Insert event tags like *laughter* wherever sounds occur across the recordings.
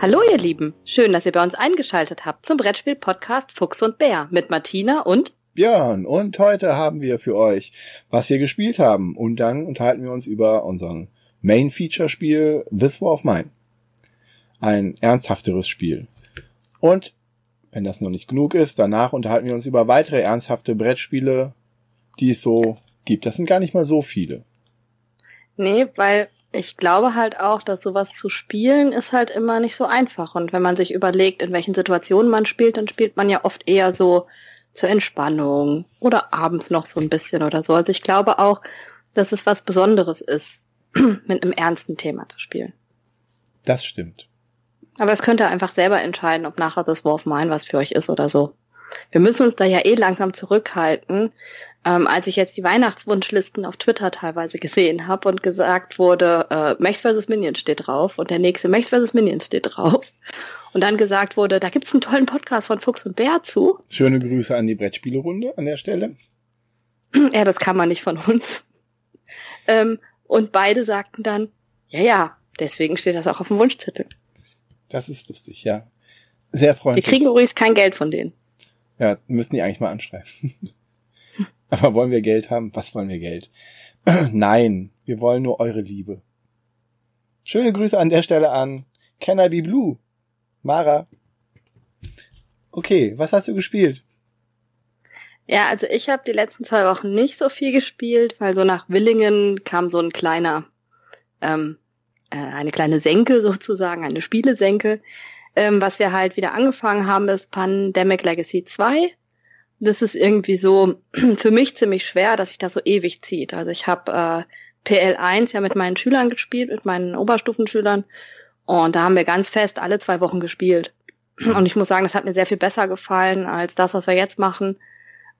Hallo ihr Lieben, schön, dass ihr bei uns eingeschaltet habt zum Brettspiel-Podcast Fuchs und Bär mit Martina und Björn. Und heute haben wir für euch, was wir gespielt haben. Und dann unterhalten wir uns über unseren Main-Feature-Spiel This War of Mine. Ein ernsthafteres Spiel. Und wenn das noch nicht genug ist, danach unterhalten wir uns über weitere ernsthafte Brettspiele, die es so gibt. Das sind gar nicht mal so viele. Nee, weil ich glaube halt auch, dass sowas zu spielen ist halt immer nicht so einfach. Und wenn man sich überlegt, in welchen Situationen man spielt, dann spielt man ja oft eher so zur Entspannung oder abends noch so ein bisschen oder so. Also ich glaube auch, dass es was Besonderes ist, *clears throat* mit einem ernsten Thema zu spielen. Das stimmt. Aber es könnt ihr einfach selber entscheiden, ob nachher das War of Mine was für euch ist oder so. Wir müssen uns da ja eh langsam zurückhalten, ähm, als ich jetzt die Weihnachtswunschlisten auf Twitter teilweise gesehen habe und gesagt wurde, äh, Max vs. Minions steht drauf und der nächste Max vs. Minions steht drauf. Und dann gesagt wurde, da gibt's einen tollen Podcast von Fuchs und Bär zu. Schöne Grüße an die Brettspielerunde an der Stelle. *clears throat* ja, das kann man nicht von uns. Ähm, und beide sagten dann, ja, ja, deswegen steht das auch auf dem Wunschzettel. Das ist lustig, ja. Sehr freundlich. Wir kriegen übrigens kein Geld von denen. Ja, müssen die eigentlich mal anschreiben. *laughs* *laughs* Aber wollen wir Geld haben? Was wollen wir Geld? *clears throat* Nein, wir wollen nur eure Liebe. Schöne Grüße an der Stelle an Can I Be Blue? Mara. Okay, was hast du gespielt? Ja, also ich habe die letzten zwei Wochen nicht so viel gespielt, weil so nach Willingen kam so ein kleiner, ähm, äh, eine kleine Senke sozusagen, eine Spielesenke. Ähm, was wir halt wieder angefangen haben, ist Pandemic Legacy 2 das ist irgendwie so *clears throat* für mich ziemlich schwer, dass sich das so ewig zieht. Also ich habe äh, PL1 ja mit meinen Schülern gespielt, mit meinen Oberstufenschülern. Und da haben wir ganz fest alle zwei Wochen gespielt. *clears throat* Und ich muss sagen, das hat mir sehr viel besser gefallen als das, was wir jetzt machen.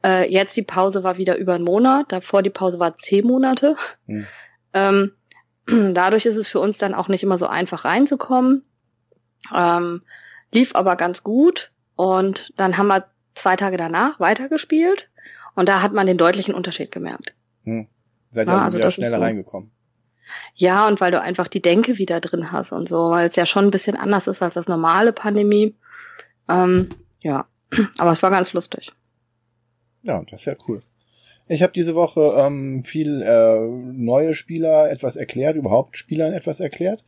Äh, jetzt die Pause war wieder über einen Monat, davor die Pause war zehn Monate. Mhm. *clears throat* Ähm, dadurch ist es für uns dann auch nicht immer so einfach reinzukommen. Ähm, lief aber ganz gut. Und dann haben wir zwei Tage danach weitergespielt und da hat man den deutlichen Unterschied gemerkt. Hm. Seid ihr ja, also wieder schneller so. reingekommen? Ja, und weil du einfach die Denke wieder drin hast und so, weil es ja schon ein bisschen anders ist als das normale Pandemie. Ähm, ja, *clears throat* aber es war ganz lustig. Ja, das ist ja cool. Ich habe diese Woche ähm, viel äh, neue Spieler etwas erklärt, überhaupt Spielern etwas erklärt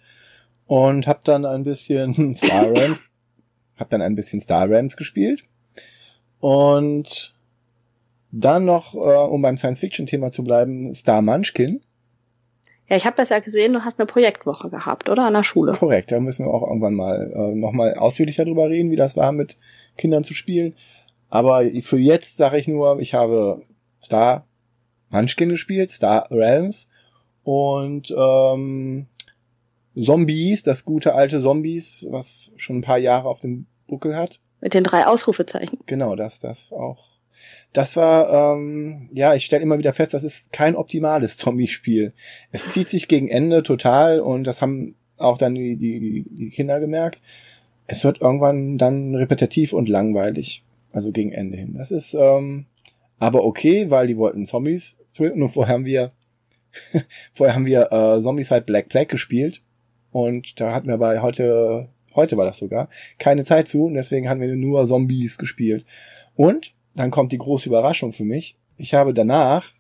und habe *laughs* dann ein bisschen Star Rams, habe dann ein bisschen Star Rams gespielt und dann noch, äh, um beim Science-Fiction-Thema zu bleiben, Star Munchkin. Ja, ich habe das ja gesehen, du hast eine Projektwoche gehabt, oder? An der Schule. Korrekt, da müssen wir auch irgendwann mal äh, nochmal ausführlicher drüber reden, wie das war, mit Kindern zu spielen. Aber für jetzt sage ich nur, ich habe Star Munchkin gespielt, Star Realms und ähm, Zombies, das gute alte Zombies, was schon ein paar Jahre auf dem Buckel hat. Mit den drei Ausrufezeichen. Genau, das, das auch. Das war, ähm, ja, ich stelle immer wieder fest, das ist kein optimales Zombie-Spiel. Es zieht sich gegen Ende total und das haben auch dann die, die, die Kinder gemerkt. Es wird irgendwann dann repetitiv und langweilig. Also gegen Ende hin. Das ist ähm, aber okay, weil die wollten Zombies und vorher haben wir *laughs* vorher haben wir äh, Zombies halt Black Plague gespielt und da hatten wir bei heute heute war das sogar, keine Zeit zu und deswegen haben wir nur Zombies gespielt. Und dann kommt die große Überraschung für mich. Ich habe danach,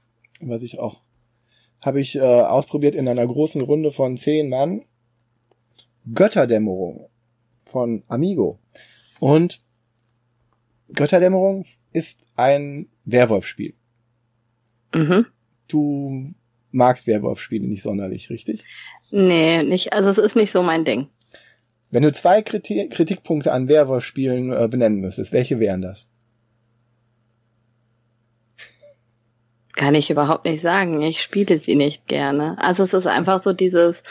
was ich auch, habe ich äh, ausprobiert in einer großen Runde von zehn Mann, Götterdämmerung von Amigo. Und Götterdämmerung ist ein Werwolf-Spiel. Mhm. Du magst Werwolf-Spiele nicht sonderlich, richtig? Nee, nicht, also es ist nicht so mein Ding. Wenn du zwei Kritik Kritikpunkte an Werwolf-Spielen äh, benennen müsstest, welche wären das? Kann ich überhaupt nicht sagen. Ich spiele sie nicht gerne. Also es ist einfach so dieses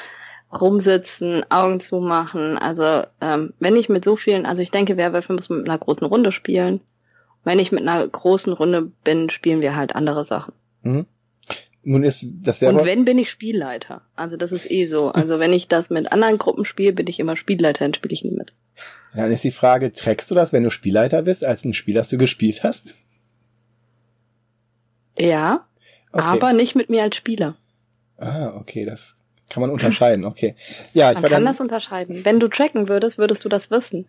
rumsitzen, Augen zumachen. Also ähm, wenn ich mit so vielen, also ich denke, Werwölfe muss man mit einer großen Runde spielen. Wenn ich mit einer großen Runde bin, spielen wir halt andere Sachen. Mhm. Nun ist das wäre Und wenn bin ich Spielleiter. Also das ist eh so. Also wenn ich das mit anderen Gruppen spiele, bin ich immer Spielleiter, dann spiele ich nie mit. Dann ist die Frage, trägst du das, wenn du Spielleiter bist, als ein Spiel, das du gespielt hast? Ja, okay. aber nicht mit mir als Spieler. Ah, okay, das Kann man unterscheiden, okay. Ja, ich Man war kann dann, das unterscheiden. Wenn du tracken würdest, würdest du das wissen.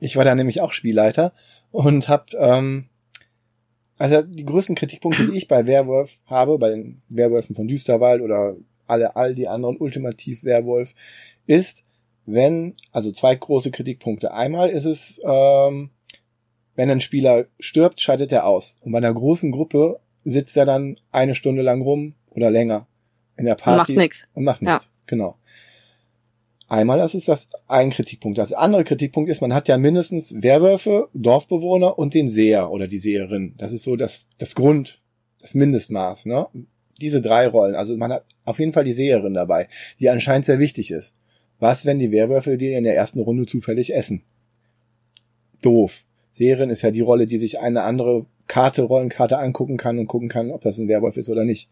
ich war da nämlich auch Spielleiter und hab, ähm, also die größten Kritikpunkte, die ich bei Werwolf habe, bei den Werwölfen von Düsterwald oder alle, all die anderen Ultimativ Werwolf, ist, wenn, also zwei große Kritikpunkte. Einmal ist es, ähm, wenn ein Spieler stirbt, scheidet er aus. Und bei einer großen Gruppe sitzt er dann eine Stunde lang rum oder länger in der Und Party macht nichts. und macht nichts. Genau. Einmal, das ist das ein Kritikpunkt. Das andere Kritikpunkt ist, man hat ja mindestens Werwölfe, Dorfbewohner und den Seher oder die Seherin. Das ist so das, das Grund, das Mindestmaß, ne? Diese drei Rollen. Also man hat auf jeden Fall die Seherin dabei, die anscheinend sehr wichtig ist. Was, wenn die Werwölfe die in der ersten Runde zufällig essen? Doof. Seherin ist ja die Rolle, die sich eine andere Karte, Rollenkarte angucken kann und gucken kann, ob das ein Werwolf ist oder nicht.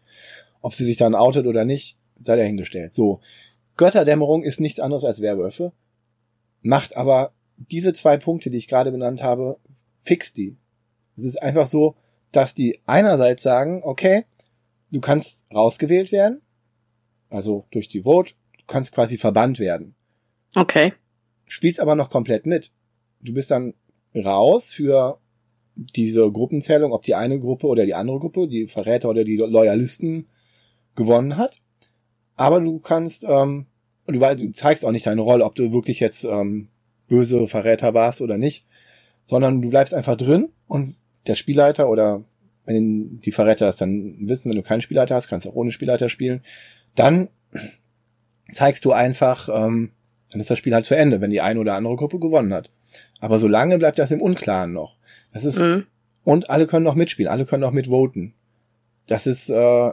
Ob sie sich dann outet oder nicht, sei dahingestellt. So. Götterdämmerung ist nichts anderes als Werwölfe, macht aber diese zwei Punkte, die ich gerade benannt habe, fix die. Es ist einfach so, dass die einerseits sagen, okay, du kannst rausgewählt werden, also durch die Vote, du kannst quasi verbannt werden, Okay. spielst aber noch komplett mit. Du bist dann raus für diese Gruppenzählung, ob die eine Gruppe oder die andere Gruppe, die Verräter oder die Loyalisten gewonnen hat. Aber du kannst, ähm, du, du zeigst auch nicht deine Rolle, ob du wirklich jetzt ähm, böse Verräter warst oder nicht, sondern du bleibst einfach drin und der Spielleiter oder wenn die Verräter das dann wissen, wenn du keinen Spielleiter hast, kannst du auch ohne Spielleiter spielen, dann zeigst du einfach, ähm, dann ist das Spiel halt zu Ende, wenn die eine oder andere Gruppe gewonnen hat. Aber solange bleibt das im Unklaren noch. Das ist, Mhm. und alle können noch mitspielen, alle können noch mitvoten. Das ist äh,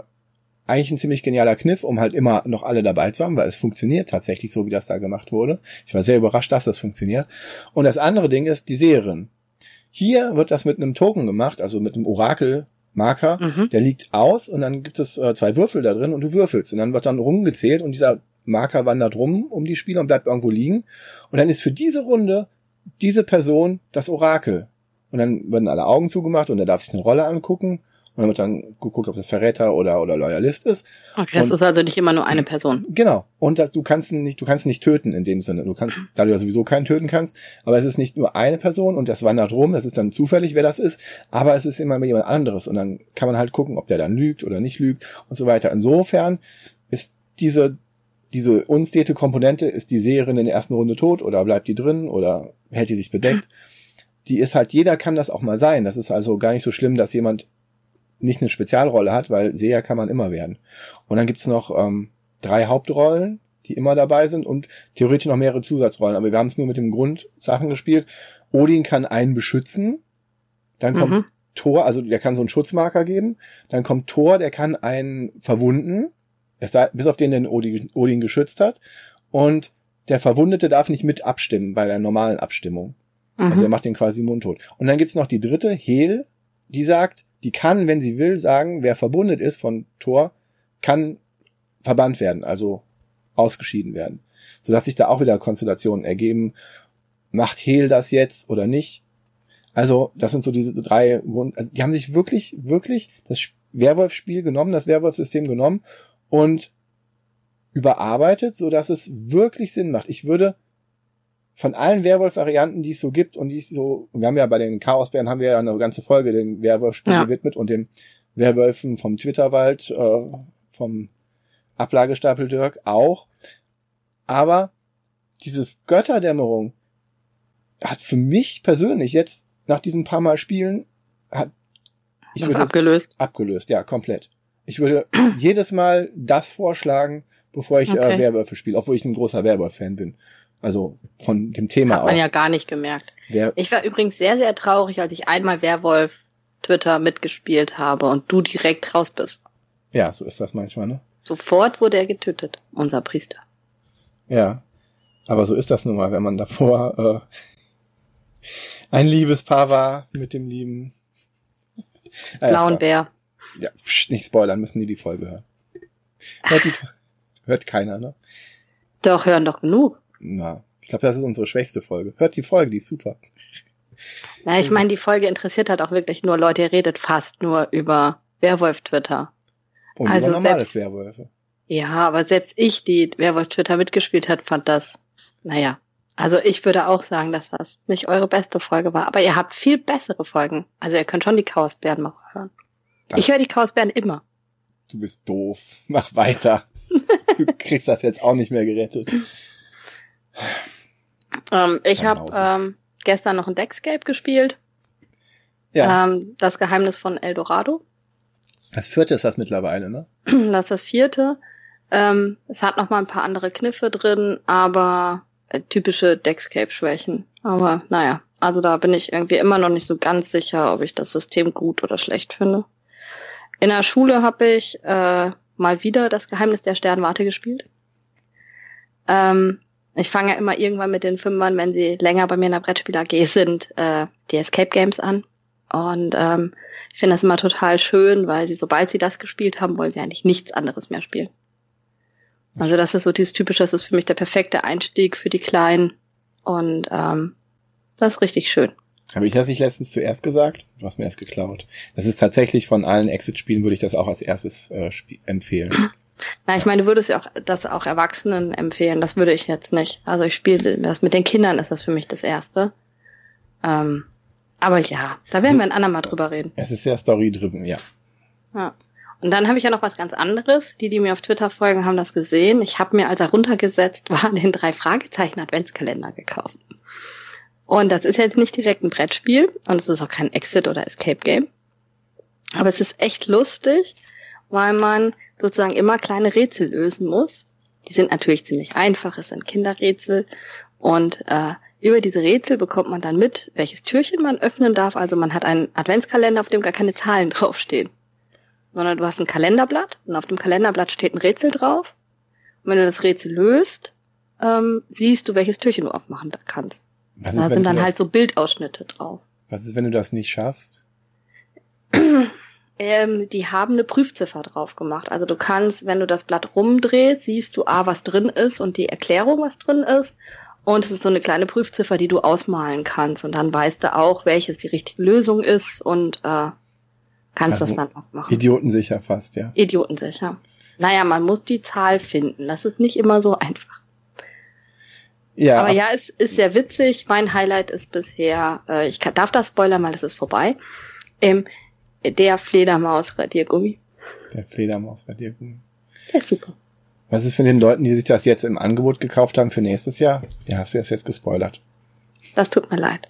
eigentlich ein ziemlich genialer Kniff, um halt immer noch alle dabei zu haben, weil es funktioniert tatsächlich so, wie das da gemacht wurde. Ich war sehr überrascht, dass das funktioniert. Und das andere Ding ist die Seherin. Hier wird das mit einem Token gemacht, also mit einem Orakelmarker. Mhm. Der liegt aus und dann gibt es äh, zwei Würfel da drin und du würfelst. Und dann wird dann rumgezählt und dieser Marker wandert rum um die Spieler und bleibt irgendwo liegen. Und dann ist für diese Runde diese Person das Orakel. Und dann werden alle Augen zugemacht und er darf sich eine Rolle angucken. Und dann wird dann geguckt, ob das Verräter oder, oder Loyalist ist. Okay, das Und- ist also nicht immer nur eine Person. Genau. Und das, du kannst nicht, du kannst nicht töten in dem Sinne. Du kannst, da du ja sowieso keinen töten kannst, aber es ist nicht nur eine Person und das wandert rum, das ist dann zufällig, wer das ist, aber es ist immer jemand anderes und dann kann man halt gucken, ob der dann lügt oder nicht lügt und so weiter. Insofern ist diese, diese unstete Komponente, ist die Seherin in der ersten Runde tot oder bleibt die drin oder hält die sich bedeckt? Die ist halt, jeder kann das auch mal sein. Das ist also gar nicht so schlimm, dass jemand nicht eine Spezialrolle hat, weil Seher kann man immer werden. Und dann gibt's noch ähm, drei Hauptrollen, die immer dabei sind und theoretisch noch mehrere Zusatzrollen. Aber wir haben es nur mit dem Grundsachen gespielt. Odin kann einen beschützen. Dann kommt Mhm. Thor, also der kann so einen Schutzmarker geben. Dann kommt Thor, der kann einen verwunden. Bis auf den, den Odin, Odin geschützt hat. Und der Verwundete darf nicht mit abstimmen bei der normalen Abstimmung. Also er Mhm. macht den quasi mundtot. Und dann gibt's noch die dritte, Hel, die sagt, die kann, wenn sie will, sagen, wer verbundet ist von Thor, kann verbannt werden, also ausgeschieden werden. Sodass sich da auch wieder Konstellationen ergeben. Macht Hel das jetzt oder nicht? Also, das sind so diese drei Grund, also die haben sich wirklich, wirklich das Sp- Werwolf-Spiel genommen, das Werwolf-System genommen und überarbeitet, so dass es wirklich Sinn macht. Ich würde von allen Werwolf-Varianten, die es so gibt und die es so, wir haben ja bei den Chaosbären haben wir ja eine ganze Folge dem Werwolf-Spiel Ja. gewidmet und dem Werwölfen vom Twitterwald, äh, vom Ablagestapel Dirk auch. Aber dieses Götterdämmerung hat für mich persönlich jetzt nach diesen paar Mal Spielen hat ich das würde abgelöst. abgelöst, ja, komplett. Ich würde jedes Mal das vorschlagen, bevor ich äh, Okay. Werwölfe spiele, obwohl ich ein großer Werwolf-Fan bin. Also von dem Thema Hat man auch. ja gar nicht gemerkt. Wer, Ich war übrigens sehr, sehr traurig, als ich einmal Werwolf Twitter mitgespielt habe und du direkt raus bist. ja, so ist das manchmal, ne? Sofort wurde er getötet, unser Priester. Ja. Aber so ist das nun mal, wenn man davor äh, ein Liebespaar war mit dem lieben ja, Blauen Bär. Ja, pst, nicht spoilern, müssen die die Folge hören. Hört, die, *laughs* hört keiner, ne? Doch, hören doch genug. Na, ich glaube, das ist unsere schwächste Folge. Hört die Folge, die ist super. Na, ich meine, die Folge interessiert halt auch wirklich nur Leute, ihr redet fast nur über Werwolf-Twitter. Und Also über normales selbst- Werwölfe. Ja, aber selbst ich, die Werwolf Twitter mitgespielt hat, fand das, naja. Also ich würde auch sagen, dass das nicht eure beste Folge war. Aber ihr habt viel bessere Folgen. Also ihr könnt schon die Chaosbären mal hören. Das ich höre die Chaosbären immer. Du bist doof. Mach weiter. *laughs* du kriegst das jetzt auch nicht mehr gerettet. Ähm, ich habe ähm, gestern noch ein Deckscape gespielt. Ja. Ähm, das Geheimnis von Eldorado. Das vierte ist das mittlerweile, ne? *clears throat* Das ist das vierte. Ähm, es hat noch mal ein paar andere Kniffe drin, aber äh, typische Deckscape-Schwächen. Aber naja, also da bin ich irgendwie immer noch nicht so ganz sicher, ob ich das System gut oder schlecht finde. In der Schule habe ich äh, mal wieder das Geheimnis der Sternwarte gespielt. Ähm, ich fange ja immer irgendwann mit den Fünfern, wenn sie länger bei mir in der Brettspiel AG sind, äh, die Escape Games an. Und ähm, ich finde das immer total schön, weil sie, sobald sie das gespielt haben, wollen sie eigentlich nichts anderes mehr spielen. Also das ist so dieses typische, das ist für mich der perfekte Einstieg für die Kleinen. Und ähm, das ist richtig schön. Habe ich das nicht letztens zuerst gesagt? Du hast mir erst geklaut. Das ist tatsächlich von allen Exit-Spielen würde ich das auch als erstes äh, empfehlen. Na, ich meine, du würdest ja auch das auch Erwachsenen empfehlen. Das würde ich jetzt nicht. Also ich spiele das mit den Kindern ist das für mich das erste. Ähm, aber ja, da werden wir ein andermal drüber reden. Es ist sehr story-driven, ja. Ja. Und dann habe ich ja noch was ganz anderes. Die, die mir auf Twitter folgen, haben das gesehen. Ich habe mir, als er runtergesetzt war, *laughs* den drei Fragezeichen Adventskalender gekauft. Und das ist jetzt nicht direkt ein Brettspiel und es ist auch kein Exit oder Escape Game. Aber es ist echt lustig, weil man sozusagen immer kleine Rätsel lösen muss. Die sind natürlich ziemlich einfach, es sind Kinderrätsel und äh, über diese Rätsel bekommt man dann mit, welches Türchen man öffnen darf. Also man hat einen Adventskalender, auf dem gar keine Zahlen *laughs* draufstehen. Sondern du hast ein Kalenderblatt und auf dem Kalenderblatt steht ein Rätsel drauf. Und wenn du das Rätsel löst, ähm, siehst du, welches Türchen du aufmachen kannst. Was ist, da sind dann halt so Bildausschnitte drauf. Was ist, wenn du das nicht schaffst? *clears throat* ähm, die haben eine Prüfziffer drauf gemacht. Also du kannst, wenn du das Blatt rumdrehst, siehst du A, was drin ist und die Erklärung, was drin ist. Und es ist so eine kleine Prüfziffer, die du ausmalen kannst. Und dann weißt du auch, welches die richtige Lösung ist und äh, kannst also das dann auch machen. Idiotensicher fast, ja. Idiotensicher. Naja, man muss die Zahl finden. Das ist nicht immer so einfach. Ja. Aber ja, es ist sehr witzig. Mein Highlight ist bisher, äh, ich kann, darf das spoilern, weil es ist vorbei, ähm, der Fledermaus-Radiergummi. Der Fledermaus-Radiergummi. Der ist super. Was ist für den Leuten, die sich das jetzt im Angebot gekauft haben für nächstes Jahr? Ja, hast du das jetzt gespoilert. Das tut mir leid.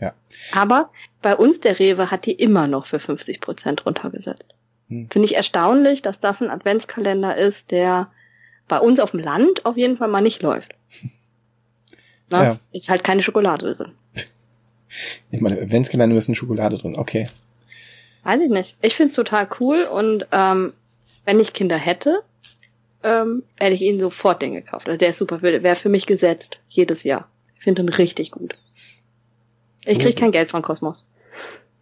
Ja. Aber bei uns der Rewe hat die immer noch für 50 Prozent runtergesetzt. Hm. Finde ich erstaunlich, dass das ein Adventskalender ist, der bei uns auf dem Land auf jeden Fall mal nicht läuft. *laughs* Na, ja. Ist halt keine Schokolade drin. Ich meine, Adventskalender ist eine Schokolade drin, okay. Weiß ich nicht. Ich find's total cool und ähm, wenn ich Kinder hätte, ähm, hätte ich ihn sofort den gekauft. Also der ist super, wäre für mich gesetzt, jedes Jahr. Ich finde ihn richtig gut. Ich krieg kein Geld von Kosmos.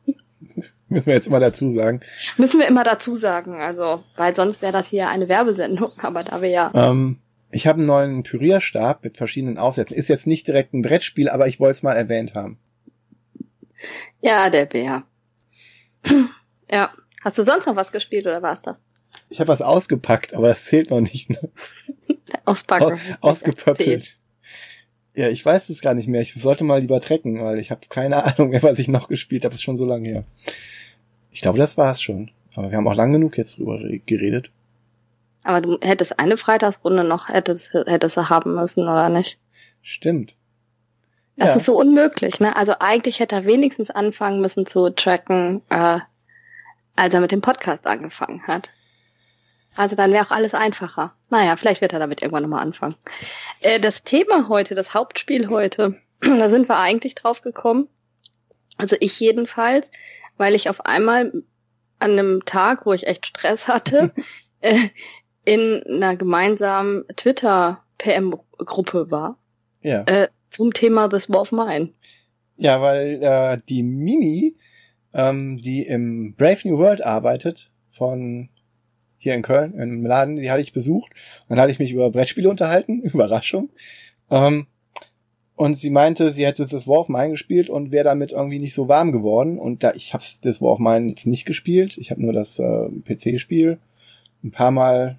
*laughs* Müssen wir jetzt immer dazu sagen. Müssen wir immer dazu sagen, also, weil sonst wäre das hier eine Werbesendung, *laughs* aber da wir ja. Ähm, ich habe einen neuen Pürierstab mit verschiedenen Aufsätzen. Ist jetzt nicht direkt ein Brettspiel, aber ich wollte es mal erwähnt haben. Ja, der Bär. Ja. Hast du sonst noch was gespielt oder war es das? Ich habe was ausgepackt, aber das zählt noch nicht. Ne? *laughs* Auspacken. Aus, ausgepöppelt. Ja, ich weiß es gar nicht mehr. Ich sollte mal lieber trecken, weil ich habe keine *laughs* Ahnung mehr, was ich noch gespielt habe. Das ist schon so lange her. Ich glaube, das war's schon. Aber wir haben auch lang genug jetzt drüber geredet. Aber du hättest eine Freitagsrunde noch, hättest, hättest du haben müssen, oder nicht? Stimmt. Das ja. ist so unmöglich, ne? Also eigentlich hätte er wenigstens anfangen müssen zu tracken, äh, als er mit dem Podcast angefangen hat. Also dann wäre auch alles einfacher. Naja, vielleicht wird er damit irgendwann nochmal anfangen. Äh, das Thema heute, das Hauptspiel heute, *clears throat* da sind wir eigentlich drauf gekommen. Also ich jedenfalls, weil ich auf einmal an einem Tag, wo ich echt Stress hatte, *laughs* äh, in einer gemeinsamen Twitter-PM-Gruppe war. Ja. Äh, zum Thema The War of Mine. Ja, weil äh, die Mimi, ähm, die im Brave New World arbeitet, von hier in Köln, im Laden, die hatte ich besucht. Und dann hatte ich mich über Brettspiele unterhalten, *laughs* Überraschung. Ähm, und sie meinte, sie hätte das War of Mine gespielt und wäre damit irgendwie nicht so warm geworden. Und da ich habe das War of Mine jetzt nicht gespielt. Ich habe nur das äh, PC-Spiel ein paar Mal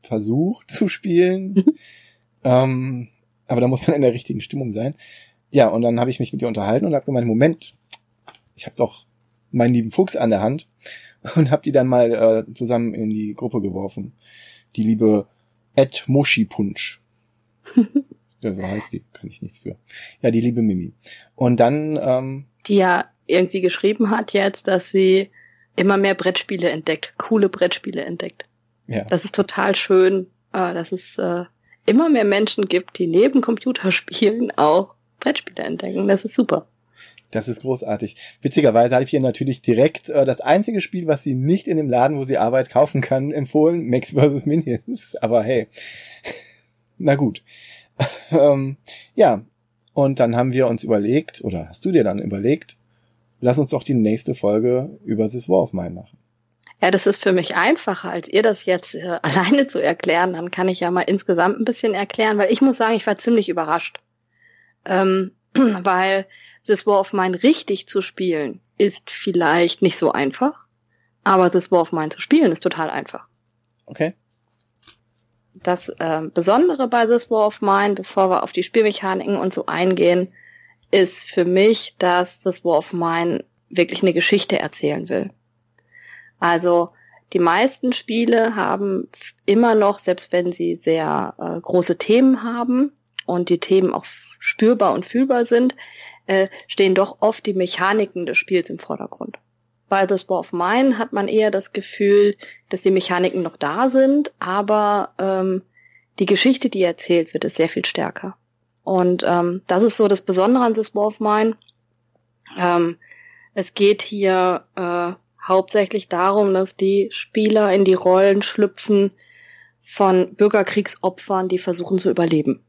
versucht *laughs* zu spielen. *laughs* ähm, aber da muss man in der richtigen Stimmung sein. Ja, und dann habe ich mich mit ihr unterhalten und habe gemeint, Moment, ich habe doch meinen lieben Fuchs an der Hand *laughs* und habe die dann mal äh, zusammen in die Gruppe geworfen. Die liebe Ed Moshi Punch. *laughs* ja, so heißt die, kann ich nichts für. Ja, die liebe Mimi. Und dann ähm, die ja irgendwie geschrieben hat jetzt, dass sie immer mehr Brettspiele entdeckt, coole Brettspiele entdeckt. Ja. Das ist total schön, äh, dass es äh, immer mehr Menschen gibt, die neben Computerspielen auch Brettspiele entdecken. Das ist super. Das ist großartig. Witzigerweise habe ich ihr natürlich direkt äh, das einzige Spiel, was sie nicht in dem Laden, wo sie arbeitet, kaufen kann, empfohlen, Max vs. Minions. *laughs* Aber hey, *laughs* na gut. *laughs* ähm, ja, und dann haben wir uns überlegt, oder hast du dir dann überlegt, lass uns doch die nächste Folge über This War of Mine machen. Ja, das ist für mich einfacher, als ihr das jetzt äh, *laughs* alleine zu erklären. Dann kann ich ja mal insgesamt ein bisschen erklären, weil ich muss sagen, ich war ziemlich überrascht. Ähm, *clears throat* weil This War of Mine richtig zu spielen ist vielleicht nicht so einfach, aber This War of Mine zu spielen ist total einfach. Okay. Das äh, Besondere bei This War of Mine, bevor wir auf die Spielmechaniken und so eingehen, ist für mich, dass This War of Mine wirklich eine Geschichte erzählen will. Also die meisten Spiele haben immer noch, selbst wenn sie sehr äh, große Themen haben und die Themen auch spürbar und fühlbar sind, äh, stehen doch oft die Mechaniken des Spiels im Vordergrund. Bei The Spore of Mine hat man eher das Gefühl, dass die Mechaniken noch da sind, aber ähm, die Geschichte, die erzählt wird, ist sehr viel stärker. Und ähm, das ist so das Besondere an The Spore of Mine. Ähm, es geht hier äh, hauptsächlich darum, dass die Spieler in die Rollen schlüpfen von Bürgerkriegsopfern, die versuchen zu überleben.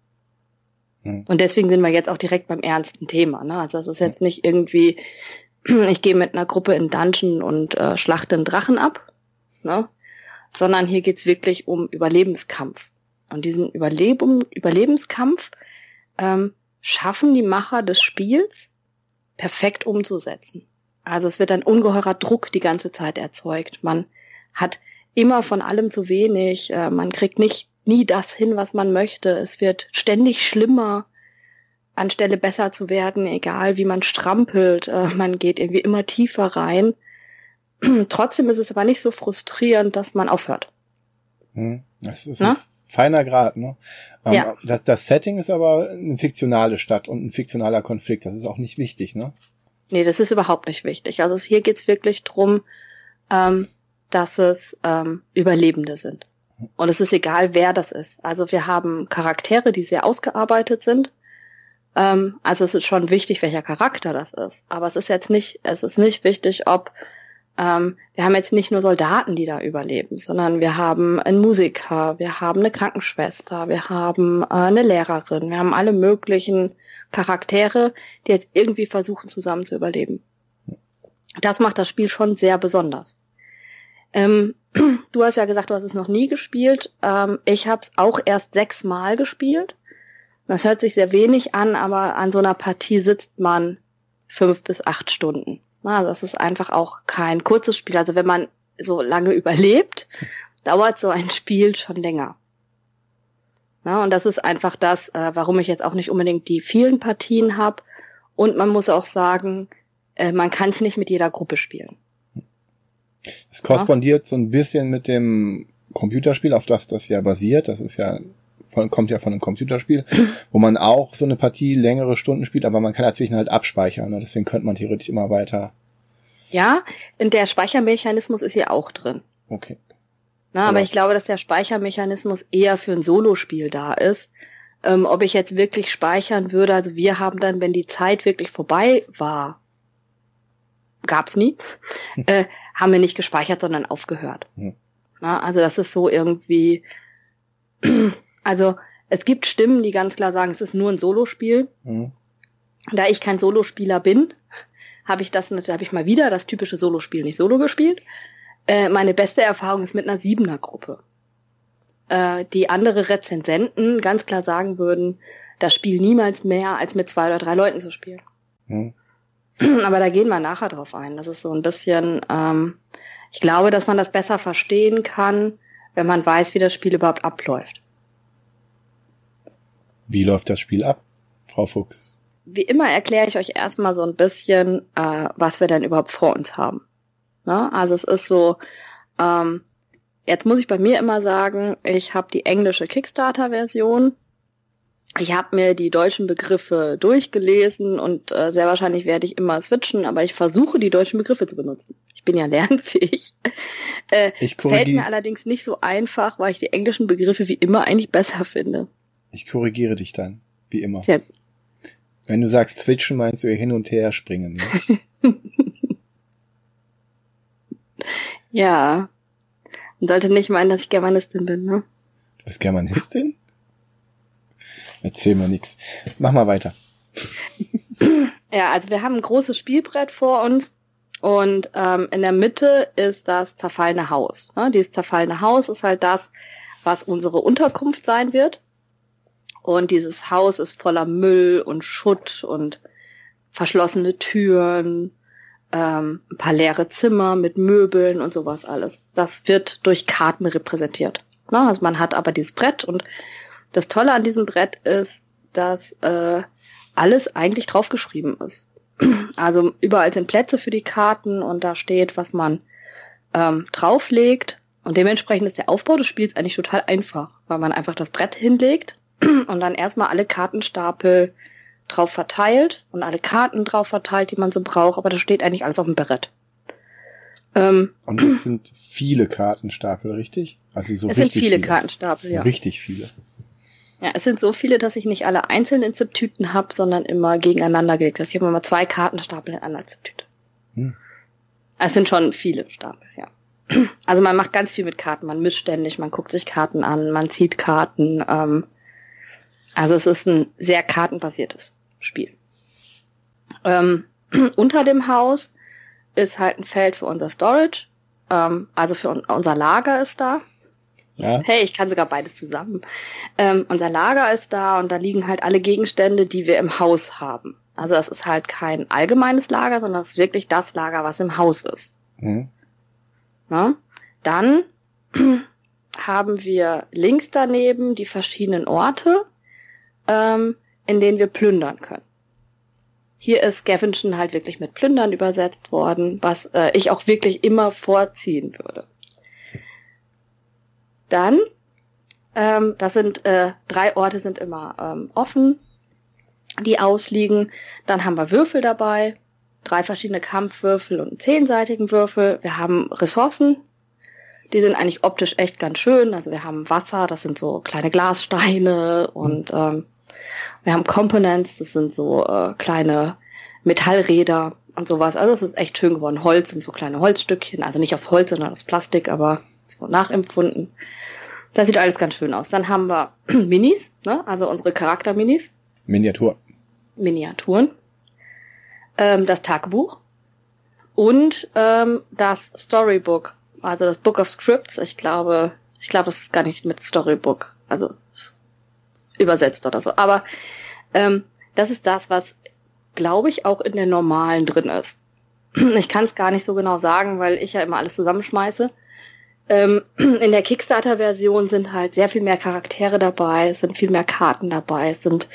Mhm. Und deswegen sind wir jetzt auch direkt beim ernsten Thema. Ne? Also es ist jetzt nicht irgendwie, *clears throat* ich gehe mit einer Gruppe in Dungeon und äh, schlachte einen Drachen ab, ne? sondern hier geht's wirklich um Überlebenskampf. Und diesen Überlebung, Überlebenskampf ähm, schaffen die Macher des Spiels perfekt umzusetzen. Also es wird ein ungeheurer Druck die ganze Zeit erzeugt. Man hat immer von allem zu wenig. Äh, man kriegt nicht nie das hin, was man möchte. Es wird ständig schlimmer, anstelle besser zu werden, egal wie man strampelt. Äh, man geht irgendwie immer tiefer rein. *clears throat* Trotzdem ist es aber nicht so frustrierend, dass man aufhört. Hm, das ist ein feiner Grad, ne? Ähm, ja. das, das Setting ist aber eine fiktionale Stadt und ein fiktionaler Konflikt. Das ist auch nicht wichtig, ne? Nee, das ist überhaupt nicht wichtig. Also hier geht's wirklich drum, ähm, dass es ähm, Überlebende sind. Und es ist egal, wer das ist. Also wir haben Charaktere, die sehr ausgearbeitet sind. Ähm, also es ist schon wichtig, welcher Charakter das ist. Aber es ist jetzt nicht, es ist nicht wichtig, ob ähm, wir haben jetzt nicht nur Soldaten, die da überleben, sondern wir haben einen Musiker, wir haben eine Krankenschwester, wir haben äh, eine Lehrerin, wir haben alle möglichen Charaktere, die jetzt irgendwie versuchen, zusammen zu überleben. Das macht das Spiel schon sehr besonders. Ähm, *clears throat* du hast ja gesagt, du hast es noch nie gespielt. Ähm, ich habe es auch erst sechsmal gespielt. Das hört sich sehr wenig an, aber an so einer Partie sitzt man fünf bis acht Stunden. Na, das ist einfach auch kein kurzes Spiel. Also wenn man so lange *laughs* überlebt, dauert so ein Spiel schon länger. Na, und das ist einfach das, äh, warum ich jetzt auch nicht unbedingt die vielen Partien habe. Und man muss auch sagen, äh, man kann es nicht mit jeder Gruppe spielen. Es korrespondiert ja. so ein bisschen mit dem Computerspiel, auf das das ja basiert. Das ist ja von, kommt ja von einem Computerspiel, *clears throat* wo man auch so eine Partie längere Stunden spielt, aber man kann dazwischen halt abspeichern. Ne? Deswegen könnte man theoretisch immer weiter. Ja, und der Speichermechanismus ist hier auch drin. Okay. Na, aber ich glaube, dass der Speichermechanismus eher für ein Solospiel da ist. Ähm, ob ich jetzt wirklich speichern würde, also wir haben dann, wenn die Zeit wirklich vorbei war, gab's nie, äh, haben wir nicht gespeichert, sondern aufgehört. Hm. Na, also das ist so irgendwie, *clears throat* also es gibt Stimmen, die ganz klar sagen, es ist nur ein Solospiel. Hm. Da ich kein Solospieler bin, habe ich das, habe ich mal wieder das typische Solospiel nicht Solo gespielt. Äh, meine beste Erfahrung ist mit einer Siebener-Gruppe. Äh, die andere Rezensenten ganz klar sagen würden, das Spiel niemals mehr als mit zwei oder drei Leuten zu spielen. Hm. *clears throat* Aber da gehen wir nachher drauf ein. Das ist so ein bisschen, ähm, ich glaube, dass man das besser verstehen kann, wenn man weiß, wie das Spiel überhaupt abläuft. Wie läuft das Spiel ab, Frau Fuchs? Wie immer erkläre ich euch erstmal so ein bisschen, äh, was wir denn überhaupt vor uns haben. Ne? Also es ist so, ähm, jetzt muss ich bei mir immer sagen, ich habe die englische Kickstarter-Version. Ich habe mir die deutschen Begriffe durchgelesen und äh, sehr wahrscheinlich werde ich immer switchen, aber ich versuche die deutschen Begriffe zu benutzen. Ich bin ja *laughs* lernfähig. Äh, Ich fällt mir allerdings nicht so einfach, weil ich die englischen Begriffe wie immer eigentlich besser finde. Ich korrigiere dich dann, wie immer. Sehr. Wenn du sagst switchen, meinst du hin und her springen. Ne? *laughs* Ja. Man sollte nicht meinen, dass ich Germanistin bin, ne? Du bist Germanistin? Erzähl mir nix. Mach mal weiter. Ja, also wir haben ein großes Spielbrett vor uns und ähm, in der Mitte ist das zerfallene Haus. Ne? Dieses zerfallene Haus ist halt das, was unsere Unterkunft sein wird. Und dieses Haus ist voller Müll und Schutt und verschlossene Türen, ähm, ein paar leere Zimmer mit Möbeln und sowas alles. Das wird durch Karten repräsentiert. Ne? Also man hat aber dieses Brett und das Tolle an diesem Brett ist, dass äh, alles eigentlich draufgeschrieben ist. *clears throat* Also überall sind Plätze für die Karten und da steht, was man ähm, drauflegt. Und dementsprechend ist der Aufbau des Spiels eigentlich total einfach, weil man einfach das Brett hinlegt *clears throat* und dann erstmal alle Kartenstapel drauf verteilt und alle Karten drauf verteilt, die man so braucht, aber das steht eigentlich alles auf dem Brett. Ähm, Und es sind viele Kartenstapel, richtig? Also so es sind richtig viele, Kartenstapel, ja. Richtig viele. Ja, es sind so viele, dass ich nicht alle einzeln in Ziptüten habe, sondern immer gegeneinander gelegt. Also ich habe immer zwei Kartenstapel in einer Ziptüte. Hm. Es sind schon viele Stapel, ja. Also man macht ganz viel mit Karten, man mischt ständig, man guckt sich Karten an, man zieht Karten. Ähm, also es ist ein sehr kartenbasiertes Spiel. Ähm, *clears throat* unter dem Haus ist halt ein Feld für unser Storage, ähm, also für un unser Lager ist da. Ja? Hey, ich kann sogar beides zusammen. Ähm, unser Lager ist da und da liegen halt alle Gegenstände, die wir im Haus haben. Also das ist halt kein allgemeines Lager, sondern es ist wirklich das Lager, was im Haus ist. Hm? Ne? Dann *clears throat* haben wir links daneben die verschiedenen Orte, ähm, in denen wir plündern können. Hier ist Scavengen halt wirklich mit Plündern übersetzt worden, was äh, ich auch wirklich immer vorziehen würde. Dann, ähm, das sind äh, drei Orte sind immer ähm, offen, die ausliegen. Dann haben wir Würfel dabei, drei verschiedene Kampfwürfel und einen zehnseitigen Würfel. Wir haben Ressourcen, die sind eigentlich optisch echt ganz schön. Also wir haben Wasser, das sind so kleine Glassteine und ähm, wir haben Components, das sind so äh, kleine Metallräder und sowas. Also es ist echt schön geworden. Holz sind so kleine Holzstückchen, also nicht aus Holz, sondern aus Plastik, aber so nachempfunden. Das sieht alles ganz schön aus. Dann haben wir *clears throat* Minis, ne? also unsere Charakter-Minis. Miniatur. Miniaturen, ähm, das Tagebuch und ähm, das Storybook, also das Book of Scripts. Ich glaube, ich glaube, es ist gar nicht mit Storybook, also übersetzt oder so. Aber ähm, das ist das, was, glaube ich, auch in der normalen drin ist. *clears throat* Ich kann es gar nicht so genau sagen, weil ich ja immer alles zusammenschmeiße. Ähm, *clears throat* in der Kickstarter-Version sind halt sehr viel mehr Charaktere dabei, es sind viel mehr Karten dabei, es sind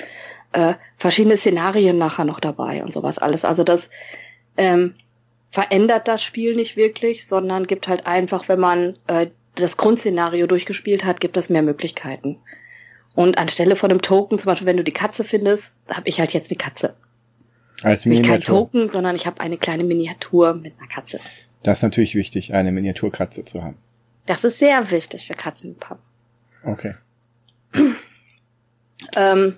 äh, verschiedene Szenarien nachher noch dabei und sowas alles. Also das ähm, verändert das Spiel nicht wirklich, sondern gibt halt einfach, wenn man äh, das Grundszenario durchgespielt hat, gibt es mehr Möglichkeiten. Und anstelle von einem Token, zum Beispiel, wenn du die Katze findest, habe ich halt jetzt die Katze. Als Nicht kein Miniatur. Token, sondern ich habe eine kleine Miniatur mit einer Katze. Das ist natürlich wichtig, eine Miniaturkatze zu haben. Das ist sehr wichtig für Katzenliebhaber. Okay. Ähm,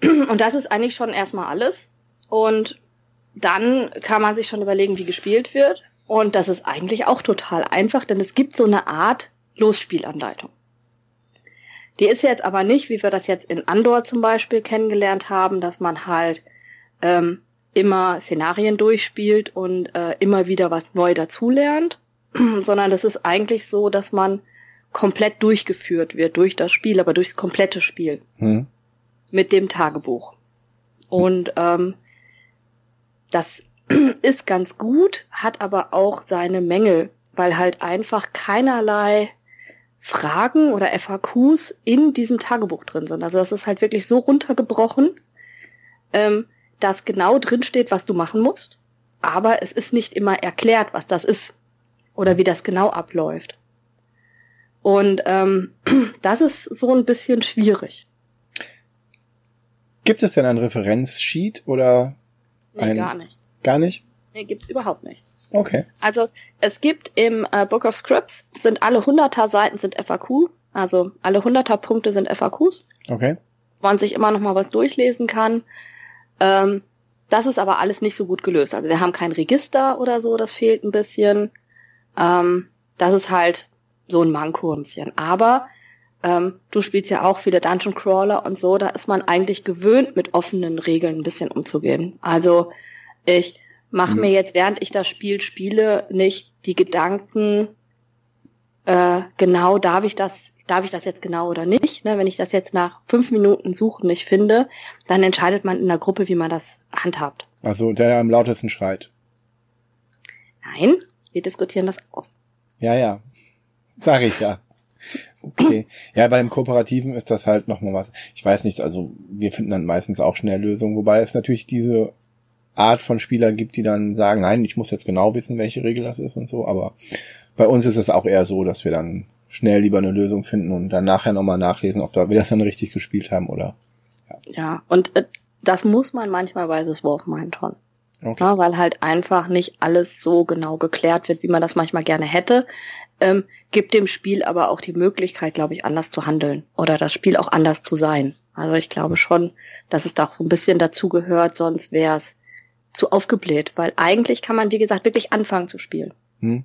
*clears throat* und das ist eigentlich schon erstmal alles. Und dann kann man sich schon überlegen, wie gespielt wird. Und das ist eigentlich auch total einfach, denn es gibt so eine Art Losspielanleitung. Die ist jetzt aber nicht, wie wir das jetzt in Andor zum Beispiel kennengelernt haben, dass man halt ähm, immer Szenarien durchspielt und äh, immer wieder was neu dazulernt, *clears throat* sondern das ist eigentlich so, dass man komplett durchgeführt wird durch das Spiel, aber durchs komplette Spiel Hm? mit dem Tagebuch. Und ähm, das *clears throat* ist ganz gut, hat aber auch seine Mängel. weil halt einfach keinerlei Fragen oder FAQs in diesem Tagebuch drin sind. Also das ist halt wirklich so runtergebrochen, ähm, dass genau drin steht, was du machen musst, aber es ist nicht immer erklärt, was das ist oder wie das genau abläuft. Und ähm, *clears throat* das ist so ein bisschen schwierig. Gibt es denn ein Referenzsheet oder Nee, ein, gar nicht. Gar nicht? Nee, gibt's überhaupt nicht. Okay. Also es gibt im äh, Book of Scripts, sind alle 100er Seiten sind FAQ, also alle 100er Punkte sind FAQs, Okay. wo man sich immer noch mal was durchlesen kann. Ähm, das ist aber alles nicht so gut gelöst. Also wir haben kein Register oder so, das fehlt ein bisschen. Ähm, das ist halt so ein Manko ein bisschen. Aber ähm, du spielst ja auch viele Dungeon Crawler und so, da ist man eigentlich gewöhnt, mit offenen Regeln ein bisschen umzugehen. Also ich mache Mhm. mir jetzt, während ich das Spiel spiele, nicht die Gedanken, äh, genau, darf ich das, darf ich das jetzt genau oder nicht? Ne, wenn ich das jetzt nach fünf Minuten Suchen nicht finde, dann entscheidet man in der Gruppe, wie man das handhabt. Also der am lautesten schreit. Nein, wir diskutieren das aus. Ja, ja. *laughs* Sag ich ja. Okay. Ja, bei dem Kooperativen ist das halt nochmal was. Ich weiß nicht, also wir finden dann meistens auch schnell Lösungen, wobei es natürlich diese Art von Spieler gibt, die dann sagen, nein, ich muss jetzt genau wissen, welche Regel das ist und so, aber bei uns ist es auch eher so, dass wir dann schnell lieber eine Lösung finden und dann nachher nochmal nachlesen, ob wir das dann richtig gespielt haben oder. Ja, und äh, das muss man manchmal bei Wolf meinen schon. Okay. Ja, weil halt einfach nicht alles so genau geklärt wird, wie man das manchmal gerne hätte. Ähm, gibt dem Spiel aber auch die Möglichkeit, glaube ich, anders zu handeln oder das Spiel auch anders zu sein. Also ich glaube schon, dass es da auch so ein bisschen dazu gehört, sonst wäre es zu aufgebläht, weil eigentlich kann man, wie gesagt, wirklich anfangen zu spielen. Hm?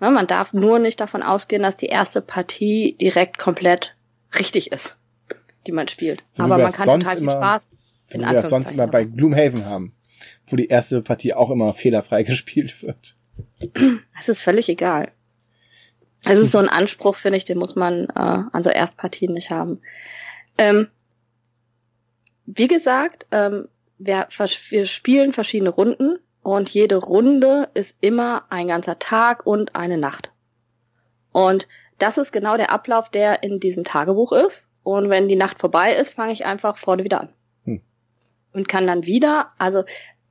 Ja, man darf nur nicht davon ausgehen, dass die erste Partie direkt komplett richtig ist, die man spielt. So aber man kann total viel immer- Spaß. So wie wir das sonst immer bei Gloomhaven haben, wo die erste Partie auch immer fehlerfrei *laughs* gespielt wird. Es ist völlig egal. Es ist so ein Anspruch, finde ich, den muss man äh, an so Erstpartien nicht haben. Ähm, wie gesagt, ähm, wir, wir spielen verschiedene Runden und jede Runde ist immer ein ganzer Tag und eine Nacht. Und das ist genau der Ablauf, der in diesem Tagebuch ist. Und wenn die Nacht vorbei ist, fange ich einfach vorne wieder an. Hm. Und kann dann wieder, also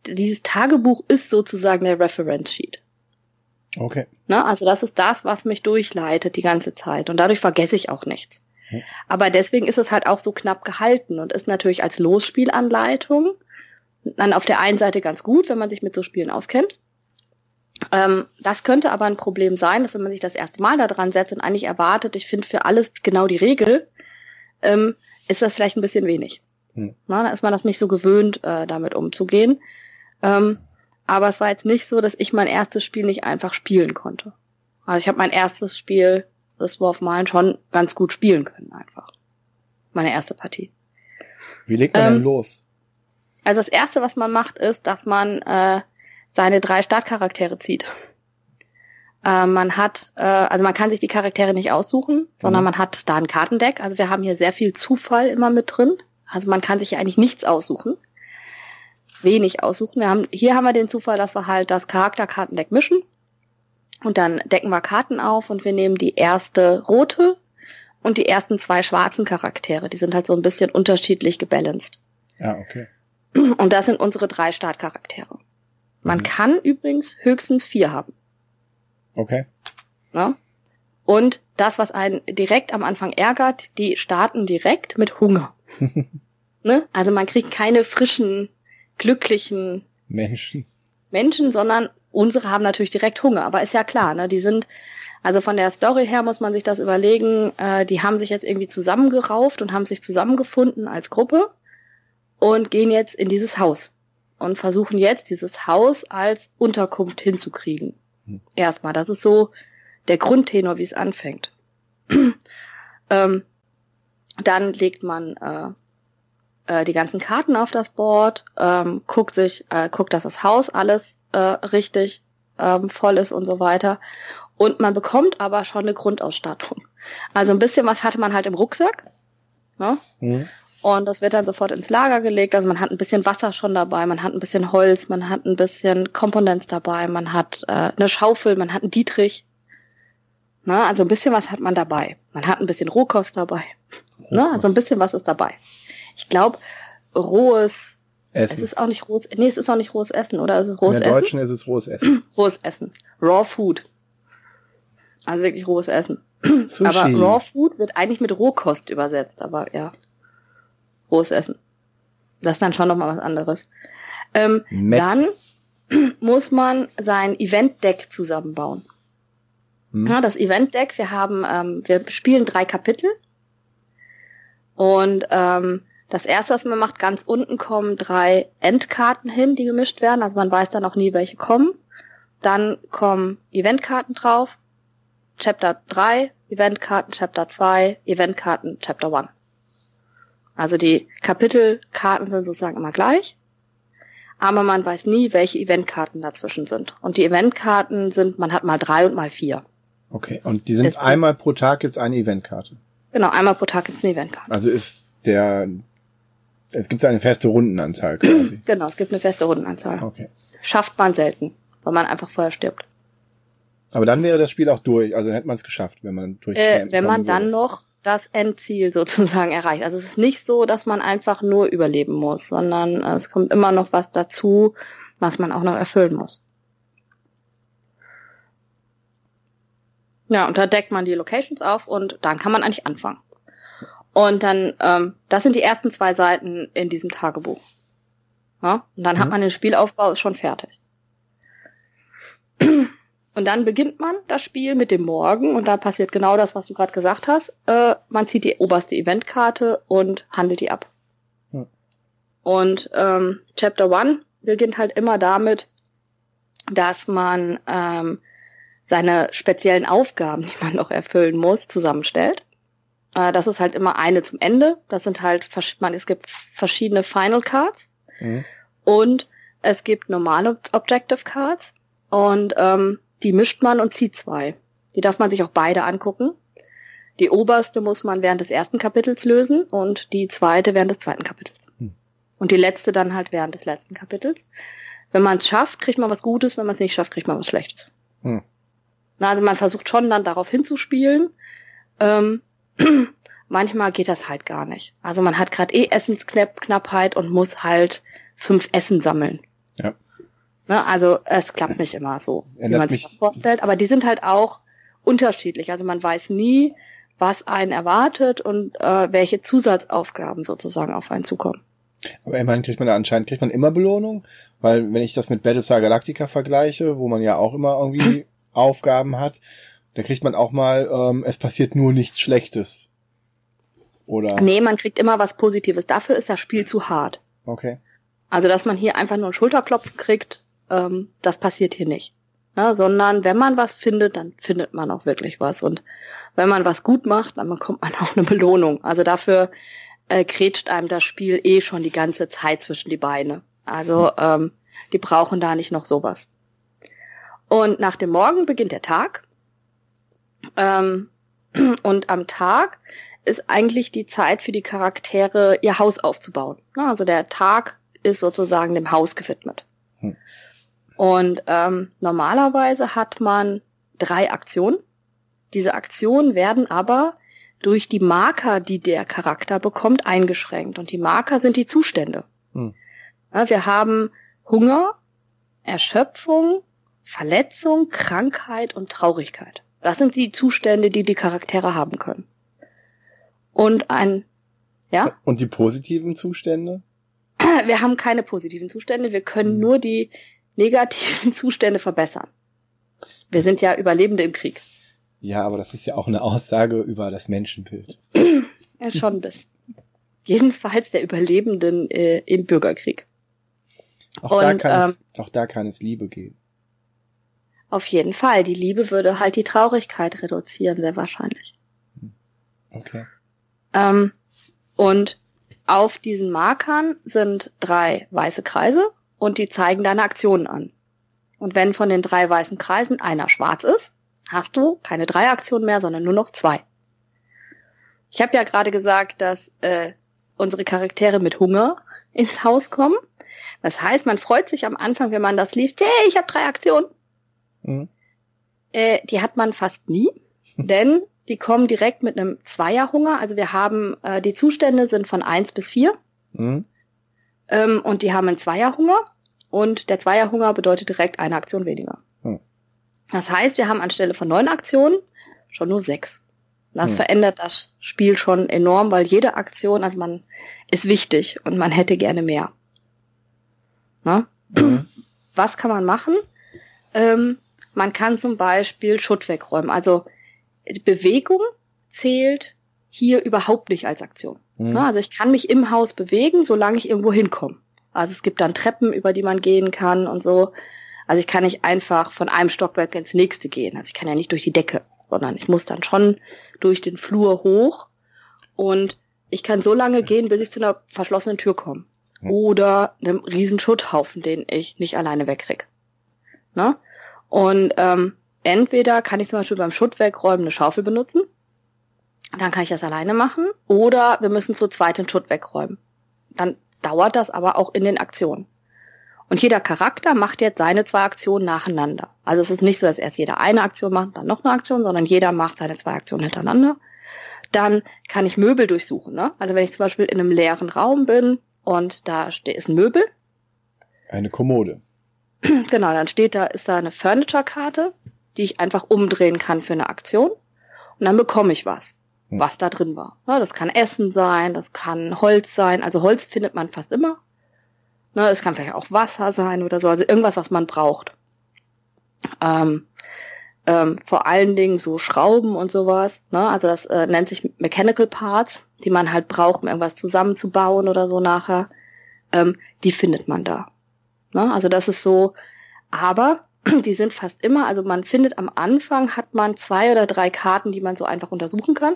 dieses Tagebuch ist sozusagen der Reference Sheet. Okay. Ne? Also das ist das, was mich durchleitet die ganze Zeit. Und dadurch vergesse ich auch nichts. Hm. Aber deswegen ist es halt auch so knapp gehalten und ist natürlich als Losspielanleitung dann auf der einen Seite ganz gut, wenn man sich mit so Spielen auskennt. Ähm, das könnte aber ein Problem sein, dass wenn man sich das erste Mal da dran setzt und eigentlich erwartet, ich finde für alles genau die Regel, ähm, ist das vielleicht ein bisschen wenig. Hm. Na, da ist man das nicht so gewöhnt, äh, damit umzugehen. Ähm, aber es war jetzt nicht so, dass ich mein erstes Spiel nicht einfach spielen konnte. Also ich habe mein erstes Spiel, das War of Mine, schon ganz gut spielen können einfach. Meine erste Partie. Wie legt man Ähm, denn los? Also das erste, was man macht, ist, dass man äh, seine drei Startcharaktere zieht. Äh, man hat, äh, also man kann sich die Charaktere nicht aussuchen, sondern Mhm. man hat da ein Kartendeck. Also wir haben hier sehr viel Zufall immer mit drin. Also man kann sich eigentlich nichts aussuchen. Wenig aussuchen. Wir haben, hier haben wir den Zufall, dass wir halt das Charakterkartendeck mischen. Und dann decken wir Karten auf und wir nehmen die erste rote und die ersten zwei schwarzen Charaktere. Die sind halt so ein bisschen unterschiedlich gebalanced. Ja, okay. Und das sind unsere drei Startcharaktere. Man Mhm. kann übrigens höchstens vier haben. Okay. Ne? Und das, was einen direkt am Anfang ärgert, die starten direkt mit Hunger. *laughs* ne? Also man kriegt keine frischen, glücklichen Menschen. Menschen, sondern unsere haben natürlich direkt Hunger. Aber ist ja klar, ne? Die sind, also von der Story her muss man sich das überlegen, äh, die haben sich jetzt irgendwie zusammengerauft und haben sich zusammengefunden als Gruppe und gehen jetzt in dieses Haus und versuchen jetzt dieses Haus als Unterkunft hinzukriegen. Hm. Erstmal, das ist so der Grundtenor, wie es anfängt. *clears throat* ähm, dann legt man äh, äh, die ganzen Karten auf das Board, ähm, guckt sich, äh, guckt, dass das Haus alles äh, richtig ähm, voll ist und so weiter. Und man bekommt aber schon eine Grundausstattung. Also ein bisschen was hatte man halt im Rucksack. Ne? Mhm. Und das wird dann sofort ins Lager gelegt. Also man hat ein bisschen Wasser schon dabei, man hat ein bisschen Holz, man hat ein bisschen Komponenz dabei, man hat äh, eine Schaufel, man hat einen Dietrich. Na, also ein bisschen was hat man dabei. Man hat ein bisschen Rohkost dabei. Rohkost. Ne? Also ein bisschen was ist dabei. Ich glaube, rohes Essen. Es ist auch nicht rohes, nee, es ist auch nicht rohes Essen, oder? Es ist rohes In der Deutschen ist es rohes Essen. *clears throat* rohes Essen. Raw Food. Also wirklich rohes Essen. *clears throat* Sushi. Aber Raw Food wird eigentlich mit Rohkost übersetzt, aber ja. Rohes Essen. Das ist dann schon nochmal was anderes. Ähm, dann *clears throat* muss man sein Event-Deck zusammenbauen. Hm. Ja, das Event-Deck, wir haben, ähm, wir spielen drei Kapitel. Und ähm, das erste, was man macht, ganz unten kommen drei Endkarten hin, die gemischt werden. Also man weiß dann auch nie, welche kommen. Dann kommen Eventkarten drauf. Chapter 3, Eventkarten, Chapter 2, Eventkarten, Chapter 1. Also die Kapitelkarten sind sozusagen immer gleich. Aber man weiß nie, welche Eventkarten dazwischen sind. Und die Eventkarten sind, man hat mal drei und mal vier. Okay, und die sind Deswegen. einmal pro Tag gibt's eine Eventkarte. Genau, einmal pro Tag gibt's eine Eventkarte. Also ist der es gibt eine feste Rundenanzahl quasi. *clears throat* Genau, es gibt eine feste Rundenanzahl. Okay. Schafft man selten, weil man einfach vorher stirbt. Aber dann wäre das Spiel auch durch, also hätte man es geschafft, wenn man durch. Äh, wenn man dann noch das Endziel sozusagen erreicht. Also es ist nicht so, dass man einfach nur überleben muss, sondern es kommt immer noch was dazu, was man auch noch erfüllen muss. Ja, und da deckt man die Locations auf und dann kann man eigentlich anfangen. Und dann, ähm, das sind die ersten zwei Seiten in diesem Tagebuch. Ja? Und dann mhm. hat man den Spielaufbau ist schon fertig. Und dann beginnt man das Spiel mit dem Morgen und da passiert genau das, was du gerade gesagt hast. Äh, man zieht die oberste Eventkarte und handelt die ab. Mhm. Und ähm, Chapter One beginnt halt immer damit, dass man ähm, seine speziellen Aufgaben, die man noch erfüllen muss, zusammenstellt. Äh, das ist halt immer eine zum Ende. Das sind halt, man, es gibt verschiedene Final Cards mhm. und es gibt normale Objective Cards und ähm, die mischt man und zieht zwei. Die darf man sich auch beide angucken. Die oberste muss man während des ersten Kapitels lösen und die zweite während des zweiten Kapitels. Mhm. Und die letzte dann halt während des letzten Kapitels. Wenn man es schafft, kriegt man was Gutes, wenn man es nicht schafft, kriegt man was Schlechtes. Mhm. Na, also man versucht schon dann darauf hinzuspielen. Ähm, *clears throat* Manchmal geht das halt gar nicht. Also man hat gerade eh Essensknappheit und muss halt fünf Essen sammeln. Ja. Ne, also es klappt nicht immer so, *laughs* wie man sich das vorstellt. Aber die sind halt auch unterschiedlich. Also man weiß nie, was einen erwartet und äh, welche Zusatzaufgaben sozusagen auf einen zukommen. Aber immerhin kriegt man da anscheinend kriegt man immer Belohnung, weil wenn ich das mit Battlestar Galactica vergleiche, wo man ja auch immer irgendwie *laughs* Aufgaben hat, da kriegt man auch mal, ähm, es passiert nur nichts Schlechtes. Oder? Nee, man kriegt immer was Positives. Dafür ist das Spiel zu hart. Okay. Also, dass man hier einfach nur einen Schulterklopf kriegt, ähm, das passiert hier nicht. Ja, sondern wenn man was findet, dann findet man auch wirklich was. Und wenn man was gut macht, dann bekommt man *laughs* auch eine Belohnung. Also dafür äh, kretscht einem das Spiel eh schon die ganze Zeit zwischen die Beine. Also ähm, die brauchen da nicht noch sowas. Und nach dem Morgen beginnt der Tag. Ähm, *clears throat* und am Tag ist eigentlich die Zeit für die Charaktere, ihr Haus aufzubauen. Also der Tag ist sozusagen dem Haus gewidmet. Hm. Und ähm, normalerweise hat man drei Aktionen. Diese Aktionen werden aber durch die Marker, die der Charakter bekommt, eingeschränkt. Und die Marker sind die Zustände. Hm. Ja, wir haben Hunger, Erschöpfung, Verletzung, Krankheit und Traurigkeit. Das sind die Zustände, die die Charaktere haben können. Und ein, ja? Und die positiven Zustände? Wir haben keine positiven Zustände, wir können hm. nur die negativen *laughs* Zustände verbessern. Wir sind ja Überlebende im Krieg. Ja, aber das ist ja auch eine Aussage über das Menschenbild. ja, schon ein bisschen. Jedenfalls der Überlebenden äh, im Bürgerkrieg. Auch, Und, da kann ähm, es, auch da kann es Liebe geben. Auf jeden Fall. Die Liebe würde halt die Traurigkeit reduzieren, sehr wahrscheinlich. Okay. Ähm, und auf diesen Markern sind drei weiße Kreise und die zeigen deine Aktionen an. Und wenn von den drei weißen Kreisen einer schwarz ist, hast du keine drei Aktionen mehr, sondern nur noch zwei. Ich habe ja gerade gesagt, dass äh, unsere Charaktere mit Hunger ins Haus kommen. Das heißt, man freut sich am Anfang, wenn man das liest, hey, ich habe drei Aktionen. Mhm. Äh, die hat man fast nie, *laughs* denn die kommen direkt mit einem Zweierhunger. Also wir haben, äh, die Zustände sind von eins bis vier. Mhm. Ähm, und die haben einen Zweierhunger. Und der Zweierhunger bedeutet direkt eine Aktion weniger. Mhm. Das heißt, wir haben anstelle von neun Aktionen schon nur sechs. Das mhm. verändert das Spiel schon enorm, weil jede Aktion, also man ist wichtig und man hätte gerne mehr. Ne? Mhm. *clears throat* Was kann man machen? Ähm, man kann zum Beispiel Schutt wegräumen. Also Bewegung zählt hier überhaupt nicht als Aktion. Mhm. Ne? Also ich kann mich im Haus bewegen, solange ich irgendwo hinkomme. Also es gibt dann Treppen, über die man gehen kann und so. Also ich kann nicht einfach von einem Stockwerk ins nächste gehen. Also ich kann ja nicht durch die Decke, sondern ich muss dann schon durch den Flur hoch und ich kann so lange gehen, bis ich zu einer verschlossenen Tür komme. Mhm. Oder einem riesen Schutthaufen, den ich nicht alleine wegkrieg. Ne? Und ähm, entweder kann ich zum Beispiel beim Schutt wegräumen eine Schaufel benutzen, dann kann ich das alleine machen, oder wir müssen zu zweit den Schutt wegräumen. Dann dauert das aber auch in den Aktionen. Und jeder Charakter macht jetzt seine zwei Aktionen nacheinander. Also es ist nicht so, dass erst jeder eine Aktion macht, dann noch eine Aktion, sondern jeder macht seine zwei Aktionen hintereinander. Dann kann ich Möbel durchsuchen. Ne? Also wenn ich zum Beispiel in einem leeren Raum bin und da ist ein Möbel. Eine Kommode. *clears throat* Genau, dann steht da, ist da eine Furniture-Karte, die ich einfach umdrehen kann für eine Aktion. Und dann bekomme ich was. Was da drin war. Ja, das kann Essen sein, das kann Holz sein. Also Holz findet man fast immer. Ne, es kann vielleicht auch Wasser sein oder so, also irgendwas, was man braucht. Ähm, ähm, vor allen Dingen so Schrauben und sowas. Ne? Also das äh, nennt sich Mechanical Parts, die man halt braucht, um irgendwas zusammenzubauen oder so nachher. Ähm, die findet man da. Ne? Also das ist so, aber *clears throat* die sind fast immer, also man findet am Anfang hat man zwei oder drei Karten, die man so einfach untersuchen kann.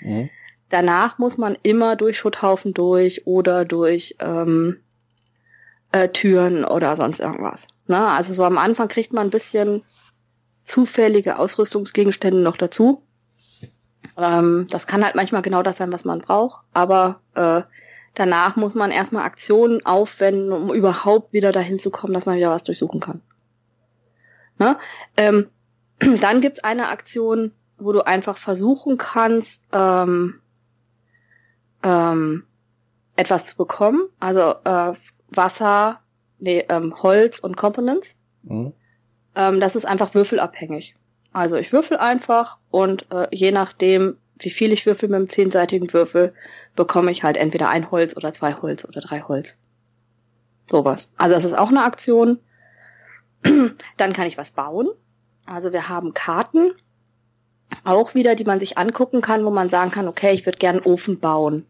Mhm. Danach muss man immer durch Schutthaufen durch oder durch ähm, äh, Türen oder sonst irgendwas. Ne? Also so am Anfang kriegt man ein bisschen zufällige Ausrüstungsgegenstände noch dazu. Ähm, das kann halt manchmal genau das sein, was man braucht, aber äh, danach muss man erstmal Aktionen aufwenden, um überhaupt wieder dahin zu kommen, dass man wieder was durchsuchen kann. Ne? Ähm, *clears throat* dann gibt's eine Aktion, wo du einfach versuchen kannst, ähm, ähm, etwas zu bekommen. Also äh, Wasser, nee, ähm, Holz und Components. Mhm. Ähm, das ist einfach würfelabhängig. Also ich würfel einfach und äh, je nachdem, wie viel ich würfel mit einem zehnseitigen Würfel, bekomme ich halt entweder ein Holz oder zwei Holz oder drei Holz. Sowas. Also das ist auch eine Aktion. *clears throat* Dann kann ich was bauen. Also wir haben Karten, auch wieder, die man sich angucken kann, wo man sagen kann, okay, ich würde gerne einen Ofen bauen.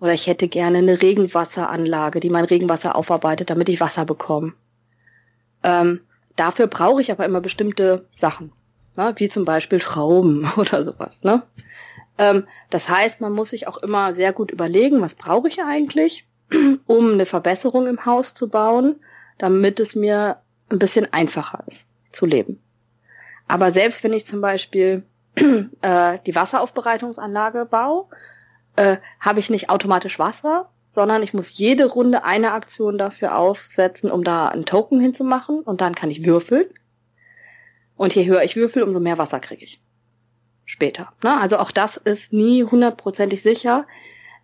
Oder ich hätte gerne eine Regenwasseranlage, die mein Regenwasser aufarbeitet, damit ich Wasser bekomme. Ähm, dafür brauche ich aber immer bestimmte Sachen, ne? wie zum Beispiel Schrauben *laughs* oder sowas. Ne? Ähm, das heißt, man muss sich auch immer sehr gut überlegen, was brauche ich eigentlich, *clears throat* um eine Verbesserung im Haus zu bauen, damit es mir ein bisschen einfacher ist zu leben. Aber selbst wenn ich zum Beispiel *clears throat* äh, die Wasseraufbereitungsanlage baue, äh, habe ich nicht automatisch Wasser, sondern ich muss jede Runde eine Aktion dafür aufsetzen, um da einen Token hinzumachen und dann kann ich würfeln. Und je höher ich würfel, umso mehr Wasser kriege ich. Später. Ne? Also auch das ist nie hundertprozentig sicher.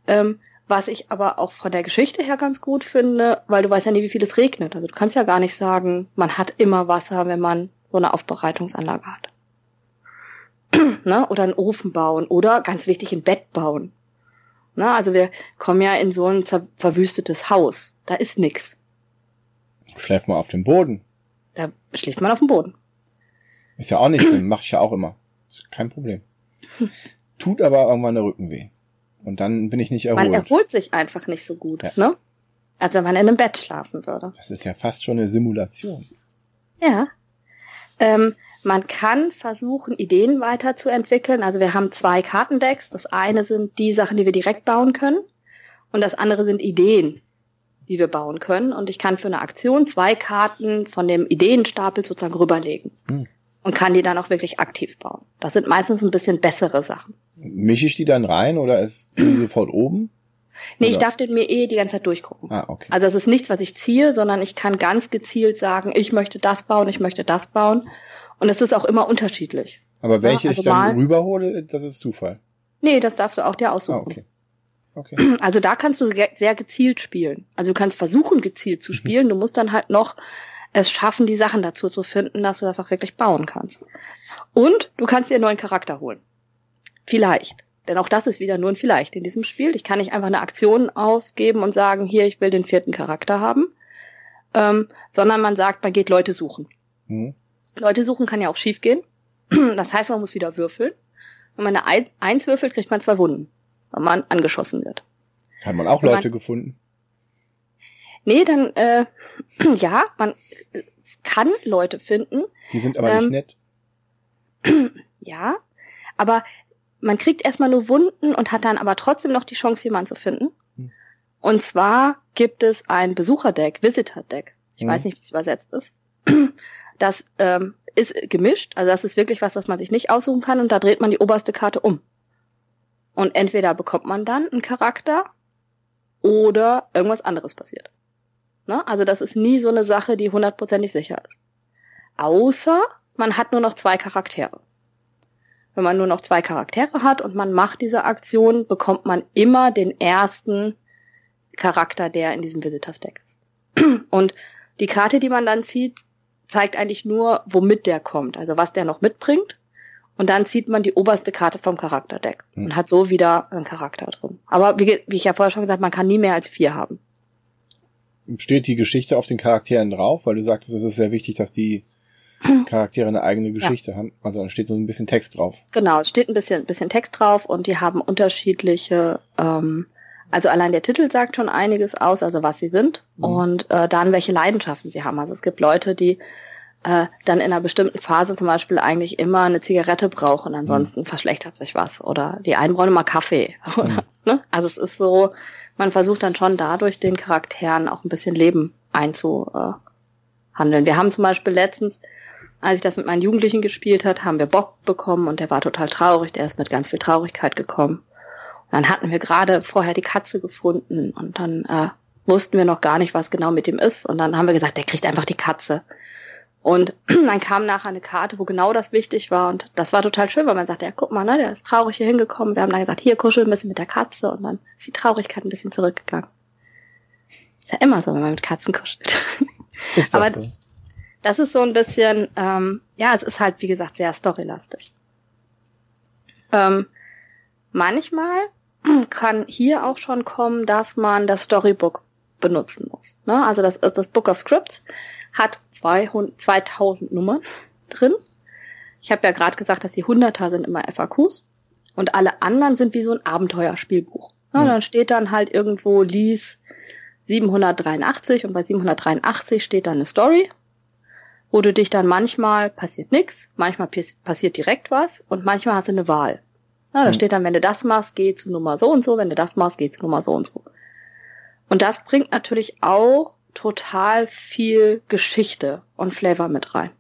Ähm, was ich aber auch von der Geschichte her ganz gut finde, weil du weißt ja nie, wie viel es regnet. Also du kannst ja gar nicht sagen, man hat immer Wasser, wenn man so eine Aufbereitungsanlage hat. *clears throat* ne? Oder einen Ofen bauen oder ganz wichtig ein Bett bauen. Ne? Also wir kommen ja in so ein verwüstetes Haus. Da ist nix. Schläft man auf dem Boden. Da schläft man auf dem Boden. Ist ja auch nicht schlimm, mache ich ja auch immer. Ist kein Problem. *laughs* Tut aber irgendwann der Rücken weh. Und dann bin ich nicht erholt. Man erholt sich einfach nicht so gut, ja. ne? Als wenn man in einem Bett schlafen würde. Das ist ja fast schon eine Simulation. Ja. Ähm, man kann versuchen, Ideen weiterzuentwickeln. Also wir haben zwei Kartendecks. Das eine sind die Sachen, die wir direkt bauen können. Und das andere sind Ideen, die wir bauen können. Und ich kann für eine Aktion zwei Karten von dem Ideenstapel sozusagen rüberlegen. Hm. Und kann die dann auch wirklich aktiv bauen. Das sind meistens ein bisschen bessere Sachen. Mische ich die dann rein oder ist die sofort oben? Nee, ich darf den mir eh die ganze Zeit durchgucken. Ah, okay. Also es ist nichts, was ich ziehe, sondern ich kann ganz gezielt sagen, ich möchte das bauen, ich möchte das bauen. Und es ist auch immer unterschiedlich. Aber welche Ja, also ich dann rüberhole, das ist Zufall. Nee, das darfst du auch dir Ah, aussuchen. okay. Okay. *clears throat* Also da kannst du ge- sehr gezielt spielen. Also du kannst versuchen, gezielt Mhm. zu spielen. Du musst dann halt noch es schaffen, die Sachen dazu zu finden, dass du das auch wirklich bauen kannst. Und du kannst dir einen neuen Charakter holen. Vielleicht. Denn auch das ist wieder nur ein Vielleicht in diesem Spiel. Ich kann nicht einfach eine Aktion ausgeben und sagen, hier, ich will den vierten Charakter haben. Ähm, sondern man sagt, man geht Leute suchen. Mhm. Leute suchen kann ja auch schief gehen. *clears throat* Das heißt, man muss wieder würfeln. Wenn man eine Ein- Eins würfelt, kriegt man zwei Wunden, wenn man angeschossen wird. Hat man auch Wenn man- Leute gefunden? Nee, dann, äh, *clears throat* ja, man kann Leute finden, Die sind aber nicht Ähm, nett. *clears throat* ja, aber man kriegt erstmal nur Wunden und hat dann aber trotzdem noch die Chance, jemanden zu finden. Hm. Und zwar gibt es ein Besucherdeck, Visitor-Deck. Ich Hm. weiß nicht, wie es übersetzt ist. *clears throat* Das ähm, ist gemischt, also das ist wirklich was, was man sich nicht aussuchen kann und da dreht man die oberste Karte um. Und entweder bekommt man dann einen Charakter oder irgendwas anderes passiert. Ne? Also das ist nie so eine Sache, die hundertprozentig sicher ist. Außer man hat nur noch zwei Charaktere. Wenn man nur noch zwei Charaktere hat und man macht diese Aktion, bekommt man immer den ersten Charakter, der in diesem Visitors Deck ist. *clears throat* Und die Karte, die man dann zieht, zeigt eigentlich nur, womit der kommt, also was der noch mitbringt. Und dann zieht man die oberste Karte vom Charakterdeck Hm. und hat so wieder einen Charakter drin. Aber wie, wie ich ja vorher schon gesagt, man kann nie mehr als vier haben. Steht die Geschichte auf den Charakteren drauf? Weil du sagtest, es ist sehr wichtig, dass die *clears throat* Charaktere eine eigene Geschichte haben. Also dann steht so ein bisschen Text drauf. Genau, es steht ein bisschen, bisschen Text drauf und die haben unterschiedliche, ähm, also allein der Titel sagt schon einiges aus, also was sie sind Mhm. und äh, dann welche Leidenschaften sie haben. Also es gibt Leute, die äh, dann in einer bestimmten Phase zum Beispiel eigentlich immer eine Zigarette brauchen, ansonsten verschlechtert sich was. Oder die einen brauchen immer Kaffee. Oder, *laughs* Mhm. ne? Also es ist so, man versucht dann schon dadurch den Charakteren auch ein bisschen Leben einzuhandeln. Wir haben zum Beispiel letztens, als ich das mit meinen Jugendlichen gespielt hat, haben wir Bock bekommen und der war total traurig, der ist mit ganz viel Traurigkeit gekommen. Und dann hatten wir gerade vorher die Katze gefunden und dann äh, wussten wir noch gar nicht, was genau mit ihm ist. Und dann haben wir gesagt, der kriegt einfach die Katze. Und *clears throat* dann kam nachher eine Karte, wo genau das wichtig war. Und das war total schön, weil man sagte, ja, guck mal, ne, der ist traurig hier hingekommen. Wir haben dann gesagt, hier kuscheln ein bisschen mit der Katze. Und dann ist die Traurigkeit ein bisschen zurückgegangen. Ist ja immer so, wenn man mit Katzen kuschelt. Ist das Aber- so? Das ist so ein bisschen, ähm, ja, es ist halt, wie gesagt, sehr storylastig. Ähm, manchmal *clears throat* kann hier auch schon kommen, dass man das Storybook benutzen muss. Ne? Also das, das Book of Scripts hat 200, 2000 Nummern *laughs* drin. Ich habe ja gerade gesagt, dass die Hunderter sind immer FAQs und alle anderen sind wie so ein Abenteuerspielbuch. Ne? Hm. Dann steht dann halt irgendwo lies 783 und bei 783 steht dann eine Story wo du dich dann manchmal passiert nix, manchmal passiert direkt was und manchmal hast du eine Wahl. Na, da Hm. steht dann, wenn du das machst, geh zu Nummer so und so, wenn du das machst, geh zu Nummer so und so. Und das bringt natürlich auch total viel Geschichte und Flavor mit rein.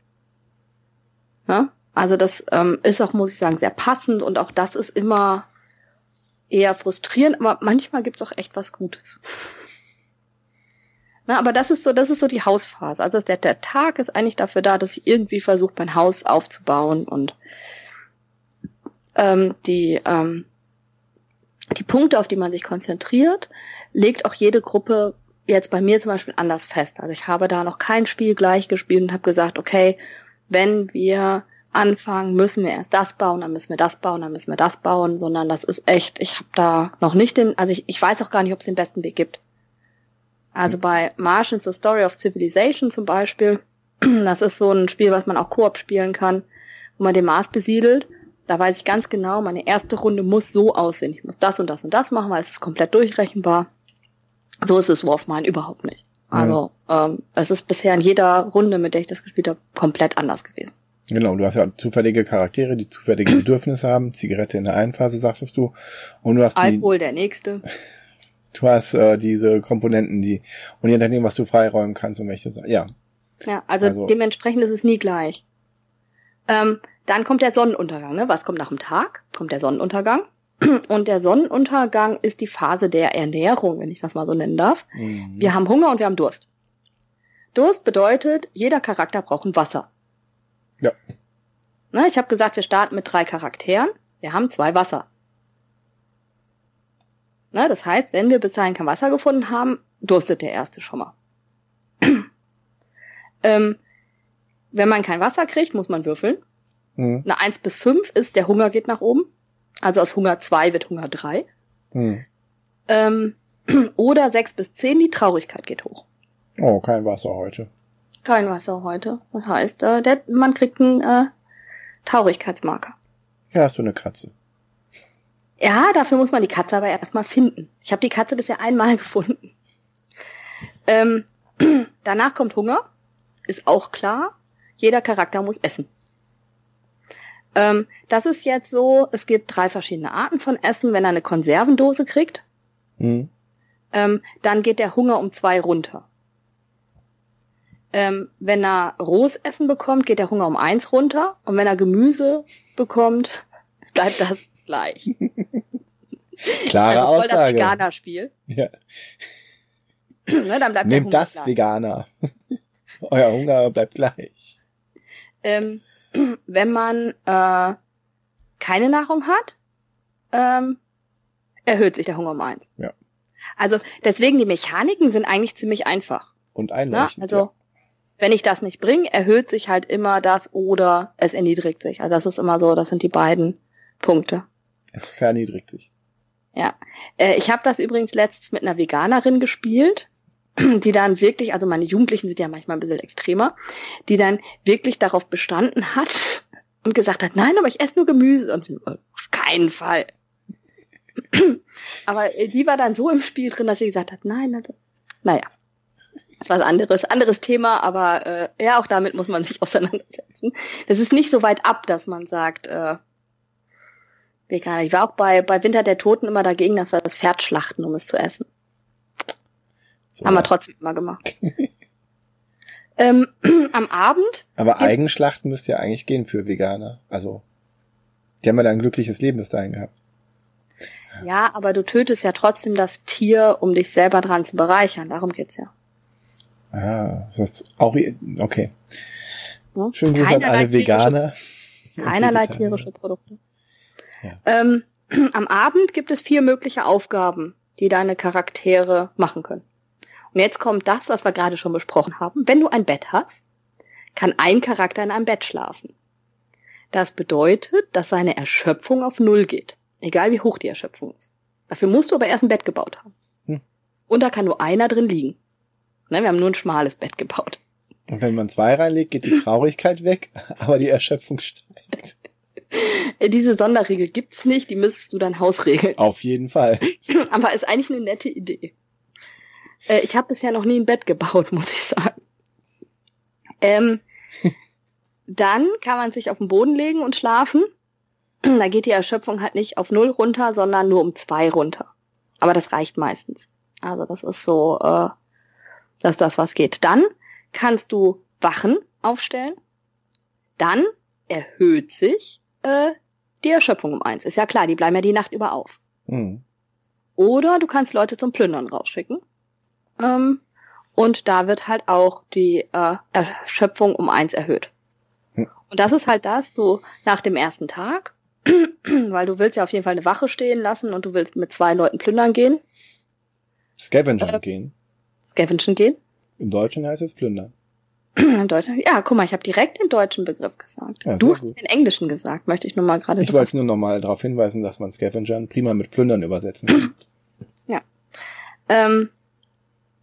Ja? Also das ähm, ist auch, muss ich sagen, sehr passend und auch das ist immer eher frustrierend, aber manchmal gibt's auch echt was Gutes. Na, aber das ist so, das ist so die Hausphase. Also der, der Tag ist eigentlich dafür da, dass ich irgendwie versuche, mein Haus aufzubauen und ähm, die ähm, die Punkte, auf die man sich konzentriert, legt auch jede Gruppe jetzt bei mir zum Beispiel anders fest. Also ich habe da noch kein Spiel gleich gespielt und habe gesagt, okay, wenn wir anfangen, müssen wir erst das bauen, dann müssen wir das bauen, dann müssen wir das bauen, sondern das ist echt, ich habe da noch nicht den, also ich, ich weiß auch gar nicht, ob es den besten Weg gibt. Also bei Martians The Story of Civilization zum Beispiel, *clears throat* das ist so ein Spiel, was man auch Koop spielen kann, wo man den Mars besiedelt. Da weiß ich ganz genau, meine erste Runde muss so aussehen. Ich muss das und das und das machen, weil es ist komplett durchrechenbar. So ist es Wolf Mine überhaupt nicht. Also ähm, es ist bisher in jeder Runde, mit der ich das gespielt habe, komplett anders gewesen. Genau, du hast ja zufällige Charaktere, die zufällige Bedürfnisse haben. Zigarette in der einen Phase, sagtest du. Und du hast die, Alkohol der nächste. *laughs* du hast äh, diese Komponenten, die, und je nachdem, was du freiräumen kannst und welche, ja. Ja, also, Also- dementsprechend ist es nie gleich. Ähm, dann kommt der Sonnenuntergang. Ne? Was kommt nach dem Tag? Kommt der Sonnenuntergang. *clears throat* Und der Sonnenuntergang ist die Phase der Ernährung, wenn ich das mal so nennen darf. Mhm. Wir haben Hunger und wir haben Durst. Durst bedeutet, jeder Charakter braucht ein Wasser. Ja. Na, ich habe gesagt, wir starten mit drei Charakteren. Wir haben zwei Wasser. Na, das heißt, wenn wir bis dahin kein Wasser gefunden haben, durstet der erste schon mal. *clears throat* ähm, wenn man kein Wasser kriegt, muss man würfeln. Mhm. Eine 1 bis 5 ist, der Hunger geht nach oben. Also aus Hunger 2 wird Hunger 3. Mhm. Ähm, *clears throat* oder 6 bis 10, die Traurigkeit geht hoch. Oh, kein Wasser heute. Kein Wasser heute. Das heißt, äh, der, man kriegt einen äh, Traurigkeitsmarker. Hier hast du eine Katze. Ja, dafür muss man die Katze aber erstmal finden. Ich habe die Katze bisher einmal *laughs* gefunden. Ähm, *clears throat* danach kommt Hunger. Ist auch klar. Jeder Charakter muss essen. Ähm, das ist jetzt so, es gibt drei verschiedene Arten von Essen. Wenn er eine Konservendose kriegt, Mhm. ähm, dann geht der Hunger um zwei runter. Ähm, wenn er rohes Essen bekommt, geht der Hunger um eins runter. Und wenn er Gemüse bekommt, *laughs* bleibt das gleich. *laughs* Klare also voll das Aussage. Veganer-Spiel. *laughs* Ja. *clears throat* ne, dann bleibt Nehmt das, gleich. Veganer. *laughs* Euer Hunger bleibt gleich. Ähm, *clears throat* wenn man äh, keine Nahrung hat, ähm, erhöht sich der Hunger um eins. Ja. Also deswegen die Mechaniken sind eigentlich ziemlich einfach. Und Ne? einleuchtend. Also wenn ich das nicht bringe, erhöht sich halt immer das oder es erniedrigt sich. Also das ist immer so, das sind die beiden Punkte. Es verniedrigt sich. Ja, äh, ich habe das übrigens letztens mit einer Veganerin gespielt, *clears throat* die dann wirklich, also meine Jugendlichen sind ja manchmal ein bisschen extremer, die dann wirklich darauf bestanden hat *laughs* und gesagt hat, nein, aber ich esse nur Gemüse und auf keinen Fall. *clears throat* aber äh, die war dann so im Spiel drin, dass sie gesagt hat, nein, also, naja. Das war was anderes, anderes Thema, aber äh, ja, auch damit muss man sich *laughs* auseinandersetzen. Das ist nicht so weit ab, dass man sagt, äh, Veganer. Ich war auch bei, bei Winter der Toten immer dagegen, dass wir das Pferd schlachten, um es zu essen. So. Haben wir trotzdem immer gemacht. *laughs* ähm, *clears throat* am Abend, Aber Eigenschlachten müsste ja eigentlich gehen für Veganer. Also, die haben ja ein glückliches Leben bis dahin gehabt. ja, aber du tötest ja trotzdem das Tier, um dich selber dran zu bereichern. Darum geht's ja. Ah, das ist auch, okay. Ne? Schönen Gruß an alle tierische- Veganer. und Keinerlei tierische Produkte. Ja. Ähm, *clears throat* am Abend gibt es vier mögliche Aufgaben, die deine Charaktere machen können. Und jetzt kommt das, was wir gerade schon besprochen haben. Wenn du ein Bett hast, kann ein Charakter in einem Bett schlafen. Das bedeutet, dass seine Erschöpfung auf Null geht. Egal wie hoch die Erschöpfung ist. Dafür musst du aber erst ein Bett gebaut haben. Hm. Und da kann nur einer drin liegen. Ne, wir haben nur ein schmales Bett gebaut. Und wenn man zwei reinlegt, geht die Traurigkeit weg, *laughs* aber die Erschöpfung steigt. Äh, Diese Sonderregel gibt's nicht, die müsstest du dann hausregeln. Auf jeden Fall. *laughs* Aber ist eigentlich eine nette Idee. Äh, ich habe bisher noch nie ein Bett gebaut, *laughs* muss ich sagen. Ähm, *laughs* dann kann man sich auf den Boden legen und schlafen. *clears throat* Da geht die Erschöpfung halt nicht auf null runter, sondern nur um zwei runter. Aber das reicht meistens. Also das ist so, äh, das ist das, was geht. Dann kannst du Wachen aufstellen. Dann erhöht sich äh, die Erschöpfung um eins. Ist ja klar, die bleiben ja die Nacht über auf. Hm. Oder du kannst Leute zum Plündern rausschicken. Ähm, und da wird halt auch die äh, Erschöpfung um eins erhöht. Hm. Und das ist halt das, du nach dem ersten Tag, *clears throat* weil du willst ja auf jeden Fall eine Wache stehen lassen und du willst mit zwei Leuten plündern gehen, Scavenger Äh. gehen. scavengen gehen. Im Deutschen heißt es plündern. *clears throat* Im Deutschen, ja, guck mal, ich habe direkt den deutschen Begriff gesagt. Ja, du hast gut. den englischen gesagt, möchte ich nur mal gerade Ich wollte nur nochmal darauf hinweisen, dass man Scavengern prima mit Plündern übersetzen kann. *clears throat* Ähm,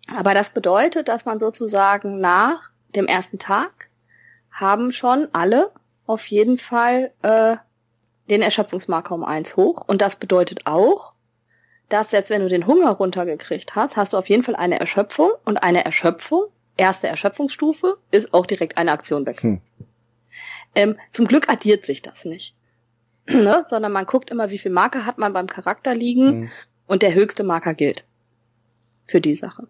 aber das bedeutet, dass man sozusagen nach dem ersten Tag haben schon alle auf jeden Fall äh, den Erschöpfungsmarker um eins hoch. Und das bedeutet auch, dass selbst wenn du den Hunger runtergekriegt hast, hast du auf jeden Fall eine Erschöpfung und eine Erschöpfung, erste Erschöpfungsstufe, ist auch direkt eine Aktion weg. Hm. Ähm, zum Glück addiert sich das nicht. *clears throat* ne? Sondern man guckt immer, wie viel Marker hat man beim Charakter liegen Hm. und der höchste Marker gilt. Für die Sache.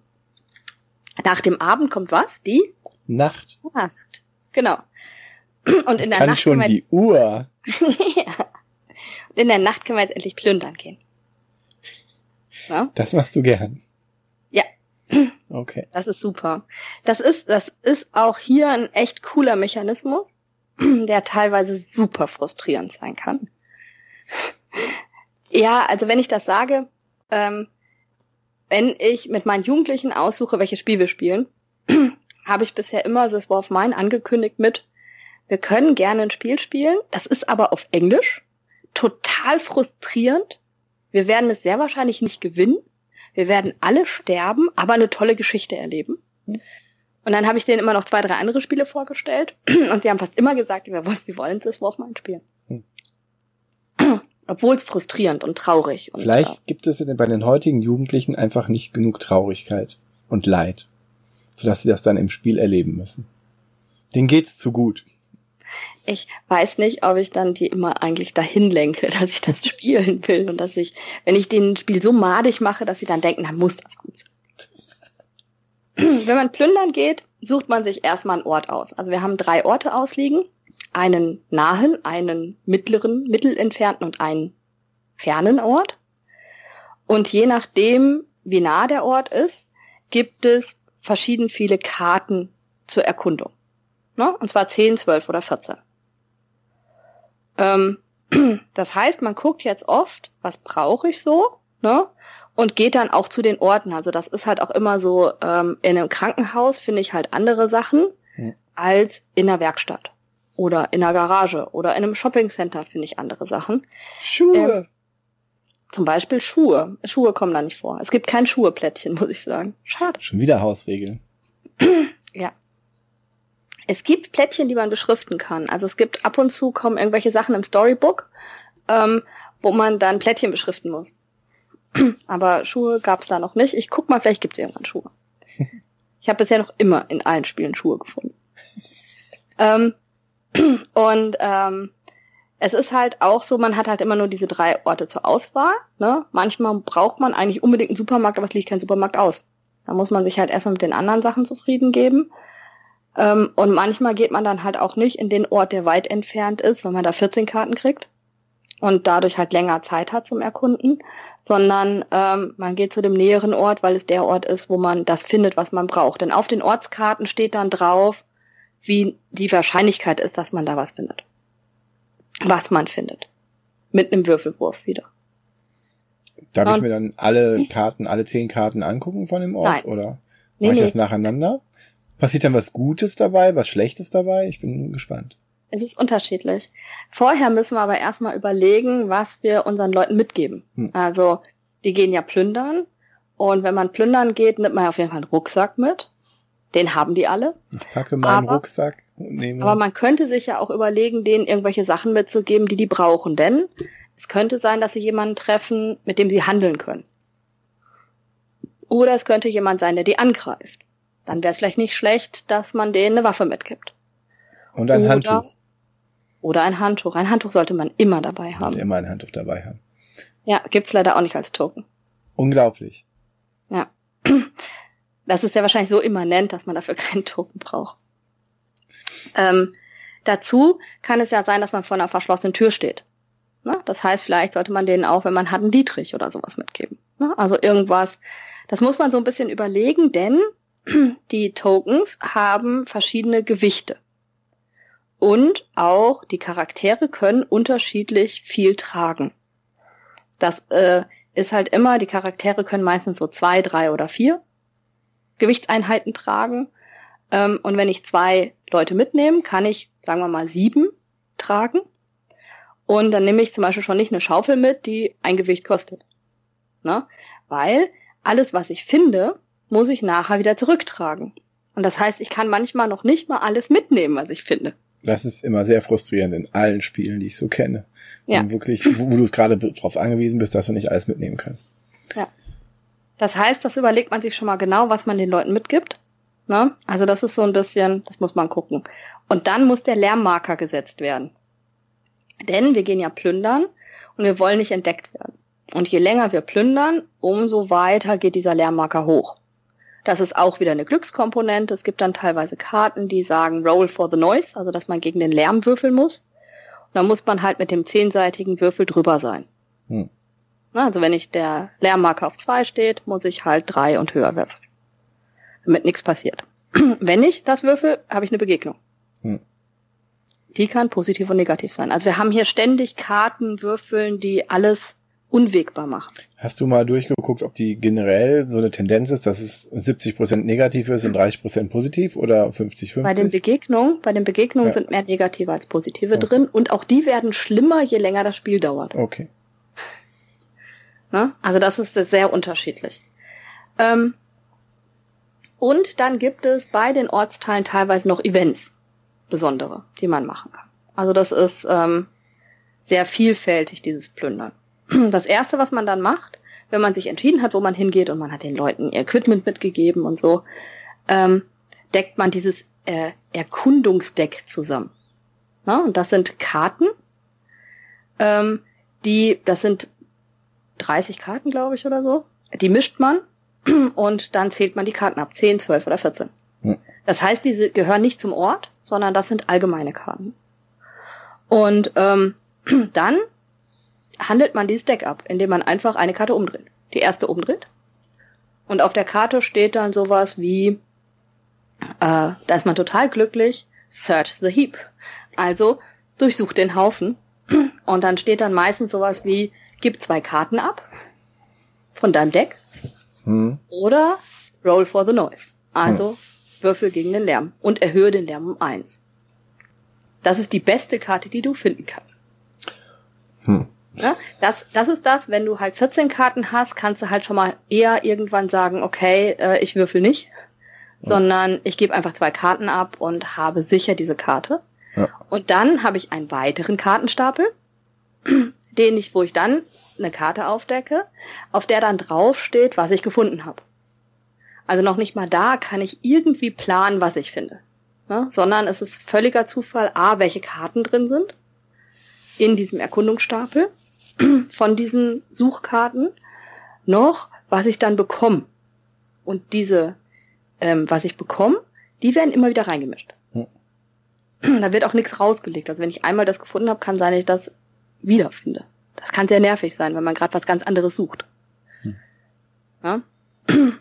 Nach dem Abend kommt was? Die Nacht. Nacht. Genau. *clears throat* Und in der Kann Nacht schon kann man, die Uhr. *laughs* ja. Und in der Nacht können wir jetzt endlich plündern gehen. Ja? Das machst du gern. Ja. *clears throat* Okay. Das ist super. Das ist, das ist auch hier ein echt cooler Mechanismus, *clears throat* der teilweise super frustrierend sein kann. *laughs* ja, also wenn ich das sage, ähm, wenn ich mit meinen Jugendlichen aussuche, welches Spiel wir spielen, *clears throat* habe ich bisher immer This War of Mine angekündigt mit, wir können gerne ein Spiel spielen, das ist aber auf Englisch, total frustrierend. Wir werden es sehr wahrscheinlich nicht gewinnen. Wir werden alle sterben, aber eine tolle Geschichte erleben. Und dann habe ich denen immer noch zwei, drei andere Spiele vorgestellt. *clears throat* Und sie haben fast immer gesagt, sie wollen of Mine spielen. Hm. *clears throat* Obwohl es frustrierend und traurig. Und, Vielleicht äh, gibt es bei den heutigen Jugendlichen einfach nicht genug Traurigkeit und Leid, sodass sie das dann im Spiel erleben müssen. Denen geht's zu gut. Ich weiß nicht, ob ich dann die immer eigentlich dahin lenke, *laughs* dass ich das *laughs* spielen will und dass ich, wenn ich den Spiel so madig mache, dass sie dann denken, dann muss das gut sein. *clears throat* Wenn man plündern geht, sucht man sich erstmal einen Ort aus. Also wir haben drei Orte ausliegen einen nahen, einen mittleren, mittelentfernten und einen fernen Ort. Und je nachdem, wie nah der Ort ist, gibt es verschieden viele Karten zur Erkundung. Ne? Und zwar 10, 12 oder 14. Ähm, *clears throat* das heißt, man guckt jetzt oft, was brauche ich so, ne? Und geht dann auch zu den Orten. Also das ist halt auch immer so, ähm, in einem Krankenhaus finde ich halt andere Sachen hm. als in der Werkstatt oder in einer Garage oder in einem Shoppingcenter finde ich andere Sachen. Schuhe. Ähm, zum Beispiel Schuhe. Schuhe kommen da nicht vor. Es gibt kein Schuheplättchen, *laughs* muss ich sagen. Schade. Schon wieder Hausregeln. ja. Es gibt Plättchen, die man beschriften kann. Also es gibt ab und zu kommen irgendwelche Sachen im Storybook, ähm, wo man dann Plättchen beschriften muss. *clears throat* Aber Schuhe gab es da noch nicht. Ich guck mal, vielleicht gibt es irgendwann Schuhe. *laughs* Ich habe bisher noch immer in allen Spielen Schuhe gefunden. ähm, *clears throat* und ähm, es ist halt auch so, man hat halt immer nur diese drei Orte zur Auswahl. Ne? Manchmal braucht man eigentlich unbedingt einen Supermarkt, aber es liegt kein Supermarkt aus. Da muss man sich halt erstmal mit den anderen Sachen zufrieden geben. Ähm, und manchmal geht man dann halt auch nicht in den Ort, der weit entfernt ist, weil man da 14 Karten kriegt und dadurch halt länger Zeit hat zum Erkunden, sondern ähm, man geht zu dem näheren Ort, weil es der Ort ist, wo man das findet, was man braucht. Denn auf den Ortskarten steht dann drauf, wie die Wahrscheinlichkeit ist, dass man da was findet. Was man findet. Mit einem Würfelwurf wieder. Darf Und ich mir dann alle Karten, alle zehn Karten angucken von dem Ort? Nein. Oder nee, mache ich nee. das nacheinander? Passiert dann was Gutes dabei, was Schlechtes dabei? Ich bin gespannt. Es ist unterschiedlich. Vorher müssen wir aber erstmal überlegen, was wir unseren Leuten mitgeben. Hm. Also, die gehen ja plündern. Und wenn man plündern geht, nimmt man auf jeden Fall einen Rucksack mit. Den haben die alle. Ich packe meinen aber, Rucksack und nehme. Aber man könnte sich ja auch überlegen, denen irgendwelche Sachen mitzugeben, die die brauchen. Denn es könnte sein, dass sie jemanden treffen, mit dem sie handeln können. Oder es könnte jemand sein, der die angreift. Dann wäre es vielleicht nicht schlecht, dass man denen eine Waffe mitgibt. Und ein oder, Handtuch. Oder ein Handtuch. Ein Handtuch sollte man immer dabei haben. Immer ein Handtuch dabei haben. Ja, gibt's leider auch nicht als Token. Unglaublich. Ja. *clears throat* Das ist ja wahrscheinlich so immanent, dass man dafür *laughs* keinen Token braucht. Ähm, dazu kann es ja sein, dass man vor einer verschlossenen Tür steht. Ne? Das heißt, vielleicht sollte man denen auch, wenn man hat, einen Dietrich oder sowas mitgeben. Ne? Also irgendwas. Das muss man so ein bisschen überlegen, denn die Tokens haben verschiedene Gewichte. Und auch die Charaktere können unterschiedlich viel tragen. Das äh, ist halt immer, die Charaktere können meistens so zwei, drei oder vier Gewichtseinheiten tragen. Ähm, und wenn ich zwei Leute mitnehme, kann ich, sagen wir mal, sieben tragen. Und dann nehme ich zum Beispiel schon nicht eine Schaufel mit, die ein Gewicht kostet. Ne? Weil alles, was ich finde, muss ich nachher wieder zurücktragen. Und das heißt, ich kann manchmal noch nicht mal alles mitnehmen, was ich finde. Das ist immer sehr frustrierend in allen Spielen, die ich so kenne. Ja. Und wirklich, wo, wo du es gerade darauf angewiesen bist, dass du nicht alles mitnehmen kannst. Ja. Das heißt, das überlegt man sich schon mal genau, was man den Leuten mitgibt. Ne? Also das ist so ein bisschen, das muss man gucken. Und dann muss der Lärmmarker gesetzt werden. Denn wir gehen ja plündern und wir wollen nicht entdeckt werden. Und je länger wir plündern, umso weiter geht dieser Lärmmarker hoch. Das ist auch wieder eine Glückskomponente. Es gibt dann teilweise Karten, die sagen Roll for the Noise, also dass man gegen den Lärm würfeln muss. dann muss man halt mit dem zehnseitigen Würfel drüber sein. Hm. Also wenn ich der Lärmmarker auf zwei steht, muss ich halt drei und höher würfeln. Damit nichts passiert. *clears throat* wenn ich das würfel, habe ich eine Begegnung. Hm. Die kann positiv und negativ sein. Also wir haben hier ständig Karten würfeln, die alles unwegbar machen. Hast du mal durchgeguckt, ob die generell so eine Tendenz ist, dass es 70 Prozent negativ ist und 30 Prozent positiv oder 50-50? Bei den Begegnungen, bei den Begegnungen ja. sind mehr negative als positive okay. drin und auch die werden schlimmer, je länger das Spiel dauert. Okay. *laughs* Na? Also das ist sehr unterschiedlich. Ähm, und dann gibt es bei den Ortsteilen teilweise noch Events, besondere, die man machen kann. Also das ist ähm, sehr vielfältig, dieses Plündern. *clears throat* Das erste, was man dann macht, wenn man sich entschieden hat, wo man hingeht und man hat den Leuten ihr Equipment mitgegeben und so, ähm, deckt man dieses äh, Erkundungsdeck zusammen. Na, und das sind Karten, ähm, die, das sind 30 Karten, glaube ich, oder so. Die mischt man *clears throat* und dann zählt man die Karten ab. 10, 12 oder 14. Hm. Das heißt, diese gehören nicht zum Ort, sondern das sind allgemeine Karten. Und ähm, *clears throat* dann handelt man dieses Deck ab, indem man einfach eine Karte umdreht. Die erste umdreht. Und auf der Karte steht dann sowas wie, äh, da ist man total glücklich, search the heap. Also durchsucht den Haufen. Und dann steht dann meistens sowas wie, gib zwei Karten ab von deinem Deck. Hm. Oder roll for the noise. Also hm. würfel gegen den Lärm und erhöhe den Lärm um eins. Das ist die beste Karte, die du finden kannst. Hm. Ja, das, das ist das, wenn du halt 14 Karten hast, kannst du halt schon mal eher irgendwann sagen, okay, äh, ich würfel nicht, ja. sondern ich gebe einfach zwei Karten ab und habe sicher diese Karte. Ja. Und dann habe ich einen weiteren Kartenstapel, *clears throat* den ich, wo ich dann eine Karte aufdecke, auf der dann drauf steht, was ich gefunden habe. Also noch nicht mal da kann ich irgendwie planen, was ich finde. Ne? Sondern es ist völliger Zufall, a, welche Karten drin sind in diesem Erkundungsstapel *clears throat* von diesen Suchkarten noch, was ich dann bekomme. Und diese, ähm, was ich bekomme, die werden immer wieder reingemischt. *clears throat* Da wird auch nichts rausgelegt. Also wenn ich einmal das gefunden habe, kann sein, dass ich das wiederfinde. Das kann sehr nervig sein, wenn man gerade was ganz anderes sucht. Hm. Ja? *clears throat*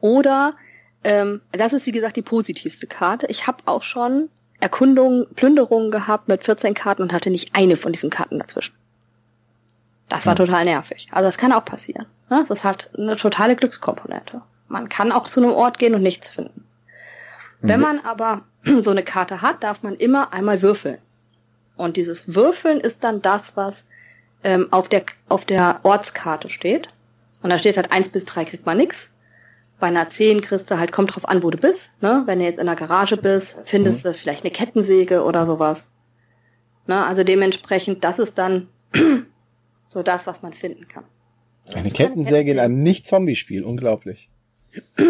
Oder ähm, das ist wie gesagt die positivste Karte. Ich habe auch schon Erkundungen, Plünderungen gehabt mit 14 Karten und hatte nicht eine von diesen Karten dazwischen. Das war total nervig. Also das kann auch passieren. Ne? Das hat eine totale Glückskomponente. Man kann auch zu einem Ort gehen und nichts finden. Wenn mhm. man aber *clears throat* so eine Karte hat, darf man immer einmal würfeln. Und dieses Würfeln ist dann das, was ähm, auf, der, auf der Ortskarte steht. Und da steht halt eins bis drei kriegt man nix. Bei einer 10 kriegst du halt, kommt drauf an, wo du bist. Ne? Wenn du jetzt in der Garage bist, findest mhm. du vielleicht eine Kettensäge oder sowas. Ne? Also dementsprechend, das ist dann *clears throat* so das, was man finden kann. Eine Kettensäge in einem Nicht-Zombie-Spiel, unglaublich. *clears throat*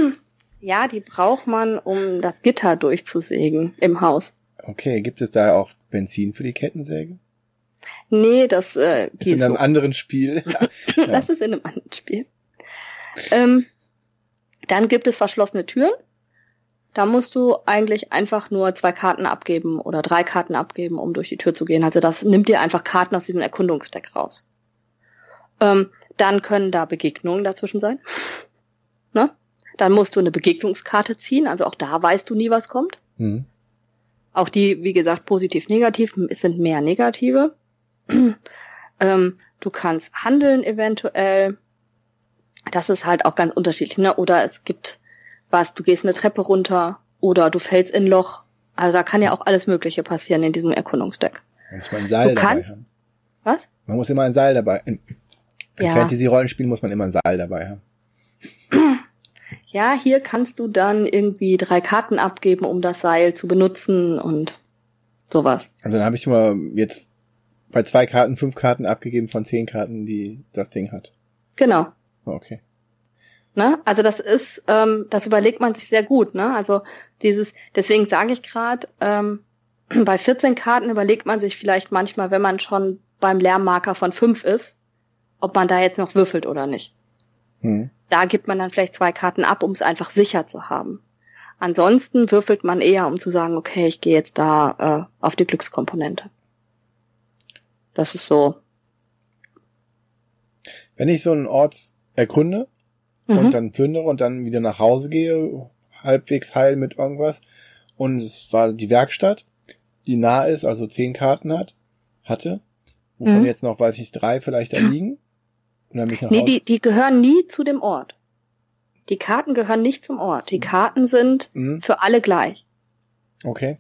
Ja, die braucht man, um das Gitter durchzusägen im Haus. Okay, gibt es da auch Benzin für die Kettensäge? Nee, das äh, ist in einem so. anderen Spiel. *laughs* ja. Das ist in einem anderen Spiel. Ähm, dann gibt es verschlossene Türen. Da musst du eigentlich einfach nur zwei Karten abgeben oder drei Karten abgeben, um durch die Tür zu gehen. Also das nimmt dir einfach Karten aus diesem Erkundungsdeck raus. Ähm, dann können da Begegnungen dazwischen sein. ne? Dann musst du eine Begegnungskarte ziehen, also auch da weißt du nie, was kommt. Mhm. Auch die, wie gesagt, positiv, negativ, es sind mehr negative. *clears throat* ähm, du kannst handeln eventuell. Das ist halt auch ganz unterschiedlich, ne? Oder es gibt was, du gehst eine Treppe runter oder du fällst in ein Loch. Also da kann ja auch alles Mögliche passieren in diesem Erkundungsdeck. Man muss man ein Seil du kannst, dabei haben. Was? Man muss immer ein Seil dabei. In, ja. Fantasy-Rollenspielen muss man immer ein Seil dabei haben. Ja, hier kannst du dann irgendwie drei Karten abgeben, um das Seil zu benutzen und sowas. Also dann habe ich mal jetzt bei zwei Karten fünf Karten abgegeben von zehn Karten, die das Ding hat. Genau. Okay. Ne? Also das ist, ähm, das überlegt man sich sehr gut. Ne? Also dieses, deswegen sage ich gerade, ähm, *clears throat* bei 14 Karten überlegt man sich vielleicht manchmal, wenn man schon beim Lärmmarker von fünf ist, ob man da jetzt noch würfelt oder nicht. Hm. Da gibt man dann vielleicht zwei Karten ab, um es einfach sicher zu haben. Ansonsten würfelt man eher, um zu sagen, okay, ich gehe jetzt da äh, auf die Glückskomponente. Das ist so. Wenn ich so einen Ort ergründe Mhm. und dann plündere und dann wieder nach Hause gehe, halbwegs heil mit irgendwas, und es war die Werkstatt, die nah ist, also zehn Karten hat, hatte, wovon Mhm. jetzt noch, weiß ich nicht, drei vielleicht da liegen. Nee, die, die gehören nie zu dem Ort. Die Karten gehören nicht zum Ort. Die Karten sind Mhm, für alle gleich. okay.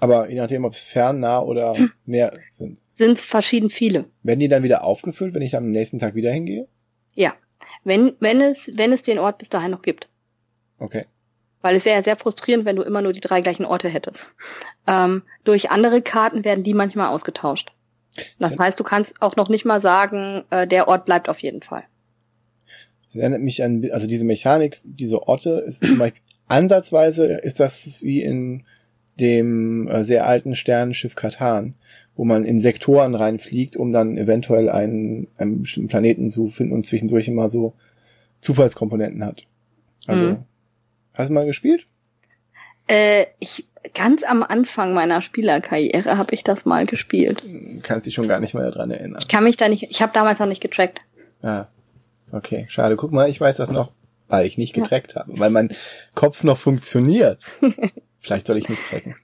Aber je nachdem, ob es fern, nah oder *clears throat* mehr sind. Sind es verschieden viele. Werden die dann wieder aufgefüllt, wenn ich dann am nächsten Tag wieder hingehe? Ja. Wenn, wenn es, wenn es den Ort bis dahin noch gibt. Okay. Weil es wäre ja sehr frustrierend, wenn du immer nur die drei gleichen Orte hättest. Ähm, durch andere Karten werden die manchmal ausgetauscht. Das heißt, du kannst auch noch nicht mal sagen, äh, der Ort bleibt auf jeden Fall. Das erinnert mich an, also diese Mechanik, diese Orte ist zum Beispiel, *clears throat* ansatzweise ist das wie in dem äh, sehr alten Sternenschiff Katan, wo man in Sektoren reinfliegt, um dann eventuell einen, einen bestimmten Planeten zu finden und zwischendurch immer so Zufallskomponenten hat. Also, Mhm. hast du mal gespielt? Äh, ich ganz am Anfang meiner Spielerkarriere habe ich das mal gespielt. Kannst dich schon gar nicht mehr daran erinnern. Ich kann mich da nicht, ich habe damals noch nicht getrackt. Ah, okay, schade. Guck mal, ich weiß das noch, weil ich nicht getrackt habe, weil mein Kopf noch funktioniert. *laughs* Vielleicht soll ich nicht tracken.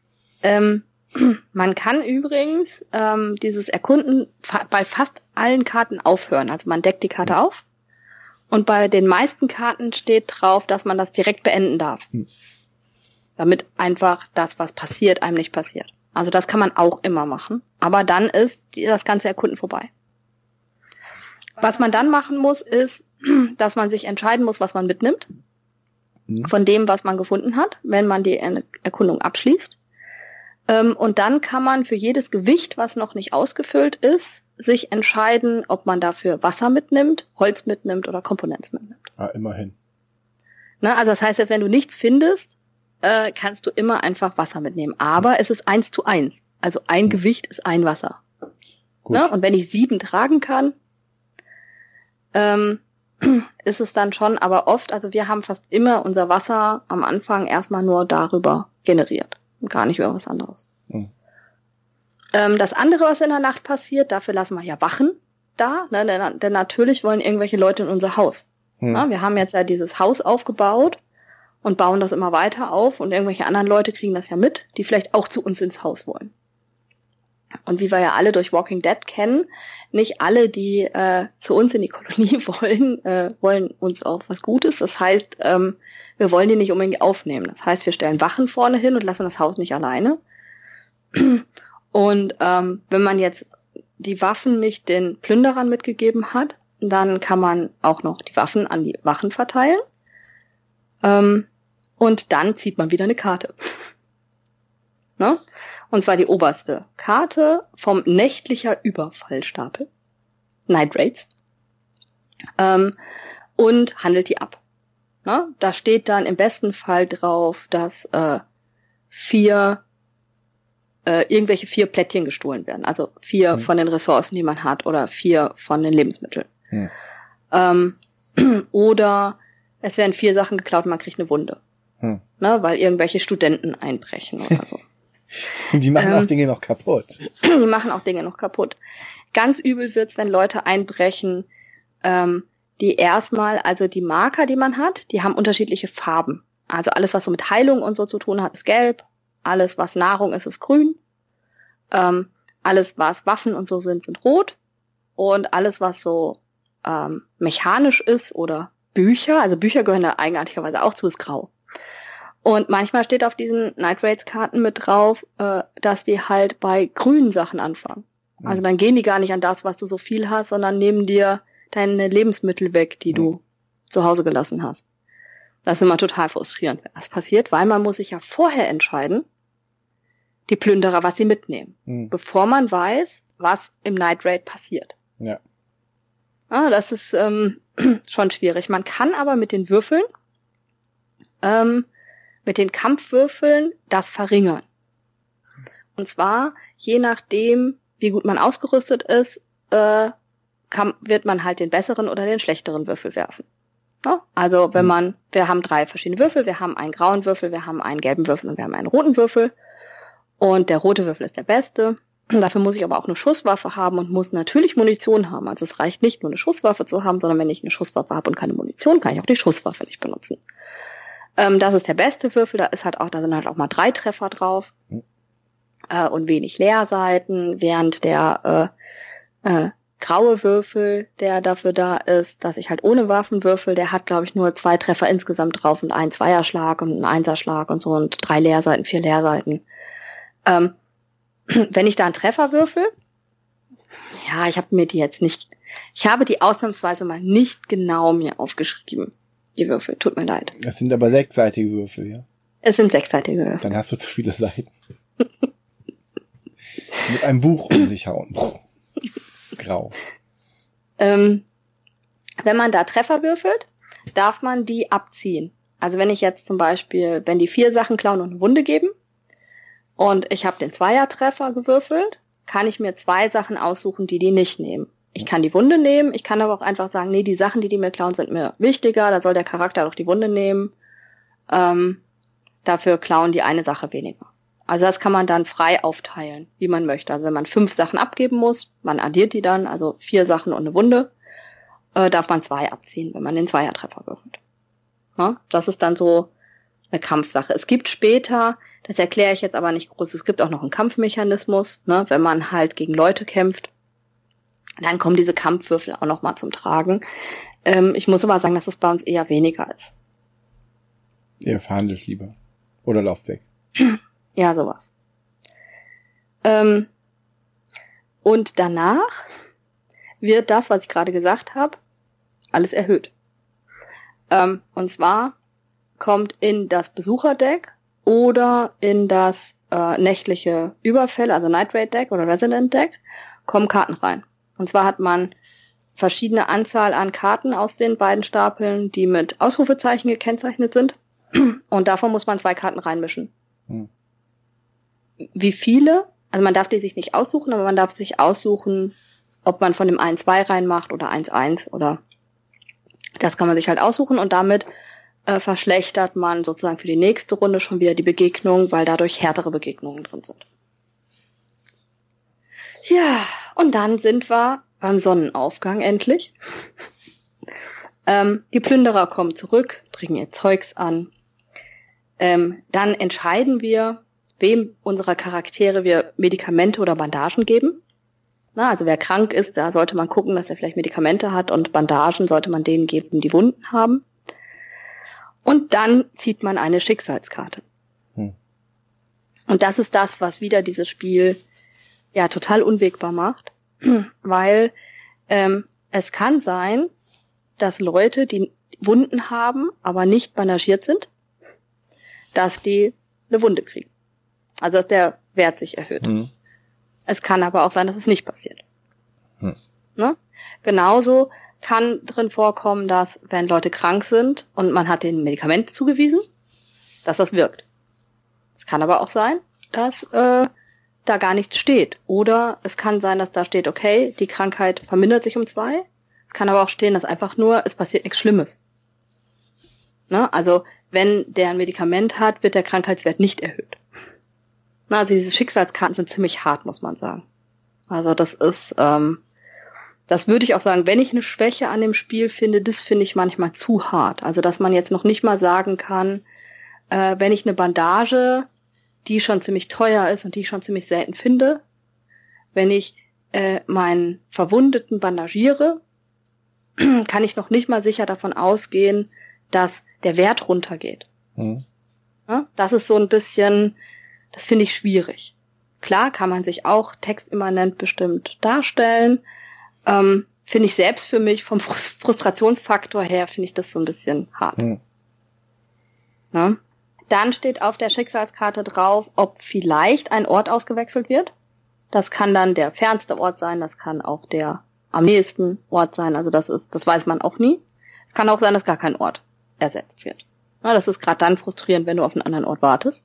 Ähm, *clears throat* man kann übrigens ähm, dieses Erkunden fa bei fast allen Karten aufhören. Also man deckt die Karte auf und bei den meisten Karten steht drauf, dass man das direkt beenden darf. Hm. Damit einfach das, was passiert, einem nicht passiert. Also das kann man auch immer machen. Aber dann ist das ganze Erkunden vorbei. Was man dann machen muss, ist, *clears throat* dass man sich entscheiden muss, was man mitnimmt Hm? von dem, was man gefunden hat, wenn man die Er- Erkundung abschließt. Ähm, und dann kann man für jedes Gewicht, was noch nicht ausgefüllt ist, sich entscheiden, ob man dafür Wasser mitnimmt, Holz mitnimmt oder Komponents mitnimmt. Ah, immerhin. Ne? Also das heißt, wenn du nichts findest, äh, kannst du immer einfach Wasser mitnehmen. Aber es ist eins zu eins. Also ein Hm. Gewicht ist ein Wasser. Gut. Ne? Und wenn ich sieben tragen kann, ähm, *clears throat* ist es dann schon, aber oft, also wir haben fast immer unser Wasser am Anfang erstmal nur darüber generiert und gar nicht über was anderes. Hm. Ähm, das andere, was in der Nacht passiert, dafür lassen wir ja Wachen da, ne? denn, denn natürlich wollen irgendwelche Leute in unser Haus. Hm. Ja, wir haben jetzt ja dieses Haus aufgebaut und bauen das immer weiter auf und irgendwelche anderen Leute kriegen das ja mit, die vielleicht auch zu uns ins Haus wollen. Und wie wir ja alle durch Walking Dead kennen, nicht alle, die äh, zu uns in die Kolonie *laughs* wollen, äh, wollen uns auch was Gutes. Das heißt, ähm, wir wollen die nicht unbedingt aufnehmen. Das heißt, wir stellen Wachen vorne hin und lassen das Haus nicht alleine. *clears throat* Und ähm, wenn man jetzt die Waffen nicht den Plünderern mitgegeben hat, dann kann man auch noch die Waffen an die Wachen verteilen. Ähm, und dann zieht man wieder eine Karte. *laughs* ne? Und zwar die oberste Karte vom nächtlicher Überfallstapel. Night Raids. Ähm, und handelt die ab. Ne? Da steht dann im besten Fall drauf, dass äh, vier äh, irgendwelche vier Plättchen gestohlen werden. Also vier Hm. von den Ressourcen, die man hat, oder vier von den Lebensmitteln. Hm. Ähm, *clears throat* oder es werden vier Sachen geklaut und man kriegt eine Wunde. Hm. Ne, weil irgendwelche Studenten einbrechen oder so. *laughs* Die machen Ähm, auch Dinge noch kaputt. *clears throat* Die machen auch Dinge noch kaputt. Ganz übel wird's, wenn Leute einbrechen, ähm, die erstmal, also die Marker, die man hat, die haben unterschiedliche Farben. Also alles, was so mit Heilung und so zu tun hat, ist gelb. Alles, was Nahrung ist, ist grün. Ähm, alles, was Waffen und so sind, sind rot. Und alles, was so ähm, mechanisch ist oder Bücher, also Bücher gehören da eigenartigerweise auch zu, ist grau. Und manchmal steht auf diesen Night Raids Karten mit drauf, äh, dass die halt bei grünen Sachen anfangen. Hm. Also dann gehen die gar nicht an das, was du so viel hast, sondern nehmen dir deine Lebensmittel weg, die du zu Hause gelassen hast. Das ist immer total frustrierend, wenn das passiert, weil man muss sich ja vorher entscheiden, die Plünderer, was sie mitnehmen, Hm. bevor man weiß, was im Night Raid passiert. Ja. Ah, das ist ähm, *clears throat* schon schwierig. Man kann aber mit den Würfeln, ähm, mit den Kampfwürfeln das verringern. Und zwar, je nachdem, wie gut man ausgerüstet ist, äh, kann, wird man halt den besseren oder den schlechteren Würfel werfen. Ja? Also wenn Mhm. man, wir haben drei verschiedene Würfel, wir haben einen grauen Würfel, wir haben einen gelben Würfel und wir haben einen roten Würfel. Und der rote Würfel ist der beste. *clears throat* Dafür muss ich aber auch eine Schusswaffe haben und muss natürlich Munition haben. Also es reicht nicht nur eine Schusswaffe zu haben, sondern wenn ich eine Schusswaffe habe und keine Munition, kann ich auch die Schusswaffe nicht benutzen. Ähm, das ist der beste Würfel, da ist halt auch, da sind halt auch mal drei Treffer drauf hm. äh, und wenig Leerseiten, während der äh, äh, graue Würfel, der dafür da ist, dass ich halt ohne Waffen würfel, der hat, glaube ich, nur zwei Treffer insgesamt drauf und einen Zweierschlag und einen Einserschlag und so und drei Leerseiten, vier Leerseiten. Ähm, *clears throat* wenn ich da einen Treffer würfel, ja, ich habe mir die jetzt nicht, ich habe die ausnahmsweise mal nicht genau mir aufgeschrieben, die Würfel, tut mir leid. Das sind aber sechsseitige Würfel, ja? Es sind sechsseitige Würfel. Dann hast du zu viele Seiten. *laughs* Mit einem Buch um sich hauen. Grau. Ähm, wenn man da Treffer würfelt, darf man die abziehen. Also wenn ich jetzt zum Beispiel, wenn die vier Sachen klauen und eine Wunde geben und ich habe den Zweiertreffer gewürfelt, kann ich mir zwei Sachen aussuchen, die die nicht nehmen. Ich kann die Wunde nehmen, ich kann aber auch einfach sagen, nee, die Sachen, die die mir klauen, sind mir wichtiger, da soll der Charakter doch die Wunde nehmen. Ähm, dafür klauen die eine Sache weniger. Also das kann man dann frei aufteilen, wie man möchte. Also wenn man fünf Sachen abgeben muss, man addiert die dann, also vier Sachen und eine Wunde, äh, darf man zwei abziehen, wenn man den Zweiertreffer würfelt. Ja, das ist dann so eine Kampfsache. Es gibt später, das erkläre ich jetzt aber nicht groß, es gibt auch noch einen Kampfmechanismus, ne, wenn man halt gegen Leute kämpft, dann kommen diese Kampfwürfel auch noch mal zum Tragen. Ähm, ich muss aber sagen, dass es bei uns eher weniger ist. Ihr verhandelt lieber. Oder lauft weg. *clears throat* Ja, sowas. Ähm, und danach wird das, was ich gerade gesagt habe, alles erhöht. Ähm, und zwar kommt in das Besucherdeck oder in das äh, nächtliche Überfälle, also Night Raid Deck oder Resident Deck, kommen Karten rein. Und zwar hat man verschiedene Anzahl an Karten aus den beiden Stapeln, die mit Ausrufezeichen gekennzeichnet sind. Und davon muss man zwei Karten reinmischen. Hm wie viele. Also man darf die sich nicht aussuchen, aber man darf sich aussuchen, ob man von dem 1-2 reinmacht oder 1-1 oder das kann man sich halt aussuchen und damit äh, verschlechtert man sozusagen für die nächste Runde schon wieder die Begegnung, weil dadurch härtere Begegnungen drin sind. Ja, und dann sind wir beim Sonnenaufgang endlich. ähm, die Plünderer kommen zurück, bringen ihr Zeugs an. Ähm, dann entscheiden wir, wem unserer Charaktere wir Medikamente oder Bandagen geben. Na, also wer krank ist, da sollte man gucken, dass er vielleicht Medikamente hat und Bandagen sollte man denen geben, die Wunden haben. Und dann zieht man eine Schicksalskarte. Hm. Und das ist das, was wieder dieses Spiel ja total unwegbar macht, *clears throat* weil ähm, es kann sein, dass Leute, die Wunden haben, aber nicht bandagiert sind, dass die eine Wunde kriegen. Also dass der Wert sich erhöht. Mhm. Es kann aber auch sein, dass es nicht passiert. Mhm. Ne? Genauso kann drin vorkommen, dass wenn Leute krank sind und man hat den Medikament zugewiesen, dass das wirkt. Es kann aber auch sein, dass äh, da gar nichts steht. Oder es kann sein, dass da steht, okay, die Krankheit vermindert sich um zwei. Es kann aber auch stehen, dass einfach nur, es passiert nichts Schlimmes. Ne? Also wenn der ein Medikament hat, wird der Krankheitswert nicht erhöht. Na, also diese Schicksalskarten sind ziemlich hart, muss man sagen. Also das ist, ähm, das würde ich auch sagen, wenn ich eine Schwäche an dem Spiel finde, das finde ich manchmal zu hart. Also dass man jetzt noch nicht mal sagen kann, äh, wenn ich eine Bandage, die schon ziemlich teuer ist und die ich schon ziemlich selten finde, wenn ich äh, meinen Verwundeten bandagiere, *clears throat* kann ich noch nicht mal sicher davon ausgehen, dass der Wert runtergeht. Mhm. Ja, das ist so ein bisschen, das finde ich schwierig. Klar kann man sich auch textimmanent bestimmt darstellen. Ähm, finde ich selbst für mich vom Frustrationsfaktor her finde ich das so ein bisschen hart. Hm. Ja? Dann steht auf der Schicksalskarte drauf, ob vielleicht ein Ort ausgewechselt wird. Das kann dann der fernste Ort sein, das kann auch der am nächsten Ort sein. Also das ist, das weiß man auch nie. Es kann auch sein, dass gar kein Ort ersetzt wird. Ja, das ist gerade dann frustrierend, wenn du auf einen anderen Ort wartest.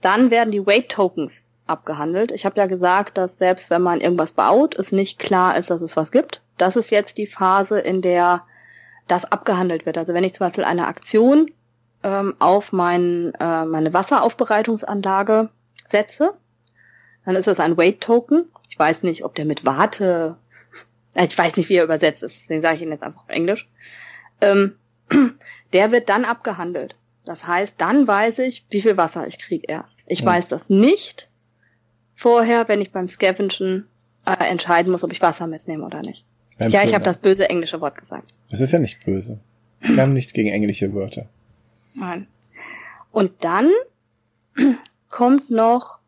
Dann werden die Weight Tokens abgehandelt. Ich habe ja gesagt, dass selbst wenn man irgendwas baut, es nicht klar ist, dass es was gibt. Das ist jetzt die Phase, in der das abgehandelt wird. Also wenn ich zum Beispiel eine Aktion ähm, auf mein, äh, meine Wasseraufbereitungsanlage setze, dann ist das ein Wait-Token. Ich weiß nicht, ob der mit Warte, äh, ich weiß nicht, wie er übersetzt ist, deswegen sage ich ihn jetzt einfach auf Englisch. Ähm, *clears throat* der wird dann abgehandelt. Das heißt, dann weiß ich, wie viel Wasser ich kriege erst. Ich ja. weiß das nicht vorher, wenn ich beim Scavengen äh, entscheiden muss, ob ich Wasser mitnehme oder nicht. Beim ja, ich habe das böse englische Wort gesagt. Das ist ja nicht böse. Wir haben nichts gegen englische Wörter. Nein. Und dann *clears throat* kommt noch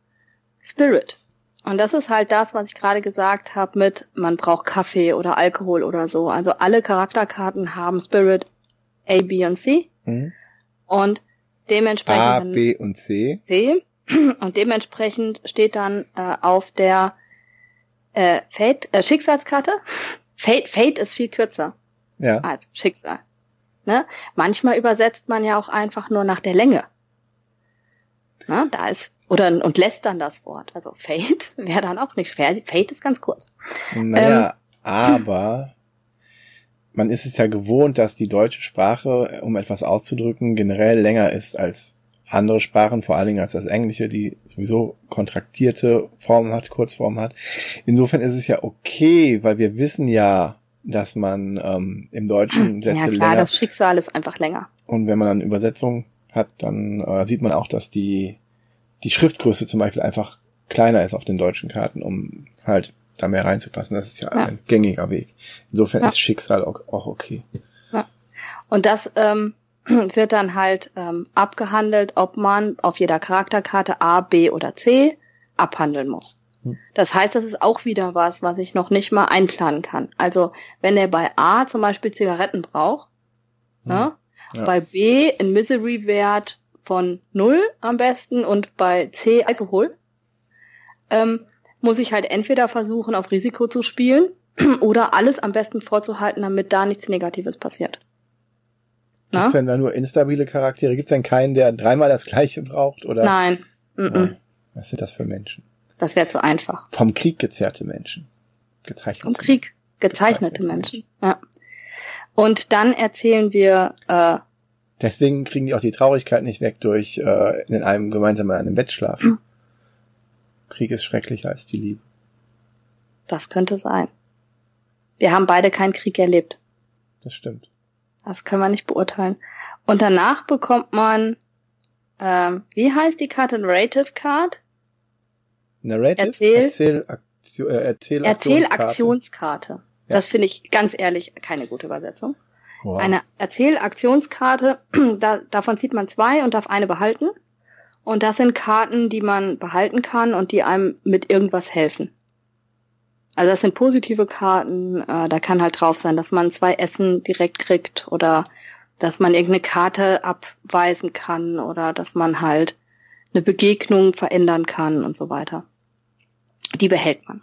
Spirit. Und das ist halt das, was ich gerade gesagt habe mit, man braucht Kaffee oder Alkohol oder so. Also alle Charakterkarten haben Spirit A, B und C. Mhm. Und dementsprechend. A, B und C. C. *clears throat* Und dementsprechend steht dann äh, auf der äh, Fate, äh, Schicksalskarte. *laughs* Fate, Fate ist viel kürzer ja. als Schicksal. Ne? Manchmal übersetzt man ja auch einfach nur nach der Länge. Na, da ist, oder, und lässt dann das Wort. Also Fate *laughs* wäre dann auch nicht. Fate ist ganz kurz. Naja, ähm, aber man ist es ja gewohnt, dass die deutsche Sprache, um etwas auszudrücken, generell länger ist als andere Sprachen, vor allen Dingen als das Englische, die sowieso kontraktierte Formen hat, Kurzform hat. Insofern ist es ja okay, weil wir wissen ja, dass man ähm, im Deutschen Sätze Ja klar, länger, das Schicksal ist einfach länger. Und wenn man dann Übersetzung hat, dann äh, sieht man auch, dass die die Schriftgröße zum Beispiel einfach kleiner ist auf den deutschen Karten, um halt da mehr reinzupassen. Das ist ja, ja. ein gängiger Weg. Insofern ja. ist Schicksal auch, auch okay. Ja. Und das ähm, *clears throat* wird dann halt ähm, abgehandelt, ob man auf jeder Charakterkarte A, B oder C abhandeln muss. Das heißt, das ist auch wieder was, was ich noch nicht mal einplanen kann. Also wenn er bei A zum Beispiel Zigaretten braucht, hm. ne, ja. bei B ein Misery-Wert von null am besten und bei C Alkohol, ähm, muss ich halt entweder versuchen, auf Risiko zu spielen *clears throat* oder alles am besten vorzuhalten, damit da nichts Negatives passiert. Gibt es denn da nur instabile Charaktere? Gibt es denn keinen, der dreimal das gleiche braucht? Oder? Nein. Oh, was sind das für Menschen? Das wäre zu einfach. Vom Krieg gezerrte Menschen. Gezeichnete. Vom Krieg gezeichnete, gezeichnete Menschen. Menschen. Ja. Und dann erzählen wir. Äh, Deswegen kriegen die auch die Traurigkeit nicht weg durch äh, in einem gemeinsam in einem Bett schlafen. *clears throat* Krieg ist schrecklicher als die Liebe. Das könnte sein. Wir haben beide keinen Krieg erlebt. Das stimmt. Das können wir nicht beurteilen. Und danach bekommt man, ähm, wie heißt die Karte? Narrative Card? Narrative? Erzähl, Erzähl, Aktion, äh, Erzähl Erzählaktionskarte. Ja. Das finde ich ganz ehrlich keine gute Übersetzung. Wow. Eine Erzählaktionskarte, *clears throat* da, davon zieht man zwei und darf eine behalten. Und das sind Karten, die man behalten kann und die einem mit irgendwas helfen. Also das sind positive Karten, äh, da kann halt drauf sein, dass man zwei Essen direkt kriegt oder dass man irgendeine Karte abweisen kann oder dass man halt eine Begegnung verändern kann und so weiter. Die behält man.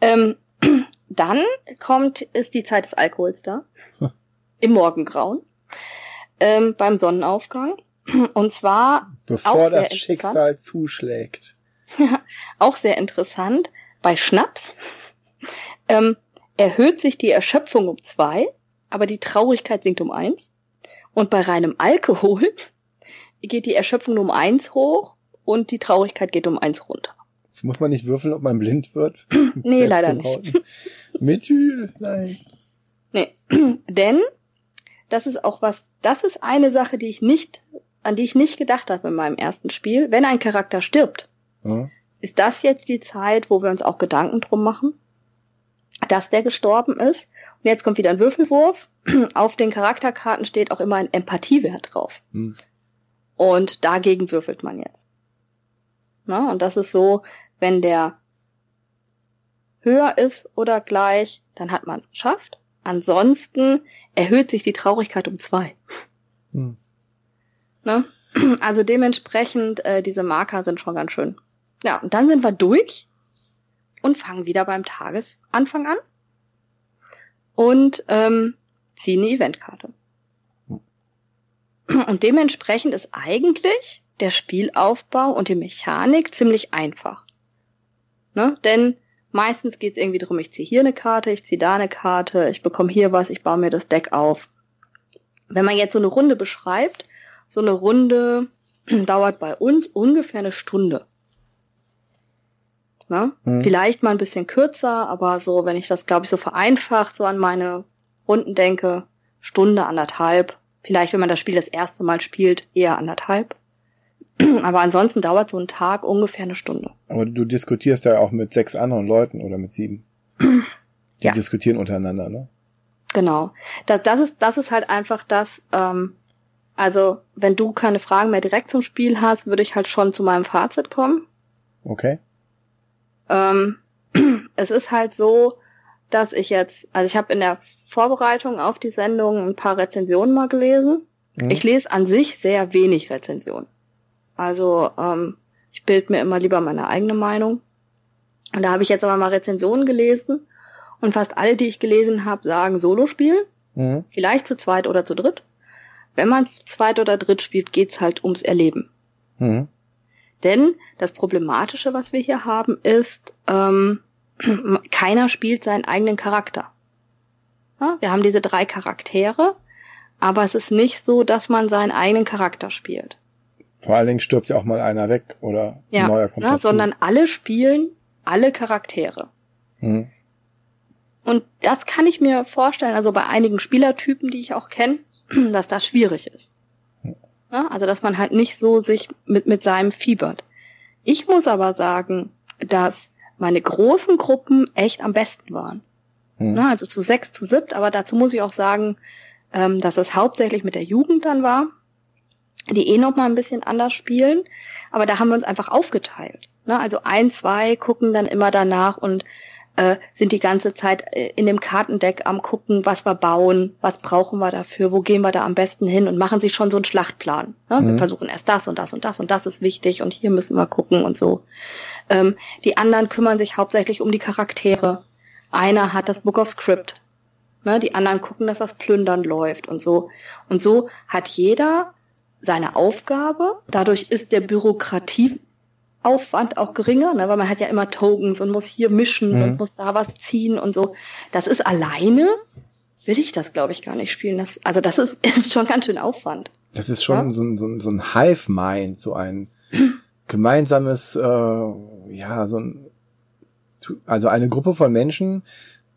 Ähm, *clears throat* dann kommt, ist die Zeit des Alkohols da. Im Morgengrauen. Ähm, beim Sonnenaufgang. Und zwar. Bevor das Schicksal zuschlägt. auch sehr interessant. Bei Schnaps ähm, erhöht sich die Erschöpfung um zwei, aber die Traurigkeit sinkt um eins. Und bei reinem Alkohol *laughs* geht die Erschöpfung um eins hoch und die Traurigkeit geht um eins runter. Muss man nicht würfeln, ob man blind wird? *clears throat* nee, leider nicht. Methyl, nein. Nee, *clears throat* denn das ist auch was, das ist eine Sache, die ich nicht, an die ich nicht gedacht habe in meinem ersten Spiel. Wenn ein Charakter stirbt, ja ist das jetzt die Zeit, wo wir uns auch Gedanken drum machen, dass der gestorben ist? Und jetzt kommt wieder ein Würfelwurf. *clears throat* Auf den Charakterkarten steht auch immer ein Empathiewert drauf. Hm. Und dagegen würfelt man jetzt. Na, und das ist so, wenn der höher ist oder gleich, dann hat man es geschafft. Ansonsten erhöht sich die Traurigkeit um zwei. Hm. Ne? *clears throat* Also dementsprechend, äh, diese Marker sind schon ganz schön ja, und dann sind wir durch und fangen wieder beim Tagesanfang an und ähm, ziehen eine Eventkarte. Und dementsprechend ist eigentlich der Spielaufbau und die Mechanik ziemlich einfach. Ne? Denn meistens geht es irgendwie darum, ich ziehe hier eine Karte, ich ziehe da eine Karte, ich bekomme hier was, ich baue mir das Deck auf. Wenn man jetzt so eine Runde beschreibt, so eine Runde *clears throat* dauert bei uns ungefähr eine Stunde. Ne? Mhm. Vielleicht mal ein bisschen kürzer, aber so, wenn ich das, glaube ich, so vereinfacht so an meine Runden denke, Stunde, anderthalb. Vielleicht, wenn man das Spiel das erste Mal spielt, eher anderthalb. *clears throat* Aber ansonsten dauert so ein Tag ungefähr eine Stunde. Aber du diskutierst ja auch mit sechs anderen Leuten oder mit sieben. *clears throat* Die ja. diskutieren untereinander, ne? Genau. Das, das, ist, das ist halt einfach das, ähm, also wenn du keine Fragen mehr direkt zum Spiel hast, würde ich halt schon zu meinem Fazit kommen. Okay. Ähm, *clears throat* es ist halt so, dass ich jetzt, also ich habe in der Vorbereitung auf die Sendung ein paar Rezensionen mal gelesen. Mhm. Ich lese an sich sehr wenig Rezensionen. Also ähm, ich bild mir immer lieber meine eigene Meinung. Und da habe ich jetzt aber mal Rezensionen gelesen und fast alle, die ich gelesen habe, sagen Solospiel. Mhm. Vielleicht zu zweit oder zu dritt. Wenn man es zu zweit oder dritt spielt, geht's halt ums Erleben. Mhm. Denn das Problematische, was wir hier haben, ist, ähm, *clears throat* keiner spielt seinen eigenen Charakter. Ja, wir haben diese drei Charaktere, aber es ist nicht so, dass man seinen eigenen Charakter spielt. Vor allen Dingen stirbt ja auch mal einer weg oder ja, ein neuer kommt ja, Sondern alle spielen alle Charaktere. Mhm. Und das kann ich mir vorstellen, also bei einigen Spielertypen, die ich auch kenne, *clears throat* dass das schwierig ist. Ja, also dass man halt nicht so sich mit, mit seinem fiebert. Ich muss aber sagen, dass meine großen Gruppen echt am besten waren. Mhm. Ja, also zu sechs, zu siebt, aber dazu muss ich auch sagen, ähm, dass es hauptsächlich mit der Jugend dann war die eh noch mal ein bisschen anders spielen. Aber da haben wir uns einfach aufgeteilt. Ne? Also ein, zwei gucken dann immer danach und äh, sind die ganze Zeit äh, in dem Kartendeck am gucken, was wir bauen, was brauchen wir dafür, wo gehen wir da am besten hin und machen sich schon so einen Schlachtplan. Ne? Mhm. Wir versuchen erst das und das und das und das ist wichtig und hier müssen wir gucken und so. Ähm, die anderen kümmern sich hauptsächlich um die Charaktere. Einer hat das Book of Script. Ne? Die anderen gucken, dass das Plündern läuft und so. Und so hat jeder seine Aufgabe. Dadurch ist der Bürokratieaufwand auch geringer, ne, weil man hat ja immer Tokens und muss hier mischen mhm. und muss da was ziehen und so. Das ist alleine, will ich das, glaube ich, gar nicht spielen. Das, also das ist, *laughs* ist schon ganz schön Aufwand. Das ist schon ja? so, ein, so, ein, so ein Hive-Mind, so ein gemeinsames, äh, ja, so ein, also eine Gruppe von Menschen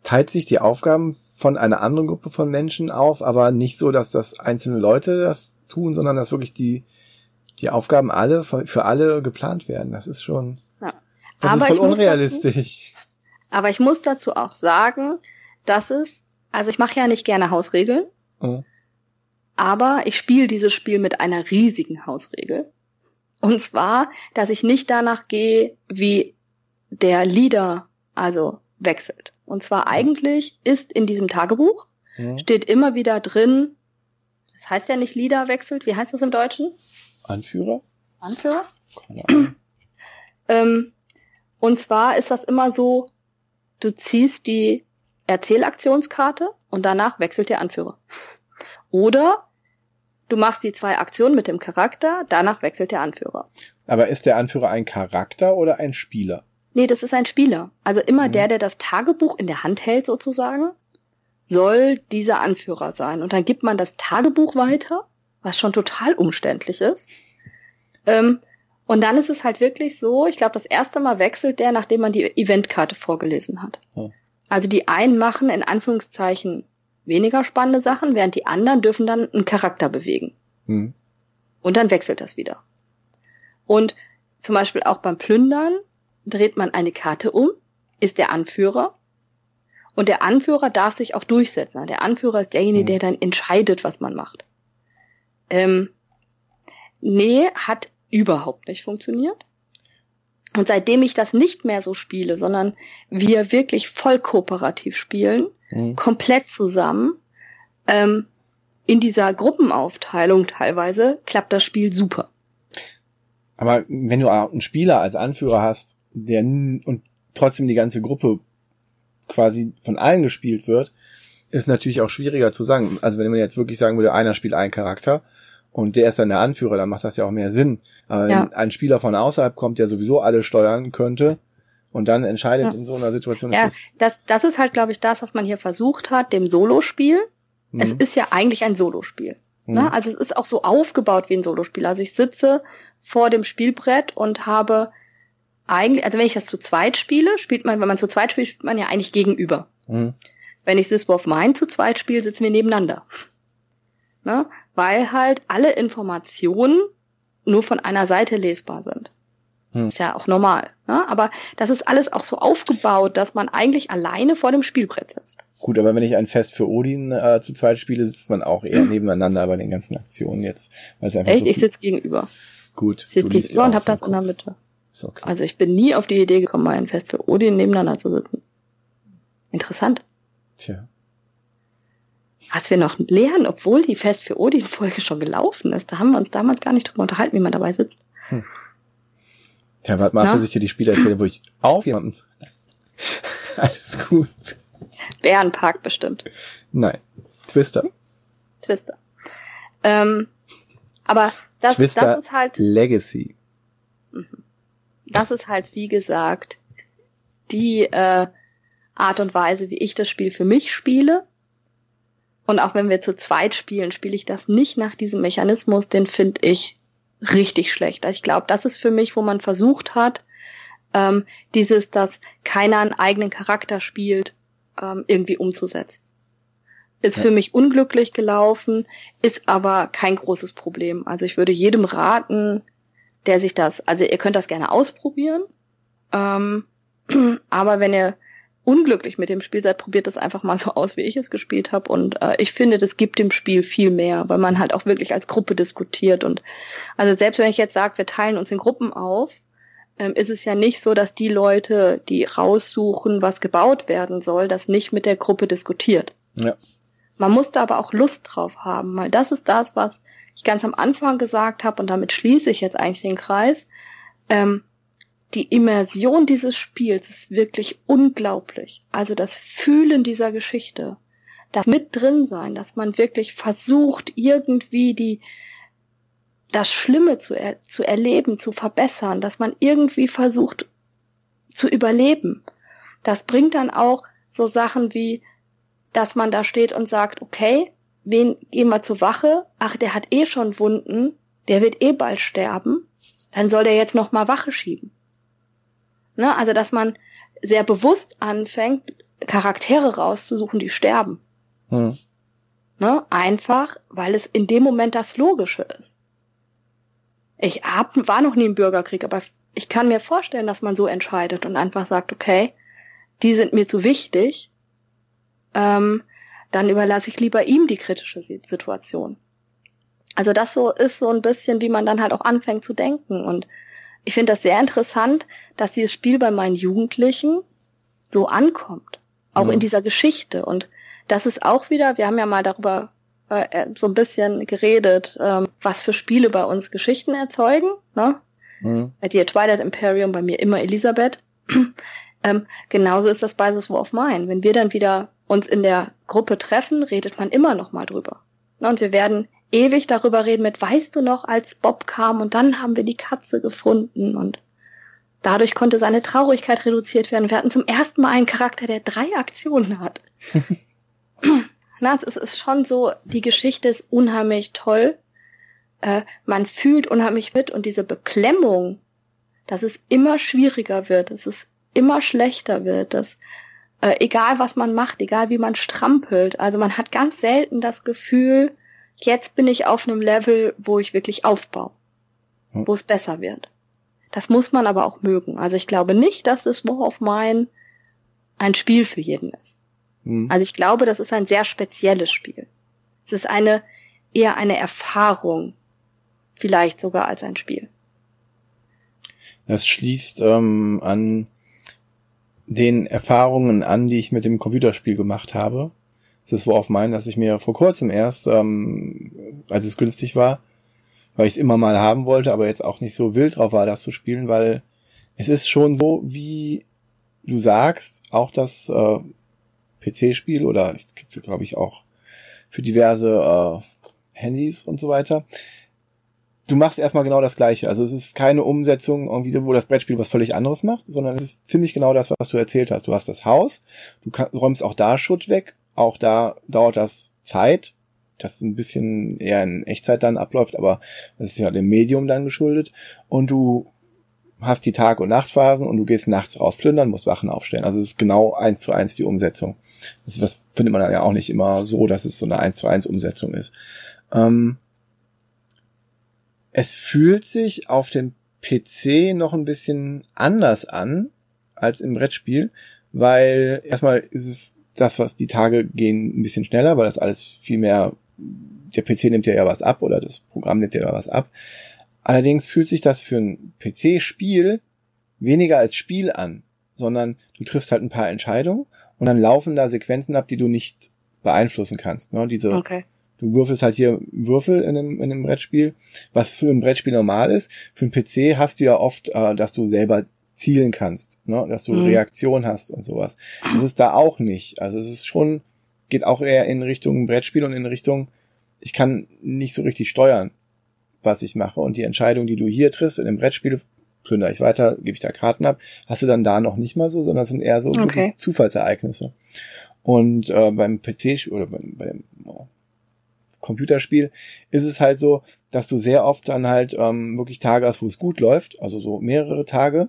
teilt sich die Aufgaben von einer anderen Gruppe von Menschen auf, aber nicht so, dass das einzelne Leute das tun, sondern dass wirklich die, die Aufgaben alle für alle geplant werden. Das ist schon, ja. das aber ist voll unrealistisch. Dazu, aber ich muss dazu auch sagen, dass es, also ich mache ja nicht gerne Hausregeln, mhm. aber ich spiele dieses Spiel mit einer riesigen Hausregel. Und zwar, dass ich nicht danach gehe, wie der Leader also wechselt. Und zwar eigentlich ist in diesem Tagebuch, mhm. steht immer wieder drin, das heißt ja nicht Leader wechselt. Wie heißt das im Deutschen? Anführer? Anführer? Keine Ahnung. *clears throat* ähm, und zwar ist das immer so, du ziehst die Erzählaktionskarte und danach wechselt der Anführer. *laughs* Oder du machst die zwei Aktionen mit dem Charakter, danach wechselt der Anführer. Aber ist der Anführer ein Charakter oder ein Spieler? Nee, das ist ein Spieler. Also immer mhm. der, der das Tagebuch in der Hand hält sozusagen soll dieser Anführer sein. Und dann gibt man das Tagebuch weiter, was schon total umständlich ist. Ähm, und dann ist es halt wirklich so, ich glaube, das erste Mal wechselt der, nachdem man die Eventkarte vorgelesen hat. Oh. Also die einen machen in Anführungszeichen weniger spannende Sachen, während die anderen dürfen dann einen Charakter bewegen. Hm. Und dann wechselt das wieder. Und zum Beispiel auch beim Plündern dreht man eine Karte um, ist der Anführer und der Anführer darf sich auch durchsetzen. Der Anführer ist derjenige, der dann entscheidet, was man macht. Ähm, nee, hat überhaupt nicht funktioniert. Und seitdem ich das nicht mehr so spiele, sondern wir wirklich voll kooperativ spielen, mhm. komplett zusammen, ähm, in dieser Gruppenaufteilung teilweise, klappt das Spiel super. Aber wenn du einen Spieler als Anführer hast, der und trotzdem die ganze Gruppe quasi von allen gespielt wird, ist natürlich auch schwieriger zu sagen. Also wenn man jetzt wirklich sagen würde, einer spielt einen Charakter und der ist dann der Anführer, dann macht das ja auch mehr Sinn. Aber ja. wenn ein Spieler von außerhalb kommt, der sowieso alle steuern könnte und dann entscheidet ja. in so einer Situation. Ja, ist das, das ist halt, glaube ich, das, was man hier versucht hat, dem Solospiel. Mhm. Es ist ja eigentlich ein Solospiel. Mhm. Ne? Also es ist auch so aufgebaut wie ein Solospiel. Also ich sitze vor dem Spielbrett und habe eigentlich, also wenn ich das zu zweit spiele, spielt man, wenn man zu zweit spielt, spielt man ja eigentlich gegenüber. Mhm. Wenn ich This War of Mine zu zweit spiele, sitzen wir nebeneinander. Ne? Weil halt alle Informationen nur von einer Seite lesbar sind. Hm. Ist ja auch normal. Ne? Aber das ist alles auch so aufgebaut, dass man eigentlich alleine vor dem Spielbrett sitzt. Gut, aber wenn ich ein Fest für Odin äh, zu zweit spiele, sitzt man auch eher *clears throat* nebeneinander bei den ganzen Aktionen jetzt. Echt? So ich sitze gegenüber. Gut. Ich sitze gegenüber und habe das in der Mitte. Okay. Also ich bin nie auf die Idee gekommen, mal ein Fest für Odin nebeneinander zu sitzen. Interessant. Tja. Was wir noch lernen, obwohl die Fest für Odin-Folge schon gelaufen ist. Da haben wir uns damals gar nicht drüber unterhalten, wie man dabei sitzt. Hm. Tja, warte mal, Na? bis ich dir die Spiele erzähle, wo ich auf jemanden. *laughs* Alles gut. Bärenpark bestimmt. Nein. Twister. Twister. Ähm, aber das, Twister das ist halt. Legacy. Das ist halt, wie gesagt, die äh, Art und Weise, wie ich das Spiel für mich spiele. Und auch wenn wir zu zweit spielen, spiele ich das nicht nach diesem Mechanismus, den finde ich richtig schlecht. Also ich glaube, das ist für mich, wo man versucht hat, ähm, dieses, dass keiner einen eigenen Charakter spielt, ähm, irgendwie umzusetzen. Ist ja. für mich unglücklich gelaufen, ist aber kein großes Problem. Also ich würde jedem raten, der sich das, also ihr könnt das gerne ausprobieren, ähm, *clears throat* aber wenn ihr unglücklich mit dem Spiel seid, probiert das einfach mal so aus, wie ich es gespielt habe. Und äh, ich finde, das gibt dem Spiel viel mehr, weil man halt auch wirklich als Gruppe diskutiert. Und also selbst wenn ich jetzt sage, wir teilen uns in Gruppen auf, ähm, ist es ja nicht so, dass die Leute, die raussuchen, was gebaut werden soll, das nicht mit der Gruppe diskutiert. Ja. Man muss da aber auch Lust drauf haben, weil das ist das, was ich ganz am Anfang gesagt habe, und damit schließe ich jetzt eigentlich den Kreis. Ähm, die Immersion dieses Spiels ist wirklich unglaublich. Also das Fühlen dieser Geschichte, das mit drin sein, dass man wirklich versucht, irgendwie die, das Schlimme zu, er, zu erleben, zu verbessern, dass man irgendwie versucht zu überleben. Das bringt dann auch so Sachen wie, dass man da steht und sagt, okay, wen gehen wir zur Wache? Ach, der hat eh schon Wunden, der wird eh bald sterben. Dann soll der jetzt noch mal Wache schieben. Ne? Also, dass man sehr bewusst anfängt, Charaktere rauszusuchen, die sterben. Hm. Ne? Einfach, weil es in dem Moment das Logische ist. Ich hab, war noch nie im Bürgerkrieg, aber ich kann mir vorstellen, dass man so entscheidet und einfach sagt, okay, die sind mir zu wichtig, ähm, dann überlasse ich lieber ihm die kritische Situation. Also das so ist so ein bisschen, wie man dann halt auch anfängt zu denken. Und ich finde das sehr interessant, dass dieses Spiel bei meinen Jugendlichen so ankommt. Auch ja. in dieser Geschichte. Und das ist auch wieder, wir haben ja mal darüber äh, so ein bisschen geredet, ähm, was für Spiele bei uns Geschichten erzeugen. Ne? Mhm. Bei dir Twilight Imperium, bei mir immer Elisabeth. Ähm, genauso ist das bei The War of Mine. Wenn wir dann wieder uns in der Gruppe treffen, redet man immer noch mal drüber. Und wir werden ewig darüber reden mit, weißt du noch, als Bob kam und dann haben wir die Katze gefunden und dadurch konnte seine Traurigkeit reduziert werden. Wir hatten zum ersten Mal einen Charakter, der drei Aktionen hat. *laughs* Na, es ist schon so, die Geschichte ist unheimlich toll. Äh, man fühlt unheimlich mit und diese Beklemmung, dass es immer schwieriger wird, es immer schlechter wird, dass äh, egal was man macht, egal wie man strampelt, also man hat ganz selten das Gefühl, jetzt bin ich auf einem Level, wo ich wirklich aufbaue, hm. wo es besser wird. Das muss man aber auch mögen. Also ich glaube nicht, dass das War of Mine ein Spiel für jeden ist. Hm. Also ich glaube, das ist ein sehr spezielles Spiel. Es ist eine eher eine Erfahrung, vielleicht sogar als ein Spiel. Das schließt ähm, an den Erfahrungen an, die ich mit dem Computerspiel gemacht habe. Das war auf meinen, dass ich mir vor kurzem erst, ähm, als es günstig war, weil ich es immer mal haben wollte, aber jetzt auch nicht so wild drauf war, das zu spielen, weil es ist schon so, wie du sagst, auch das äh, PC-Spiel oder gibt es, glaube ich, auch für diverse äh, Handys und so weiter. Du machst erstmal genau das Gleiche. Also es ist keine Umsetzung, irgendwie, wo das Brettspiel was völlig anderes macht, sondern es ist ziemlich genau das, was du erzählt hast. Du hast das Haus, du räumst auch da Schutt weg auch da dauert das Zeit, das ein bisschen eher in Echtzeit dann abläuft, aber das ist ja dem Medium dann geschuldet. Und du hast die Tag- und Nachtphasen und du gehst nachts raus plündern, musst Wachen aufstellen. Also es ist genau eins zu eins die Umsetzung. Das, das findet man ja auch nicht immer so, dass es so eine eins zu eins Umsetzung ist. Ähm, es fühlt sich auf dem PC noch ein bisschen anders an als im Brettspiel, weil erstmal ist es das, was die Tage gehen, ein bisschen schneller, weil das alles viel mehr, der PC nimmt ja ja was ab oder das Programm nimmt ja was ab. Allerdings fühlt sich das für ein PC-Spiel weniger als Spiel an, sondern du triffst halt ein paar Entscheidungen und dann laufen da Sequenzen ab, die du nicht beeinflussen kannst. Ne? Diese, okay. Du würfelst halt hier Würfel in einem, in einem Brettspiel, was für ein Brettspiel normal ist. Für einen PC hast du ja oft, äh, dass du selber zielen kannst, ne? dass du mhm. Reaktion hast und sowas. Das ist da auch nicht. Also es ist schon, geht auch eher in Richtung Brettspiel und in Richtung, ich kann nicht so richtig steuern, was ich mache. Und die Entscheidung, die du hier triffst, in dem Brettspiel, plündere ich weiter, gebe ich da Karten ab, hast du dann da noch nicht mal so, sondern es sind eher so okay. Zufallsereignisse. Und äh, beim PC oder beim, beim Computerspiel ist es halt so, dass du sehr oft dann halt ähm, wirklich Tage hast, wo es gut läuft, also so mehrere Tage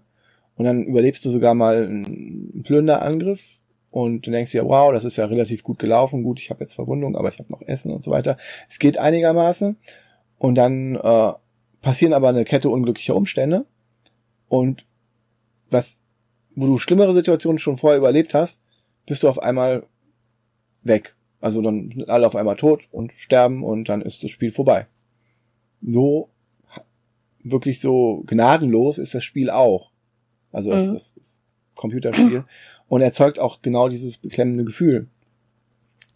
und dann überlebst du sogar mal einen Plünderangriff und du denkst dir, wow, das ist ja relativ gut gelaufen, gut, ich habe jetzt Verwundung, aber ich habe noch Essen und so weiter. Es geht einigermaßen und dann äh, passieren aber eine Kette unglücklicher Umstände und was, wo du schlimmere Situationen schon vorher überlebt hast, bist du auf einmal weg. Also dann sind alle auf einmal tot und sterben und dann ist das Spiel vorbei. So wirklich so gnadenlos ist das Spiel auch. Also das, mhm. das, das Computerspiel. *clears throat* Und erzeugt auch genau dieses beklemmende Gefühl.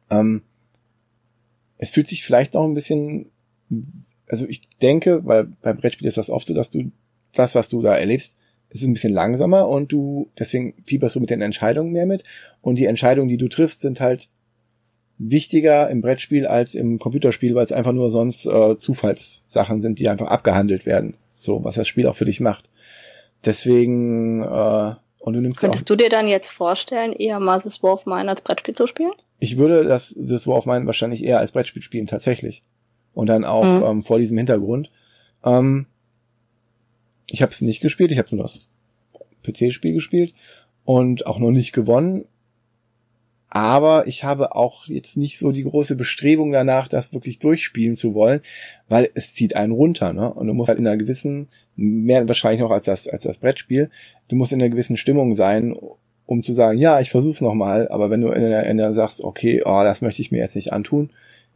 Ähm, es fühlt sich vielleicht noch ein bisschen, also ich denke, weil beim Brettspiel ist das oft so, dass du das, was du da erlebst, ist ein bisschen langsamer und du, deswegen fieberst du mit den Entscheidungen mehr mit. Und die Entscheidungen, die du triffst, sind halt wichtiger im Brettspiel als im Computerspiel, weil es einfach nur sonst äh, Zufallssachen sind, die einfach abgehandelt werden. So, was das Spiel auch für dich macht. Deswegen, äh, und du nimmst Könntest du dir dann jetzt vorstellen, eher mal This War of Mine als Brettspiel zu spielen? Ich würde das This War of Mine wahrscheinlich eher als Brettspiel spielen, tatsächlich. Und dann auch mhm. ähm, vor diesem Hintergrund. Ähm, ich habe es nicht gespielt, ich habe nur das PC-Spiel gespielt und auch noch nicht gewonnen. Aber ich habe auch jetzt nicht so die große Bestrebung danach, das wirklich durchspielen zu wollen, weil es zieht einen runter, ne? Und du musst halt in einer gewissen, mehr wahrscheinlich noch als das, als das Brettspiel, du musst in einer gewissen Stimmung sein, um zu sagen, ja, ich versuch's nochmal, aber wenn du in der, in der sagst, okay, oh, das möchte ich mir jetzt nicht antun,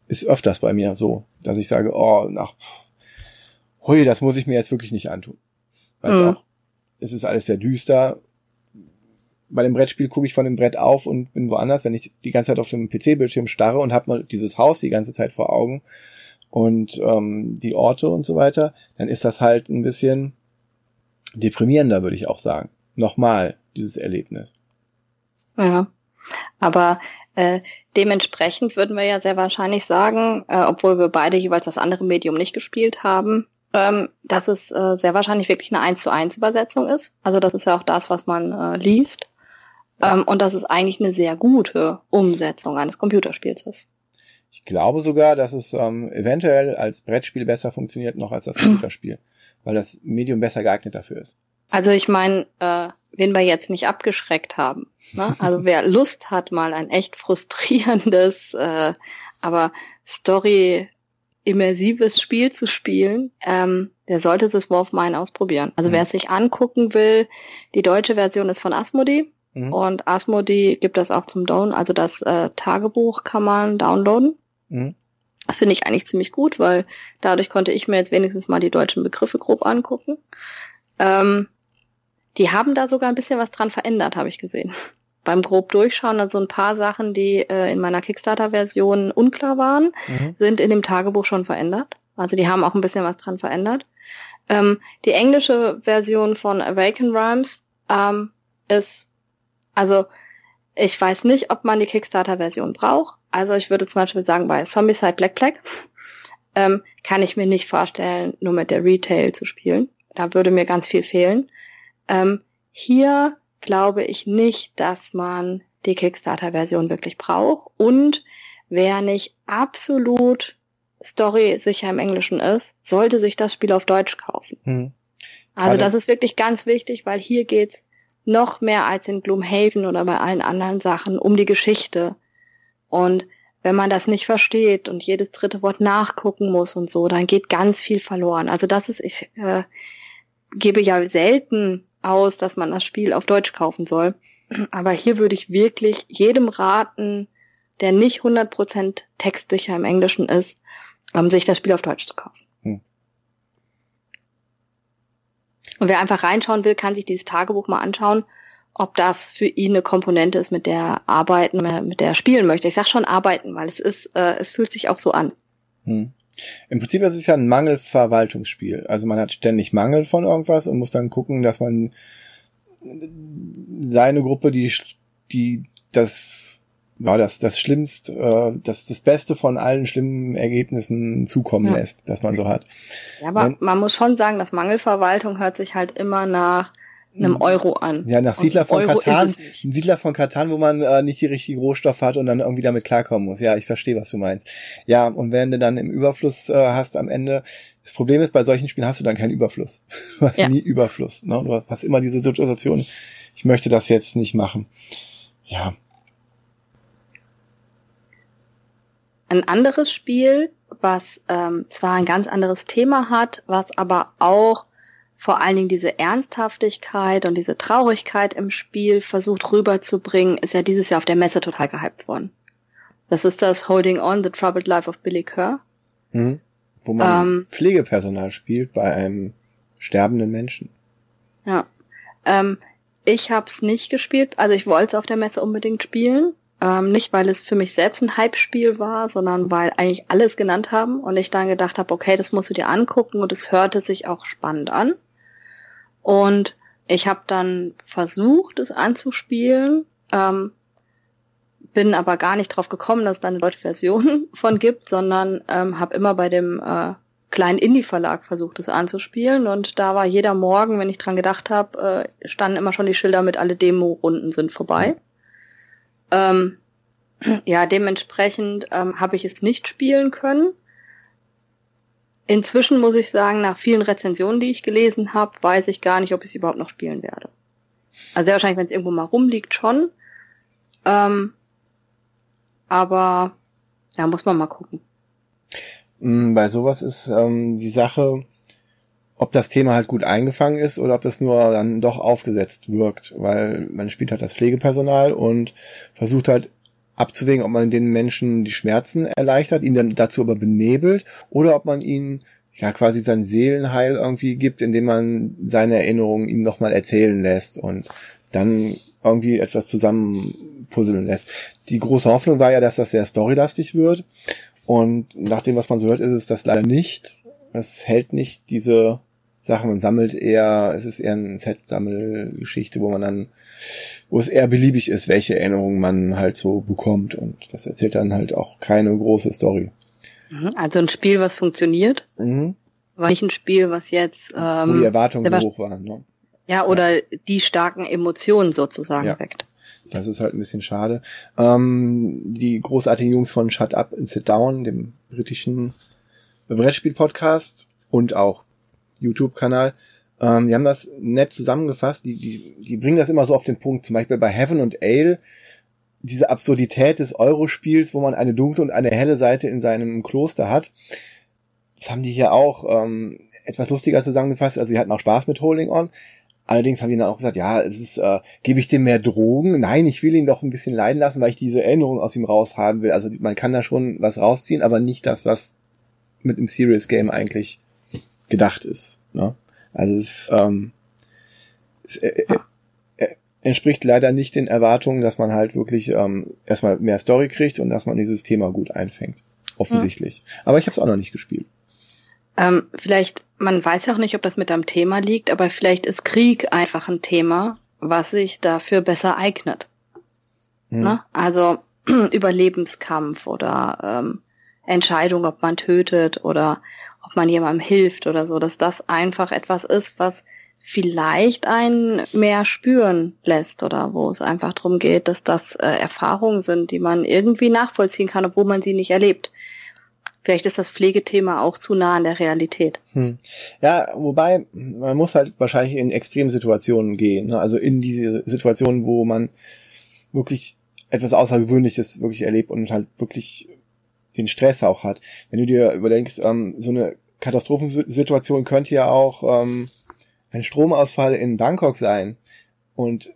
ist öfters bei mir so, dass ich sage, oh, nach, hui, das muss ich mir jetzt wirklich nicht antun. Weil mhm. es auch, es ist alles sehr düster, bei dem Brettspiel gucke ich von dem Brett auf und bin woanders, wenn ich die ganze Zeit auf dem PC-Bildschirm starre und habe mal dieses Haus die ganze Zeit vor Augen und ähm, die Orte und so weiter, dann ist das halt ein bisschen deprimierender, würde ich auch sagen. Nochmal dieses Erlebnis. Ja, aber äh, dementsprechend würden wir ja sehr wahrscheinlich sagen, äh, obwohl wir beide jeweils das andere Medium nicht gespielt haben, ähm, dass es äh, sehr wahrscheinlich wirklich eine 1 zu 1 Übersetzung ist. Also das ist ja auch das, was man äh, liest. Ähm, und dass es eigentlich eine sehr gute Umsetzung eines Computerspiels ist. Ich glaube sogar, dass es ähm, eventuell als Brettspiel besser funktioniert noch als das Computerspiel, *clears throat* weil das Medium besser geeignet dafür ist. Also ich meine, äh, wen wir jetzt nicht abgeschreckt haben. Ne? Also wer *laughs* Lust hat, mal ein echt frustrierendes, äh, aber Story immersives Spiel zu spielen, ähm, der sollte das War of Mine ausprobieren. Also mhm. wer es sich angucken will, die deutsche Version ist von Asmodee. Mhm. Und Asmodee gibt das auch zum Down, also das äh, Tagebuch kann man downloaden. Mhm. Das finde ich eigentlich ziemlich gut, weil dadurch konnte ich mir jetzt wenigstens mal die deutschen Begriffe grob angucken. Ähm, die haben da sogar ein bisschen was dran verändert, habe ich gesehen. *laughs* Beim grob Durchschauen, also ein paar Sachen, die äh, in meiner Kickstarter-Version unklar waren, mhm. sind in dem Tagebuch schon verändert. Also die haben auch ein bisschen was dran verändert. Ähm, die englische Version von Awaken Rhymes ähm, ist also ich weiß nicht, ob man die Kickstarter-Version braucht. Also ich würde zum Beispiel sagen, bei Zombicide Black Black ähm, kann ich mir nicht vorstellen, nur mit der Retail zu spielen. Da würde mir ganz viel fehlen. Ähm, hier glaube ich nicht, dass man die Kickstarter-Version wirklich braucht. Und wer nicht absolut Story sicher im Englischen ist, sollte sich das Spiel auf Deutsch kaufen. Hm. Also das ist wirklich ganz wichtig, weil hier geht's noch mehr als in Gloomhaven oder bei allen anderen Sachen um die Geschichte. Und wenn man das nicht versteht und jedes dritte Wort nachgucken muss und so, dann geht ganz viel verloren. Also das ist, ich äh, gebe ja selten aus, dass man das Spiel auf Deutsch kaufen soll. Aber hier würde ich wirklich jedem raten, der nicht 100% textsicher im Englischen ist, um sich das Spiel auf Deutsch zu kaufen. Hm. Und wer einfach reinschauen will, kann sich dieses Tagebuch mal anschauen, ob das für ihn eine Komponente ist, mit der er arbeiten, mit der er spielen möchte. Ich sag schon arbeiten, weil es ist, äh, es fühlt sich auch so an. Hm. Im Prinzip ist es ja ein Mangelverwaltungsspiel. Also man hat ständig Mangel von irgendwas und muss dann gucken, dass man seine Gruppe, die, die das ja, das, das Schlimmste, äh, das, das Beste von allen schlimmen Ergebnissen zukommen ja. lässt, dass man so hat. Ja, aber Wenn, man muss schon sagen, dass Mangelverwaltung hört sich halt immer nach einem hm. Euro an. Ja, nach Siedler von Euro Katan, ein Siedler von Katan, wo man äh, nicht die richtigen Rohstoffe hat und dann irgendwie damit klarkommen muss. Ja, ich verstehe, was du meinst. Ja, und wenn du dann im Überfluss äh, hast am Ende, das Problem ist, bei solchen Spielen hast du dann keinen Überfluss. *laughs* Du hast ja. nie Überfluss. Ne? Du hast immer diese Situation, ich möchte das jetzt nicht machen. Ja, Ein anderes Spiel, was ähm, zwar ein ganz anderes Thema hat, was aber auch vor allen Dingen diese Ernsthaftigkeit und diese Traurigkeit im Spiel versucht rüberzubringen, ist ja dieses Jahr auf der Messe total gehypt worden. Das ist das Holding On, The Troubled Life of Billy Kerr. Mhm. Wo man ähm, Pflegepersonal spielt bei einem sterbenden Menschen. Ja. Ähm, ich habe es nicht gespielt, also ich wollte es auf der Messe unbedingt spielen. Ähm, nicht, weil es für mich selbst ein Hype-Spiel war, sondern weil eigentlich alles genannt haben und ich dann gedacht habe, okay, das musst du dir angucken und es hörte sich auch spannend an. Und ich habe dann versucht, es anzuspielen, ähm, bin aber gar nicht drauf gekommen, dass es da eine deutsche Version *laughs* von gibt, sondern ähm, habe immer bei dem äh, kleinen Indie-Verlag versucht, es anzuspielen. Und da war jeder Morgen, wenn ich dran gedacht habe, äh, standen immer schon die Schilder mit alle Demo-Runden sind vorbei. Ähm, ja, dementsprechend ähm, habe ich es nicht spielen können. Inzwischen muss ich sagen, nach vielen Rezensionen, die ich gelesen habe, weiß ich gar nicht, ob ich es überhaupt noch spielen werde. Also sehr wahrscheinlich, wenn es irgendwo mal rumliegt, schon. Ähm, aber ja, muss man mal gucken. Mm, bei sowas ist ähm, die Sache, ob das Thema halt gut eingefangen ist oder ob das nur dann doch aufgesetzt wirkt, weil man spielt halt das Pflegepersonal und versucht halt abzuwägen, ob man den Menschen die Schmerzen erleichtert, ihn dann dazu aber benebelt oder ob man ihn ja quasi sein Seelenheil irgendwie gibt, indem man seine Erinnerungen ihm nochmal erzählen lässt und dann irgendwie etwas zusammenpuzzeln lässt. Die große Hoffnung war ja, dass das sehr storylastig wird und nach dem, was man so hört, ist es das leider nicht. Es hält nicht diese Sachen. Man sammelt eher, es ist eher eine Set-Sammelgeschichte, wo man dann, wo es eher beliebig ist, welche Erinnerungen man halt so bekommt. Und das erzählt dann halt auch keine große Story. Mhm, also ein Spiel, was funktioniert. Mhm. War nicht ein Spiel, was jetzt ähm, wo die Erwartungen so hoch waren. Ne? Ja, oder ja. die starken Emotionen sozusagen ja. weckt. Das ist halt ein bisschen schade. Ähm, die großartigen Jungs von Shut Up and Sit Down, dem britischen Brettspiel-Podcast und auch YouTube-Kanal. Ähm, die haben das nett zusammengefasst. Die, die, die bringen das immer so auf den Punkt. Zum Beispiel bei Heaven und Ale, diese Absurdität des Eurospiels, wo man eine dunkle und eine helle Seite in seinem Kloster hat. Das haben die hier auch ähm, etwas lustiger zusammengefasst. Also die hatten auch Spaß mit Holding On. Allerdings haben die dann auch gesagt, ja, es ist, äh, gebe ich dem mehr Drogen? Nein, ich will ihn doch ein bisschen leiden lassen, weil ich diese Erinnerung aus ihm raushaben will. Also man kann da schon was rausziehen, aber nicht das, was mit dem Serious Game eigentlich gedacht ist. Ne? Also es, ähm, es äh, äh, äh, entspricht leider nicht den Erwartungen, dass man halt wirklich ähm, erstmal mehr Story kriegt und dass man dieses Thema gut einfängt. Offensichtlich. Ja. Aber ich habe es auch noch nicht gespielt. Ähm, vielleicht, man weiß ja auch nicht, ob das mit am Thema liegt, aber vielleicht ist Krieg einfach ein Thema, was sich dafür besser eignet. Hm. Ne? Also *clears throat* Überlebenskampf oder ähm, Entscheidung, ob man tötet oder ob man jemandem hilft oder so, dass das einfach etwas ist, was vielleicht einen mehr spüren lässt oder wo es einfach darum geht, dass das äh, Erfahrungen sind, die man irgendwie nachvollziehen kann, obwohl man sie nicht erlebt. Vielleicht ist das Pflegethema auch zu nah an der Realität. Hm. Ja, wobei man muss halt wahrscheinlich in Extremsituationen gehen. Ne? Also in diese Situationen, wo man wirklich etwas Außergewöhnliches wirklich erlebt und halt wirklich den Stress auch hat. Wenn du dir überdenkst, ähm, so eine Katastrophensituation könnte ja auch ähm, ein Stromausfall in Bangkok sein. Und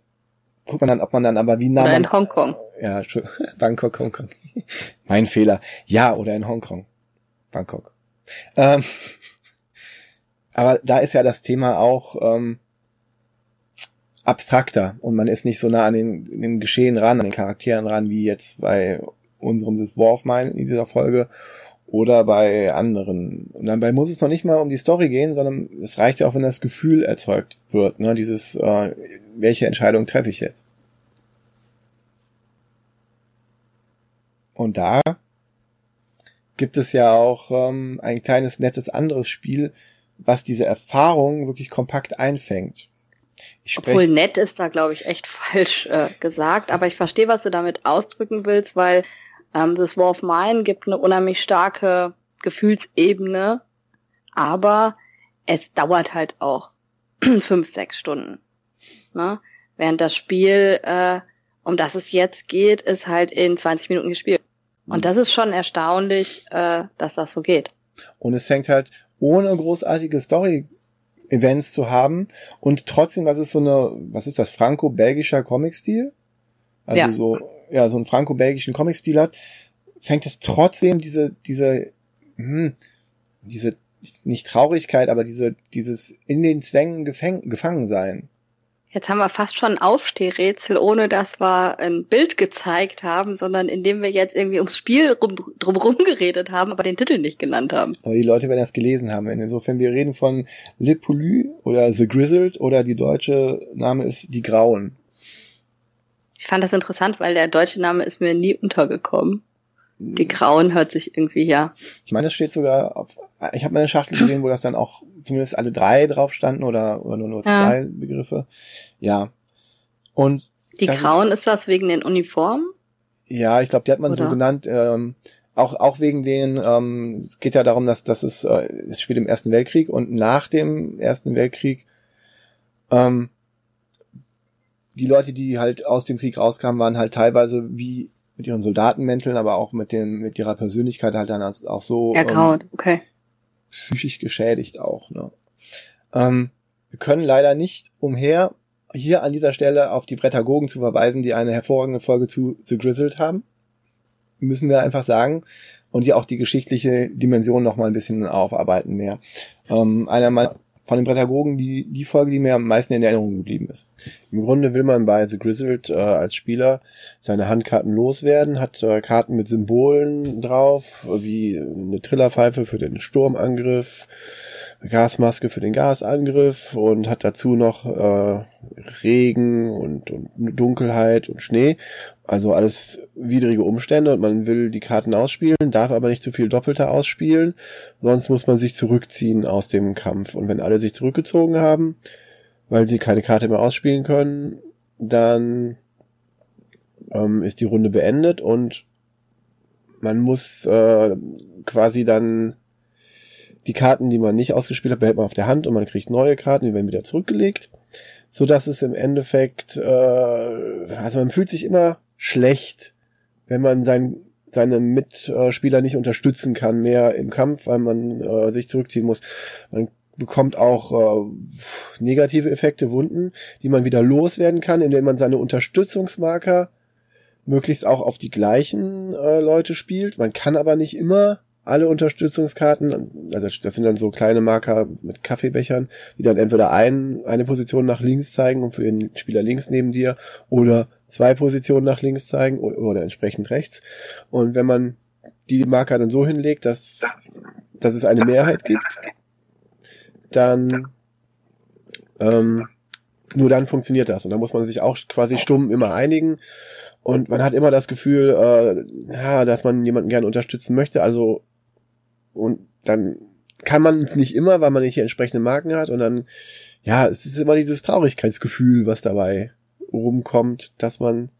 guckt man dann, ob man dann aber wie nah Oder in Hongkong. Ja, *laughs* Bangkok, Hongkong. *laughs* mein Fehler. Ja, oder in Hongkong. Bangkok. Ähm, *laughs* aber da ist ja das Thema auch ähm, abstrakter und man ist nicht so nah an den, den Geschehen ran, an den Charakteren ran, wie jetzt bei unserem This War of Mine in dieser Folge oder bei anderen. Und dabei muss es noch nicht mal um die Story gehen, sondern es reicht ja auch, wenn das Gefühl erzeugt wird, ne? Dieses, äh, welche Entscheidung treffe ich jetzt? Und da gibt es ja auch ähm, ein kleines, nettes anderes Spiel, was diese Erfahrung wirklich kompakt einfängt. Obwohl nett ist da, glaube ich, echt *laughs* falsch äh, gesagt, aber ich verstehe, was du damit ausdrücken willst, weil ähm, das War of Mine gibt eine unheimlich starke Gefühlsebene, aber es dauert halt auch *clears throat* fünf, sechs Stunden. Ne? Während das Spiel, äh, um das es jetzt geht, ist halt in 20 Minuten gespielt. Und das ist schon erstaunlich, äh, dass das so geht. Und es fängt halt ohne großartige Story-Events zu haben und trotzdem, was ist so eine, was ist das, franco-belgischer Comic-Stil? Also ja. so, ja, so einen franco-belgischen Comic-Stil hat, fängt es trotzdem diese, diese, hm, diese, nicht Traurigkeit, aber diese, dieses in den Zwängen gefäng, gefangen sein. Jetzt haben wir fast schon ein Aufstehrätsel, ohne dass wir ein Bild gezeigt haben, sondern indem wir jetzt irgendwie ums Spiel rum, drumherum geredet haben, aber den Titel nicht genannt haben. Aber die Leute werden das gelesen haben. Insofern, wir reden von Le Poulu oder The Grizzled oder die deutsche Name ist Die Grauen. Ich fand das interessant, weil der deutsche Name ist mir nie untergekommen. Die Grauen hört sich irgendwie, ja. Ich meine, das steht sogar auf, ich habe mal eine Schachtel gesehen, wo das dann auch zumindest alle drei drauf standen oder, oder nur, nur ja. zwei Begriffe. Ja. Und. Die Grauen ist, ist, das wegen den Uniformen? Ja, ich glaube, die hat man oder? so genannt, ähm, auch, auch wegen den, ähm, es geht ja darum, dass, dass es, äh, es spielt im Ersten Weltkrieg und nach dem Ersten Weltkrieg, ähm, die Leute, die halt aus dem Krieg rauskamen, waren halt teilweise wie mit ihren Soldatenmänteln, aber auch mit den, mit ihrer Persönlichkeit halt dann auch so. Ergraut, ähm, okay. Psychisch geschädigt auch, ne. Ähm, wir können leider nicht umher, hier an dieser Stelle auf die Brettagogen zu verweisen, die eine hervorragende Folge zu The Grizzled haben. Müssen wir einfach sagen. Und die auch die geschichtliche Dimension noch mal ein bisschen aufarbeiten mehr. Ähm, einer meiner von den Pädagogen die, die Folge, die mir am meisten in Erinnerung geblieben ist. Im Grunde will man bei The Grizzled äh, als Spieler seine Handkarten loswerden, hat äh, Karten mit Symbolen drauf, wie eine Trillerpfeife für den Sturmangriff, Gasmaske für den Gasangriff und hat dazu noch äh, Regen und, und Dunkelheit und Schnee. Also alles widrige Umstände und man will die Karten ausspielen, darf aber nicht zu viel Doppelter ausspielen, sonst muss man sich zurückziehen aus dem Kampf. Und wenn alle sich zurückgezogen haben, weil sie keine Karte mehr ausspielen können, dann ähm, ist die Runde beendet und man muss äh, quasi dann die Karten, die man nicht ausgespielt hat, behält man auf der Hand und man kriegt neue Karten, die werden wieder zurückgelegt, so dass es im Endeffekt, äh, also man fühlt sich immer schlecht, wenn man sein, seine Mitspieler nicht unterstützen kann mehr im Kampf, weil man äh, sich zurückziehen muss. Man bekommt auch äh, negative Effekte, Wunden, die man wieder loswerden kann, indem man seine Unterstützungsmarker möglichst auch auf die gleichen äh, Leute spielt. Man kann aber nicht immer alle Unterstützungskarten, also das sind dann so kleine Marker mit Kaffeebechern, die dann entweder ein, eine Position nach links zeigen und für den Spieler links neben dir oder zwei Positionen nach links zeigen oder, oder entsprechend rechts. Und wenn man die Marker dann so hinlegt, dass, dass es eine Mehrheit gibt, dann ähm, nur dann funktioniert das. Und dann muss man sich auch quasi stumm immer einigen. Und man hat immer das Gefühl, äh, ja, dass man jemanden gerne unterstützen möchte. Also und dann kann man es nicht immer, weil man nicht die entsprechenden Marken hat. Und dann, ja, es ist immer dieses Traurigkeitsgefühl, was dabei rumkommt, dass man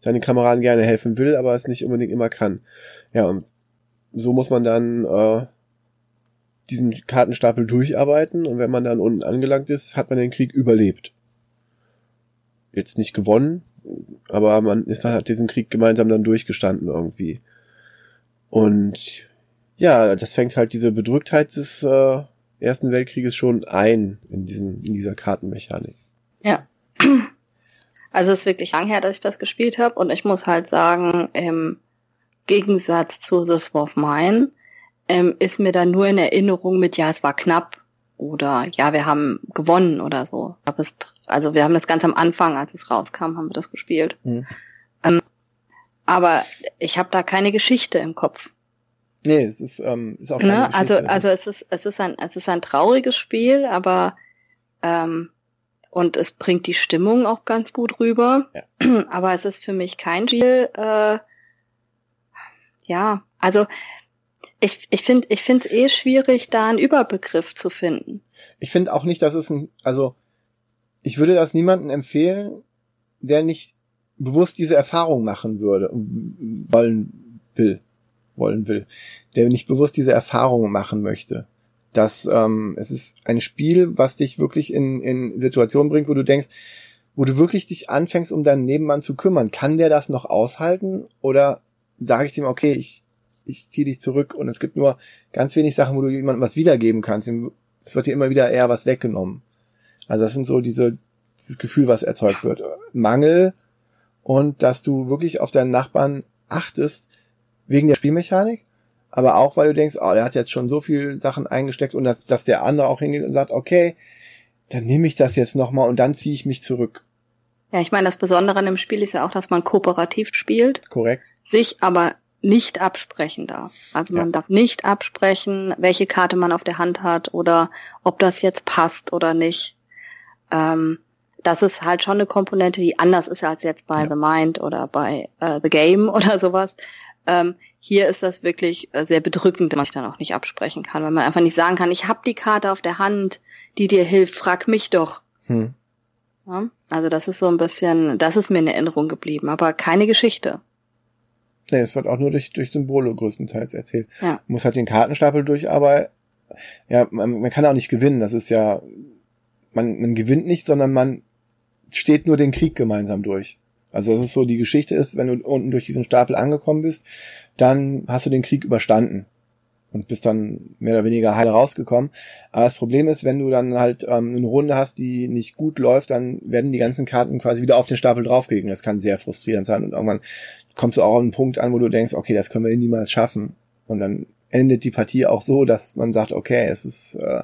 seinen Kameraden gerne helfen will, aber es nicht unbedingt immer kann. Ja, und so muss man dann äh, diesen Kartenstapel durcharbeiten und wenn man dann unten angelangt ist, hat man den Krieg überlebt. Jetzt nicht gewonnen, aber man ist hat diesen Krieg gemeinsam dann durchgestanden irgendwie. Und ja, das fängt halt diese Bedrücktheit des äh, Ersten Weltkrieges schon ein in diesen in dieser Kartenmechanik. Ja. *clears throat* Also es ist wirklich lang her, dass ich das gespielt habe und ich muss halt sagen, im Gegensatz zu The War of Mine ähm, ist mir dann nur in Erinnerung mit, ja, es war knapp oder ja, wir haben gewonnen oder so. Also wir haben das ganz am Anfang, als es rauskam, haben wir das gespielt. Mhm. Ähm, aber ich habe da keine Geschichte im Kopf. Nee, es ist, ähm, ist auch ne? Also, also es ist, es ist ein, es ist ein trauriges Spiel, aber ähm, und es bringt die Stimmung auch ganz gut rüber. Ja. *clears throat* Aber es ist für mich kein Spiel. Äh, ja, also ich, ich finde ich finde es eh schwierig, da einen Überbegriff zu finden. Ich finde auch nicht, dass es ein, also ich würde das niemandem empfehlen, der nicht bewusst diese Erfahrung machen würde, wollen will, wollen will, der nicht bewusst diese Erfahrung machen möchte. Dass ähm, es ist ein Spiel, was dich wirklich in, in Situationen bringt, wo du denkst, wo du wirklich dich anfängst, um deinen Nebenmann zu kümmern. Kann der das noch aushalten? Oder sage ich dem, okay, ich ich ziehe dich zurück und es gibt nur ganz wenig Sachen, wo du jemandem was wiedergeben kannst. Es wird dir immer wieder eher was weggenommen. Also das sind so diese, dieses Gefühl, was erzeugt wird. Mangel und dass du wirklich auf deinen Nachbarn achtest wegen der Spielmechanik, aber auch, weil du denkst, oh, der hat jetzt schon so viel Sachen eingesteckt und dass, dass der andere auch hingeht und sagt, okay, dann nehme ich das jetzt nochmal und dann ziehe ich mich zurück. Ja, ich meine, das Besondere an dem Spiel ist ja auch, dass man kooperativ spielt. Korrekt. Sich aber nicht absprechen darf. Also man ja. darf nicht absprechen, welche Karte man auf der Hand hat oder ob das jetzt passt oder nicht. Ähm, das ist halt schon eine Komponente, die anders ist als jetzt bei ja. The Mind oder bei äh, The Game *laughs* oder sowas. Ähm, hier ist das wirklich äh, sehr bedrückend, wenn man sich dann auch nicht absprechen kann, weil man einfach nicht sagen kann, ich habe die Karte auf der Hand, die dir hilft, frag mich doch. Hm. Ja, also das ist so ein bisschen, das ist mir in Erinnerung geblieben, aber keine Geschichte. Nee, es wird auch nur durch, durch Symbole größtenteils erzählt. Ja. Man muss halt den Kartenstapel durch, aber ja, man, man kann auch nicht gewinnen. Das ist ja, man, man gewinnt nicht, sondern man steht nur den Krieg gemeinsam durch. Also das ist so, die Geschichte ist, wenn du unten durch diesen Stapel angekommen bist, dann hast du den Krieg überstanden und bist dann mehr oder weniger heil rausgekommen. Aber das Problem ist, wenn du dann halt ähm, eine Runde hast, die nicht gut läuft, dann werden die ganzen Karten quasi wieder auf den Stapel draufgelegt. Das kann sehr frustrierend sein und irgendwann kommst du auch an einen Punkt an, wo du denkst, okay, das können wir niemals schaffen. Und dann endet die Partie auch so, dass man sagt, okay, es ist, äh,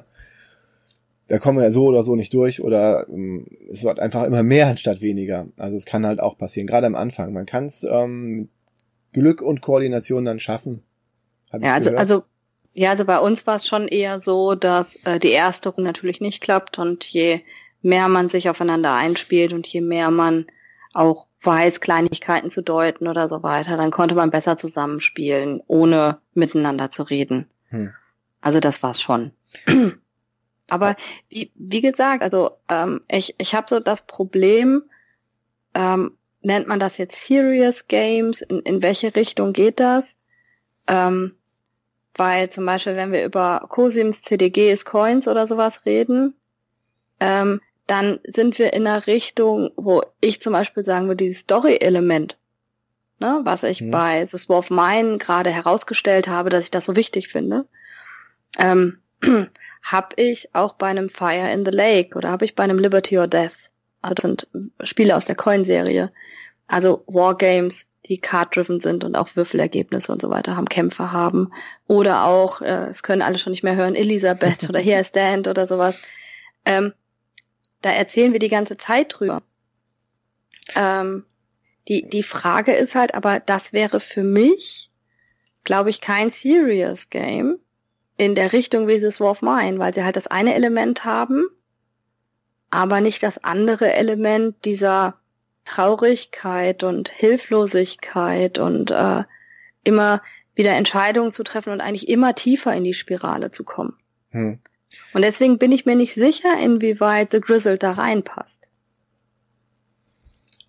da kommen wir ja so oder so nicht durch oder ähm, es wird einfach immer mehr anstatt weniger. Also es kann halt auch passieren, gerade am Anfang. Man kann es ähm, Glück und Koordination dann schaffen. Ja, also, also ja, also bei uns war es schon eher so, dass äh, die erste Runde natürlich nicht klappt und je mehr man sich aufeinander einspielt und je mehr man auch weiß, Kleinigkeiten zu deuten oder so weiter, dann konnte man besser zusammenspielen, ohne miteinander zu reden. Hm. Also das war's schon. Aber wie, wie gesagt, also ähm, ich, ich habe so das Problem, ähm, nennt man das jetzt Serious Games? In, in welche Richtung geht das? Ähm, weil zum Beispiel, wenn wir über Cosims, CDGs, Coins oder sowas reden, ähm, dann sind wir in einer Richtung, wo ich zum Beispiel sagen würde, dieses Story-Element, ne, was ich mhm. bei The War of Mine gerade herausgestellt habe, dass ich das so wichtig finde, ähm, *clears throat* habe ich auch bei einem Fire in the Lake oder habe ich bei einem Liberty or Death. Also das sind Spiele aus der Coin-Serie. Also Wargames, die card-driven sind und auch Würfelergebnisse und so weiter haben, Kämpfe haben. Oder auch, äh, es können alle schon nicht mehr hören, Elisabeth oder Here I Stand oder sowas. Ähm, da erzählen wir die ganze Zeit drüber. Ähm, die, die Frage ist halt, aber das wäre für mich, glaube ich, kein Serious Game in der Richtung wie this War of Mine, weil sie halt das eine Element haben, aber nicht das andere Element dieser Traurigkeit und Hilflosigkeit und äh, immer wieder Entscheidungen zu treffen und eigentlich immer tiefer in die Spirale zu kommen. Hm. Und deswegen bin ich mir nicht sicher, inwieweit The Grizzled da reinpasst.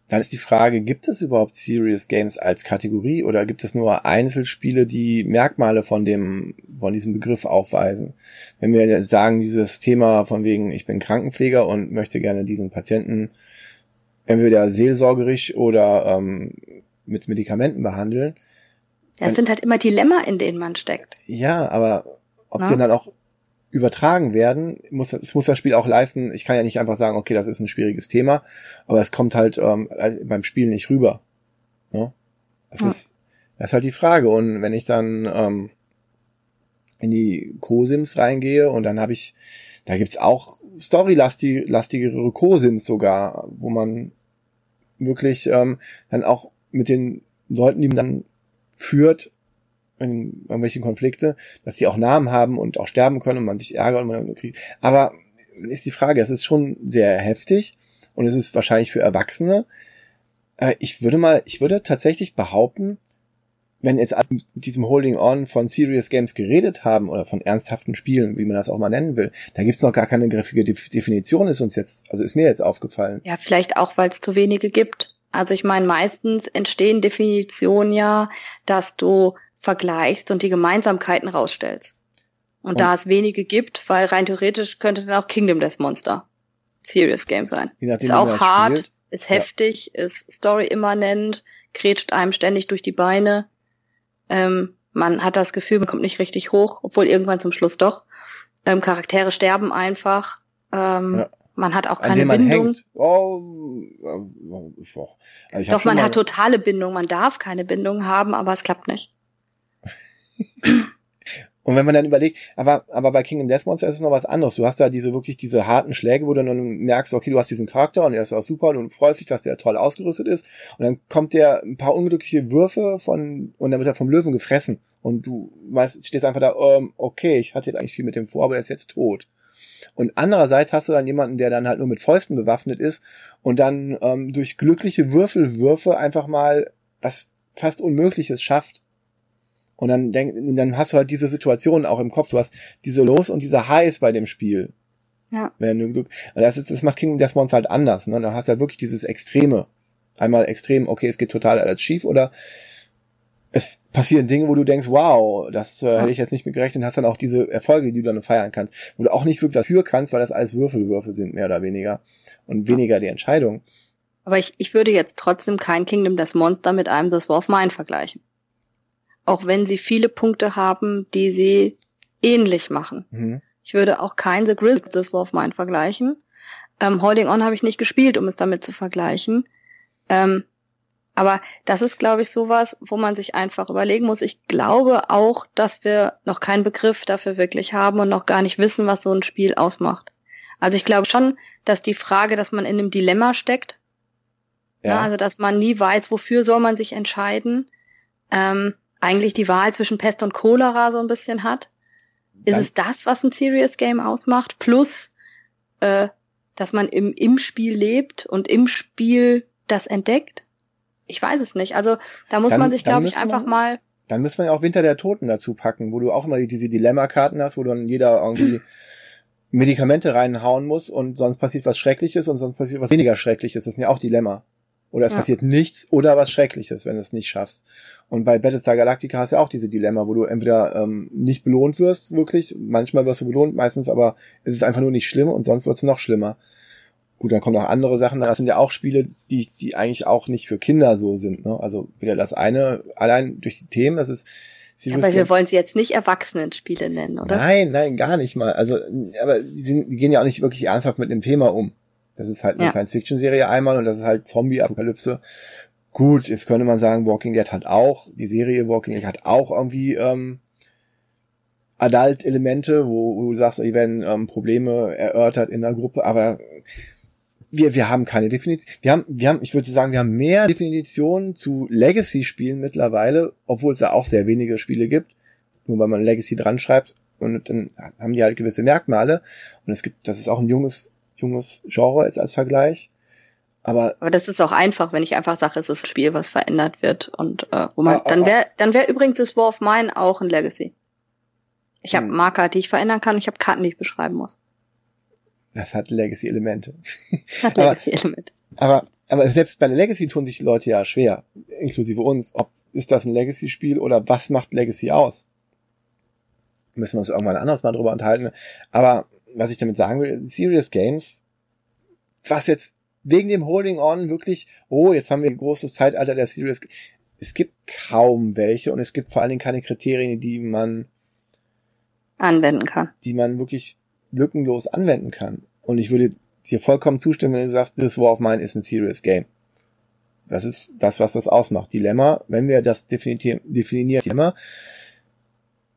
Dann ist die Frage, gibt es überhaupt Serious Games als Kategorie oder gibt es nur Einzelspiele, die Merkmale von dem, von diesem Begriff aufweisen? Wenn wir sagen, dieses Thema von wegen, ich bin Krankenpfleger und möchte gerne diesen Patienten entweder seelsorgerisch oder ähm, mit Medikamenten behandeln. Ja, es sind halt immer Dilemma, in denen man steckt. Ja, aber ob ja. die dann auch übertragen werden, muss, es muss das Spiel auch leisten. Ich kann ja nicht einfach sagen, okay, das ist ein schwieriges Thema, aber es kommt halt ähm, beim Spiel nicht rüber. Ja? Das, ja. ist, das ist halt die Frage. Und wenn ich dann ähm, in die Co-Sims reingehe und dann habe ich, da gibt's auch storylastigere Co-Sims sogar, wo man wirklich ähm, dann auch mit den Leuten, die man dann führt, in irgendwelchen Konflikte, dass die auch Namen haben und auch sterben können und man sich ärgert und man kriegt. Aber ist die Frage, es ist schon sehr heftig und es ist wahrscheinlich für Erwachsene. Äh, ich würde mal, ich würde tatsächlich behaupten, wenn jetzt mit diesem Holding On von Serious Games geredet haben oder von ernsthaften Spielen, wie man das auch mal nennen will, da gibt's noch gar keine griffige Definition, ist uns jetzt, also ist mir jetzt aufgefallen. Ja, vielleicht auch, weil es zu wenige gibt. Also ich meine, meistens entstehen Definitionen ja, dass du vergleichst und die Gemeinsamkeiten rausstellst. Und, und da es wenige gibt, weil rein theoretisch könnte dann auch Kingdom Death Monster Serious Game sein. Nachdem, ist auch hart, spielt. ist heftig, ja. ist Story immanent, kretscht einem ständig durch die Beine. Ähm, man hat das Gefühl, man kommt nicht richtig hoch, obwohl irgendwann zum Schluss doch. Ähm, Charaktere sterben einfach. Ähm, ja. Man hat auch keine Bindung. Oh, also Doch, man hat totale Bindung. Man darf keine Bindung haben, aber es klappt nicht. Und wenn man dann überlegt, aber, aber bei Kingdom Death Monster ist es noch was anderes. Du hast da diese wirklich diese harten Schläge, wo du dann merkst, okay, du hast diesen Charakter und er ist auch super und freust dich, dass der toll ausgerüstet ist. Und dann kommt der ein paar unglückliche Würfe von, und dann wird er vom Löwen gefressen. Und du weißt, stehst einfach da, ähm, okay, ich hatte jetzt eigentlich viel mit dem vor, aber er ist jetzt tot. Und andererseits hast du dann jemanden, der dann halt nur mit Fäusten bewaffnet ist und dann ähm, durch glückliche Würfelwürfe einfach mal was fast Unmögliches schafft. Und dann, denk, dann hast du halt diese Situation auch im Kopf. Du hast diese Los und diese Highs bei dem Spiel. Ja. Wenn du Glück. Und das, ist, das macht Kingdom Death Monster halt anders. Ne? Da hast du halt wirklich dieses Extreme. Einmal extrem, okay, es geht total alles schief oder es passieren Dinge, wo du denkst, wow, das äh, hätte ich jetzt nicht mit gerechnet, und hast dann auch diese Erfolge, die du dann feiern kannst, wo du auch nicht wirklich dafür kannst, weil das alles Würfelwürfe sind, mehr oder weniger. Und weniger die Entscheidung. Aber ich, ich würde jetzt trotzdem kein Kingdom Death Monster mit einem das War of Mine vergleichen auch wenn sie viele Punkte haben, die sie ähnlich machen. Mhm. Ich würde auch kein The Grizzly this War of Mine vergleichen. Ähm, Holding On habe ich nicht gespielt, um es damit zu vergleichen. Ähm, aber das ist, glaube ich, sowas, wo man sich einfach überlegen muss. Ich glaube auch, dass wir noch keinen Begriff dafür wirklich haben und noch gar nicht wissen, was so ein Spiel ausmacht. Also ich glaube schon, dass die Frage, dass man in einem Dilemma steckt, ja. na, also dass man nie weiß, wofür soll man sich entscheiden, ähm, eigentlich die Wahl zwischen Pest und Cholera so ein bisschen hat. Ist Dann es das, was ein Serious Game ausmacht? Plus, äh, dass man im, im Spiel lebt und im Spiel das entdeckt? Ich weiß es nicht. Also da muss dann, man sich, glaube ich, einfach man, mal. Dann müssen wir ja auch Winter der Toten dazu packen, wo du auch immer diese Dilemma-Karten hast, wo dann jeder irgendwie *clears throat* Medikamente reinhauen muss und sonst passiert was Schreckliches und sonst passiert was weniger Schreckliches. Das ist ja auch Dilemma. Oder es ja. passiert nichts oder was Schreckliches, wenn du es nicht schaffst. Und bei Battlestar Galactica hast du ja auch diese Dilemma, wo du entweder ähm, nicht belohnt wirst, wirklich, manchmal wirst du belohnt, meistens aber ist es einfach nur nicht schlimm und sonst wird es noch schlimmer. Gut, dann kommen noch andere Sachen. Das sind ja auch Spiele, die, die eigentlich auch nicht für Kinder so sind. Ne? Also wieder das eine, allein durch die Themen, das ist ja, aber wir wollen sie jetzt nicht Erwachsenenspiele nennen, oder? Nein, nein, gar nicht mal. Also, aber die, sind, die gehen ja auch nicht wirklich ernsthaft mit dem Thema um. Das ist halt eine ja. Science-Fiction-Serie einmal und das ist halt Zombie-Apokalypse. Gut, jetzt könnte man sagen, Walking Dead hat auch, die Serie Walking Dead hat auch irgendwie ähm, Adult-Elemente, wo, wo du sagst, hier werden ähm, Probleme erörtert in der Gruppe, aber wir, wir haben keine Definition. Wir haben, wir haben, ich würde sagen, wir haben mehr Definitionen zu Legacy-Spielen mittlerweile, obwohl es da auch sehr wenige Spiele gibt. Nur weil man Legacy dran schreibt und dann haben die halt gewisse Merkmale. Und es gibt, das ist auch ein junges, junges Genre jetzt als Vergleich. Aber, aber das ist auch einfach, wenn ich einfach sage, es ist ein Spiel, was verändert wird und äh, wo man ah, dann wäre dann wäre übrigens das War of Mine auch ein Legacy. Ich habe hm. Marker, die ich verändern kann und ich habe Karten, die ich beschreiben muss. Das hat Legacy-Elemente. Hat *laughs* Legacy-Elemente. Aber, aber selbst bei der Legacy tun sich die Leute ja schwer, inklusive uns. Ob ist das ein Legacy-Spiel oder was macht Legacy aus? Müssen wir uns irgendwann anderes mal drüber unterhalten. Aber was ich damit sagen will, Serious Games, was jetzt wegen dem Holding On wirklich, oh, jetzt haben wir ein großes Zeitalter der Serious es gibt kaum welche und es gibt vor allen Dingen keine Kriterien, die man anwenden kann. Die man wirklich lückenlos anwenden kann. Und ich würde dir vollkommen zustimmen, wenn du sagst, This War of Mine ist ein Serious Game. Das ist das, was das ausmacht. Dilemma, wenn wir das definieren, definieren Dilemma.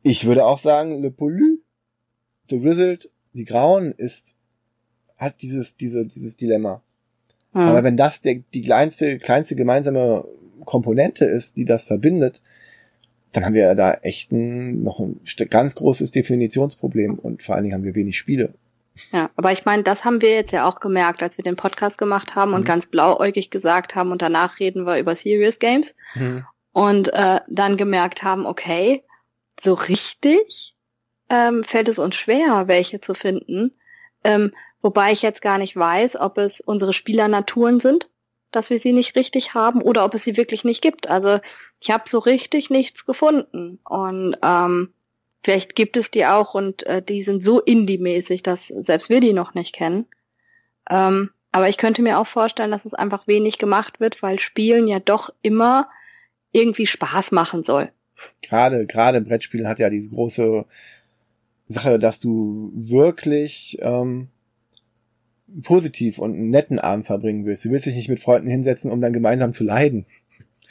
Ich würde auch sagen, Le Poulu, The Grizzled, die Grauen ist, hat dieses, diese, dieses Dilemma. Hm. Aber wenn das der, die kleinste, kleinste gemeinsame Komponente ist, die das verbindet, dann haben wir da echt ein, noch ein ganz großes Definitionsproblem und vor allen Dingen haben wir wenig Spiele. Ja, aber ich meine, das haben wir jetzt ja auch gemerkt, als wir den Podcast gemacht haben und mhm. ganz blauäugig gesagt haben und danach reden wir über Serious Games mhm. und äh, dann gemerkt haben, okay, so richtig ähm, fällt es uns schwer, welche zu finden. Ähm, wobei ich jetzt gar nicht weiß, ob es unsere Spielernaturen sind, dass wir sie nicht richtig haben oder ob es sie wirklich nicht gibt. Also ich habe so richtig nichts gefunden und ähm, Vielleicht gibt es die auch und äh, die sind so indie-mäßig, dass selbst wir die noch nicht kennen. Ähm, aber ich könnte mir auch vorstellen, dass es einfach wenig gemacht wird, weil Spielen ja doch immer irgendwie Spaß machen soll. Gerade, gerade Brettspielen hat ja diese große Sache, dass du wirklich ähm, positiv und einen netten Abend verbringen willst. Du willst dich nicht mit Freunden hinsetzen, um dann gemeinsam zu leiden.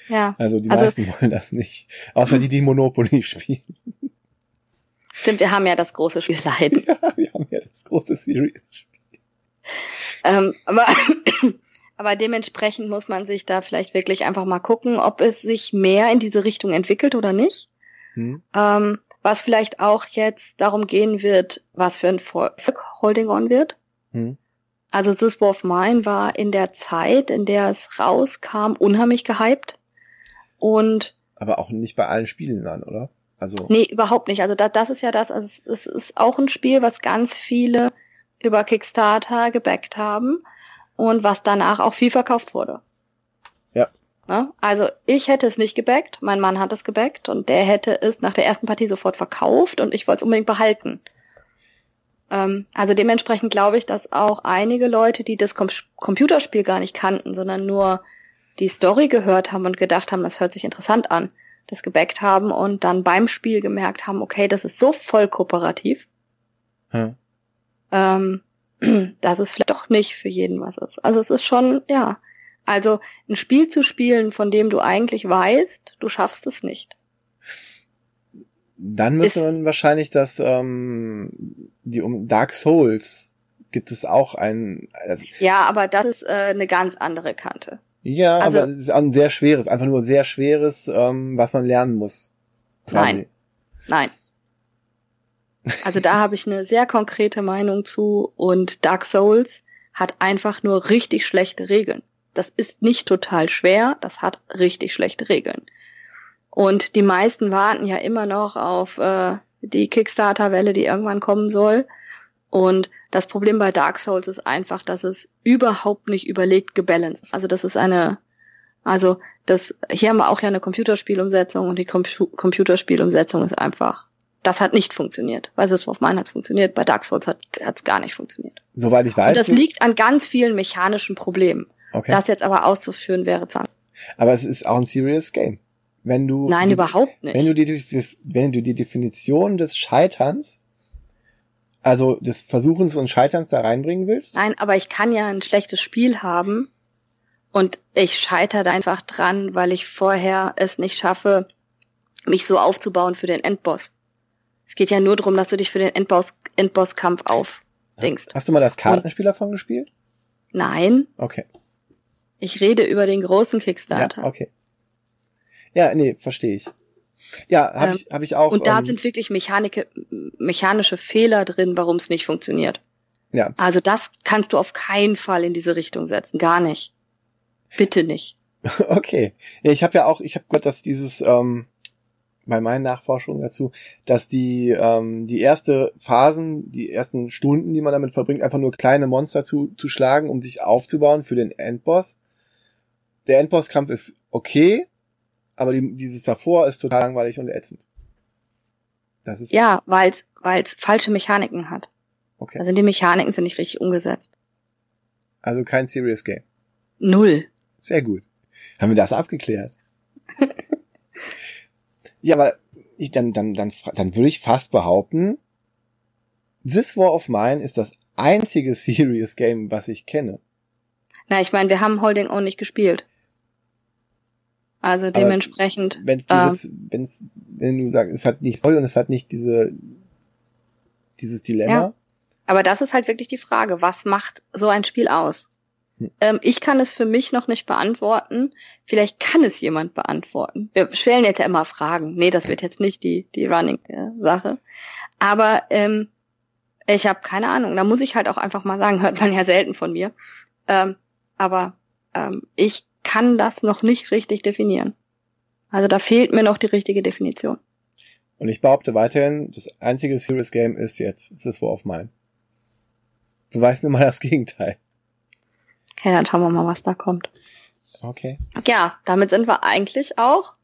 Ja. Also die also, meisten wollen das nicht. Außer die, die Monopoly *laughs* spielen. Stimmt, wir haben ja das große Spiel Leiden. Ja, wir haben ja das große Serious-Spiel. Ähm, aber, *coughs* aber dementsprechend muss man sich da vielleicht wirklich einfach mal gucken, ob es sich mehr in diese Richtung entwickelt oder nicht. Hm. Ähm, was vielleicht auch jetzt darum gehen wird, was für ein Holding On wird. Hm. Also This War of Mine war in der Zeit, in der es rauskam, unheimlich gehypt. Und aber auch nicht bei allen Spielen dann, oder? Also nee, überhaupt nicht. Also das, das ist ja das. Also es, es ist auch ein Spiel, was ganz viele über Kickstarter gebackt haben und was danach auch viel verkauft wurde. Ne? Also ich hätte es nicht gebackt, mein Mann hat es gebackt und der hätte es nach der ersten Partie sofort verkauft und ich wollte es unbedingt behalten. Ähm, also dementsprechend glaube ich, dass auch einige Leute, die das Com Computerspiel gar nicht kannten, sondern nur die Story gehört haben und gedacht haben, das hört sich interessant an, das gebackt haben und dann beim Spiel gemerkt haben, okay, das ist so voll kooperativ, hm. ähm, *clears throat* dass es vielleicht doch nicht für jeden was ist. Also es ist schon, ja, also ein Spiel zu spielen, von dem du eigentlich weißt, du schaffst es nicht. Dann müsste man wahrscheinlich das, ähm, die um Dark Souls gibt es auch ein. Also ja, aber das ist äh, eine ganz andere Kante. Ja, also, aber es ist ein sehr schweres, einfach nur sehr schweres, ähm, was man lernen muss. Quasi. Nein. Nein. Also da habe ich eine sehr konkrete Meinung zu und Dark Souls hat einfach nur richtig schlechte Regeln. Das ist nicht total schwer, das hat richtig schlechte Regeln. Und die meisten warten ja immer noch auf äh, die Kickstarter-Welle, die irgendwann kommen soll. Und das Problem bei Dark Souls ist einfach, dass es überhaupt nicht überlegt gebalanced ist. Also das ist eine, also das, hier haben wir auch ja eine Computerspielumsetzung und die Com Computerspielumsetzung ist einfach, das hat nicht funktioniert. Bei System of Mine hat es funktioniert, bei Dark Souls hat es gar nicht funktioniert. Soweit ich weiß. Und das liegt an ganz vielen mechanischen Problemen. Okay. Das jetzt aber auszuführen wäre zang. Aber es ist auch ein serious Game. Wenn du Nein, die, überhaupt nicht. Wenn du die, wenn du die Definition des Scheiterns also des Versuchens und Scheiterns da reinbringen willst? Nein, aber ich kann ja ein schlechtes Spiel haben und ich scheitere einfach dran, weil ich vorher es nicht schaffe, mich so aufzubauen für den Endboss. Es geht ja nur darum, dass du dich für den Endboss, Endbosskampf aufdenkst. Hast, hast du mal das Kartenspiel davon gespielt? Nein. Okay. Ich rede über den großen Kickstarter. Ja, okay. Ja, nee, verstehe ich. Ja, habe ähm, ich, hab ich auch. Und da ähm, sind wirklich Mechanike, mechanische Fehler drin, warum es nicht funktioniert. Ja. Also das kannst du auf keinen Fall in diese Richtung setzen, gar nicht. Bitte nicht. *laughs* Okay. Ja, ich habe ja auch, ich habe gehört, dass dieses, ähm, bei meinen Nachforschungen dazu, dass die, ähm, die erste Phasen, die ersten Stunden, die man damit verbringt, einfach nur kleine Monster zu, zu schlagen, um sich aufzubauen für den Endboss. Der Endbosskampf ist okay, aber die, dieses davor ist total langweilig und ätzend. Das ist ja, weil es falsche Mechaniken hat. Okay. Also die Mechaniken sind nicht richtig umgesetzt. Also kein Serious Game. Null. Sehr gut. Haben wir das abgeklärt? *laughs* ja, aber ich, dann, dann, dann, dann würde ich fast behaupten, This War of Mine ist das einzige *laughs* Serious Game, was ich kenne. Na, ich meine, wir haben Holding auch nicht gespielt. Also dementsprechend. Wenn's äh, wenn's, wenn du sagst, es hat nicht Story und es hat nicht diese, dieses Dilemma. Ja. Aber das ist halt wirklich die Frage, was macht so ein Spiel aus? Hm. Ähm, ich kann es für mich noch nicht beantworten. Vielleicht kann es jemand beantworten. Wir stellen jetzt ja immer Fragen. Nee, das wird jetzt nicht die, die Running-Sache. Aber ähm, ich habe keine Ahnung. Da muss ich halt auch einfach mal sagen, hört man ja selten von mir. Ähm, aber ähm, ich kann das noch nicht richtig definieren. Also da fehlt mir noch die richtige Definition. Und ich behaupte weiterhin, das einzige Serious Game ist jetzt, es ist War of Mine. Beweis mir mal das *laughs* Gegenteil. Okay, dann schauen wir mal, was da kommt. Okay. Ja, damit sind wir eigentlich auch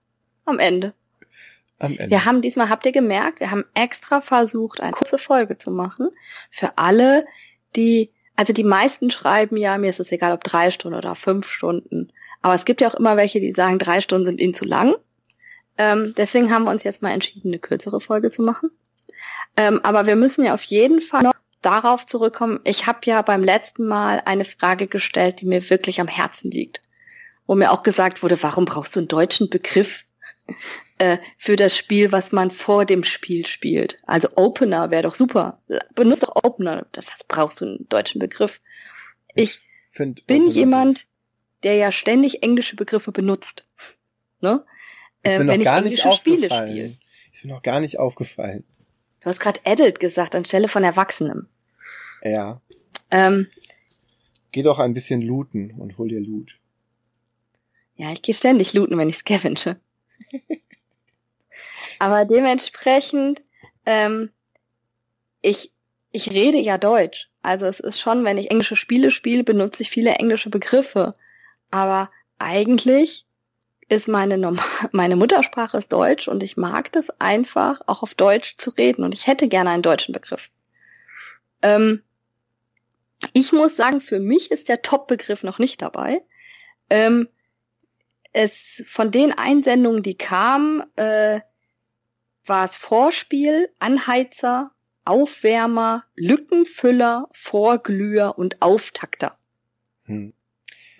am Ende. Am Ende. Wir haben diesmal, habt ihr gemerkt, wir haben extra versucht, eine kurze Folge zu machen. Für alle, die, also die meisten schreiben ja, mir ist es egal, ob drei Stunden oder fünf Stunden. Aber es gibt ja auch immer welche, die sagen, drei Stunden sind ihnen zu lang. Ähm, deswegen haben wir uns jetzt mal entschieden, eine kürzere Folge zu machen. Ähm, aber wir müssen ja auf jeden Fall noch darauf zurückkommen. Ich habe ja beim letzten Mal eine Frage gestellt, die mir wirklich am Herzen liegt. Wo mir auch gesagt wurde, warum brauchst du einen deutschen Begriff *laughs* äh, für das Spiel, was man vor dem Spiel spielt? Also Opener wäre doch super. Benutzt doch Opener. Was brauchst du einen deutschen Begriff? Ich Find bin jemand, der ja ständig englische Begriffe benutzt. Ne? Äh, wenn ich englische Spiele spiele. Ist mir noch gar nicht aufgefallen. Du hast gerade Adult gesagt anstelle von Erwachsenem. Ja. Ähm, Geh doch ein bisschen looten und hol dir Loot. Ja, ich gehe ständig looten, wenn ich scavenge. *laughs* Aber dementsprechend, ähm, ich, ich rede ja Deutsch. Also es ist schon, wenn ich englische Spiele spiele, benutze ich viele englische Begriffe. Aber eigentlich ist meine, Norm *laughs* meine Muttersprache ist Deutsch und ich mag das einfach, auch auf Deutsch zu reden. Und ich hätte gerne einen deutschen Begriff. Ähm, ich muss sagen, für mich ist der Top-Begriff noch nicht dabei. Ähm, es von den Einsendungen, die kamen, äh, war es Vorspiel, Anheizer, Aufwärmer, Lückenfüller, Vorglüher und Auftakter. Hm.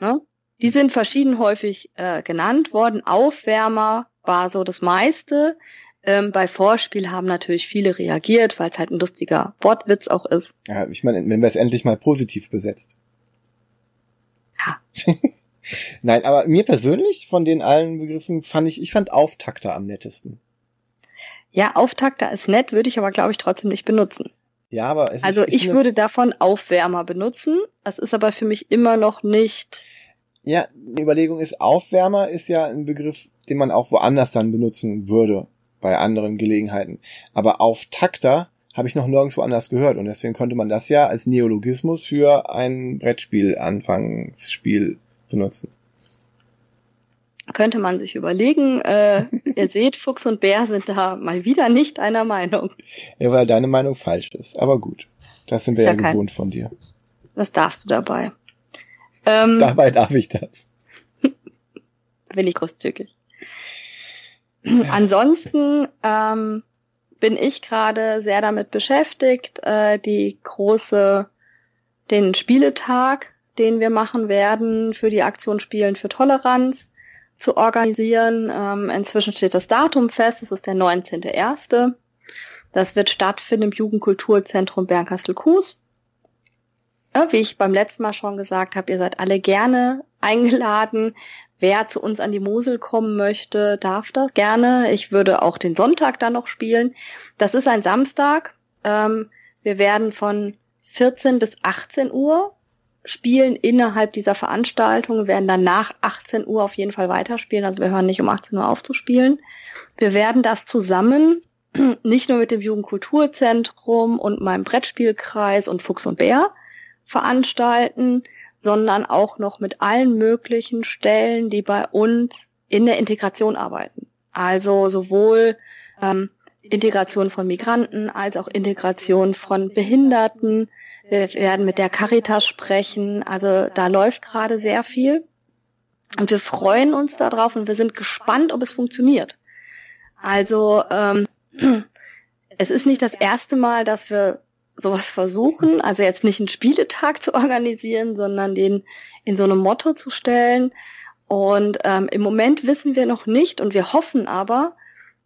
Ne? Die sind verschieden häufig äh, genannt worden. Aufwärmer war so das meiste. Ähm, bei Vorspiel haben natürlich viele reagiert, weil es halt ein lustiger Wortwitz auch ist. Ja, ich meine, wenn wir es endlich mal positiv besetzt. Ja. *laughs* Nein, aber mir persönlich von den allen Begriffen fand ich, ich fand Auftakter am nettesten. Ja, Auftakter ist nett, würde ich aber glaube ich trotzdem nicht benutzen. Ja, aber es also ist, ich, ich würde davon Aufwärmer benutzen. Das ist aber für mich immer noch nicht ja, die Überlegung ist, Aufwärmer ist ja ein Begriff, den man auch woanders dann benutzen würde, bei anderen Gelegenheiten. Aber Auftakter habe ich noch nirgendwo anders gehört und deswegen konnte man das ja als Neologismus für ein Brettspiel-Anfangsspiel benutzen. Könnte man sich überlegen, äh, *laughs* ihr seht, Fuchs und Bär sind da mal wieder nicht einer Meinung. Ja, weil deine Meinung falsch ist. Aber gut, das sind wir ja, ja gewohnt von dir. Das darfst du dabei. Ähm, Dabei darf ich das. Bin ich großzügig. Ansonsten ähm, bin ich gerade sehr damit beschäftigt, äh, die große, den Spieletag, den wir machen werden für die Aktion Spielen für Toleranz zu organisieren. Ähm, inzwischen steht das Datum fest, es ist der 19.01. Das wird stattfinden im Jugendkulturzentrum Bernkastel-Kues wie ich beim letzten Mal schon gesagt habe, ihr seid alle gerne eingeladen. Wer zu uns an die Mosel kommen möchte, darf das gerne. Ich würde auch den Sonntag dann noch spielen. Das ist ein Samstag. Ähm, wir werden von 14 bis 18 Uhr spielen innerhalb dieser Veranstaltung, werden dann nach 18 Uhr auf jeden Fall weiterspielen. Also wir hören nicht um 18 Uhr aufzuspielen. Wir werden das zusammen, *clears throat* nicht nur mit dem Jugendkulturzentrum und meinem Brettspielkreis und Fuchs und Bär veranstalten, sondern auch noch mit allen möglichen Stellen, die bei uns in der Integration arbeiten. Also sowohl ähm, Integration von Migranten als auch Integration von Behinderten. Wir werden mit der Caritas sprechen. Also da läuft gerade sehr viel. Und wir freuen uns darauf und wir sind gespannt, ob es funktioniert. Also ähm, *clears throat* es ist nicht das erste Mal, dass wir sowas versuchen, also jetzt nicht einen Spieletag zu organisieren, sondern den in so einem Motto zu stellen. Und ähm, im Moment wissen wir noch nicht und wir hoffen aber,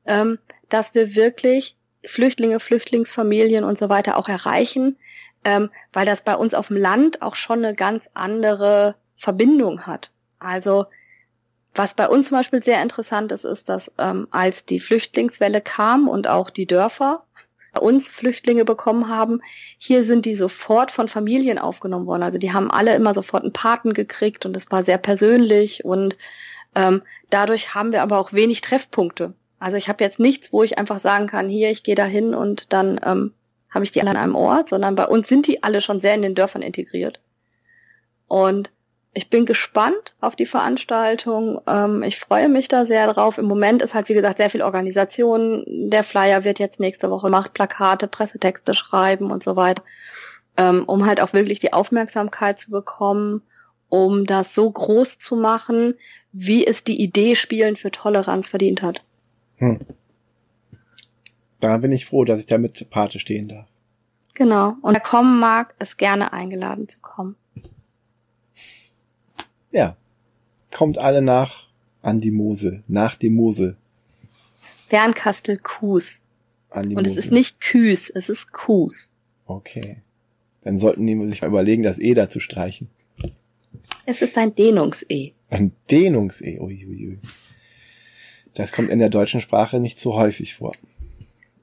ähm, dass wir wirklich Flüchtlinge, Flüchtlingsfamilien und so weiter auch erreichen, ähm, weil das bei uns auf dem Land auch schon eine ganz andere Verbindung hat. Also was bei uns zum Beispiel sehr interessant ist, ist, dass ähm, als die Flüchtlingswelle kam und auch die Dörfer bei uns Flüchtlinge bekommen haben, hier sind die sofort von Familien aufgenommen worden. Also die haben alle immer sofort einen Paten gekriegt und es war sehr persönlich und ähm, dadurch haben wir aber auch wenig Treffpunkte. Also ich habe jetzt nichts, wo ich einfach sagen kann, hier, ich gehe da hin und dann ähm, habe ich die alle an einem Ort, sondern bei uns sind die alle schon sehr in den Dörfern integriert. Und ich bin gespannt auf die Veranstaltung. Ähm, ich freue mich da sehr drauf. Im Moment ist halt, wie gesagt, sehr viel Organisation. Der Flyer wird jetzt nächste Woche gemacht, Plakate, Pressetexte schreiben und so weiter, ähm, um halt auch wirklich die Aufmerksamkeit zu bekommen, um das so groß zu machen, wie es die Idee Spielen für Toleranz verdient hat. Hm. Da bin ich froh, dass ich da mit Pate stehen darf. Genau. Und wer kommen mag, ist gerne eingeladen zu kommen. Ja. Kommt alle nach an die Mosel, nach die Mosel. Bernkastel Kues. An die Und Mosel. es ist nicht Küs, es ist Kues. Okay. Dann sollten die sich mal überlegen, das E da zu streichen. Es ist ein Dehnungs-E. Ein Dehnungs-E, uiuiui. Das kommt in der deutschen Sprache nicht so häufig vor.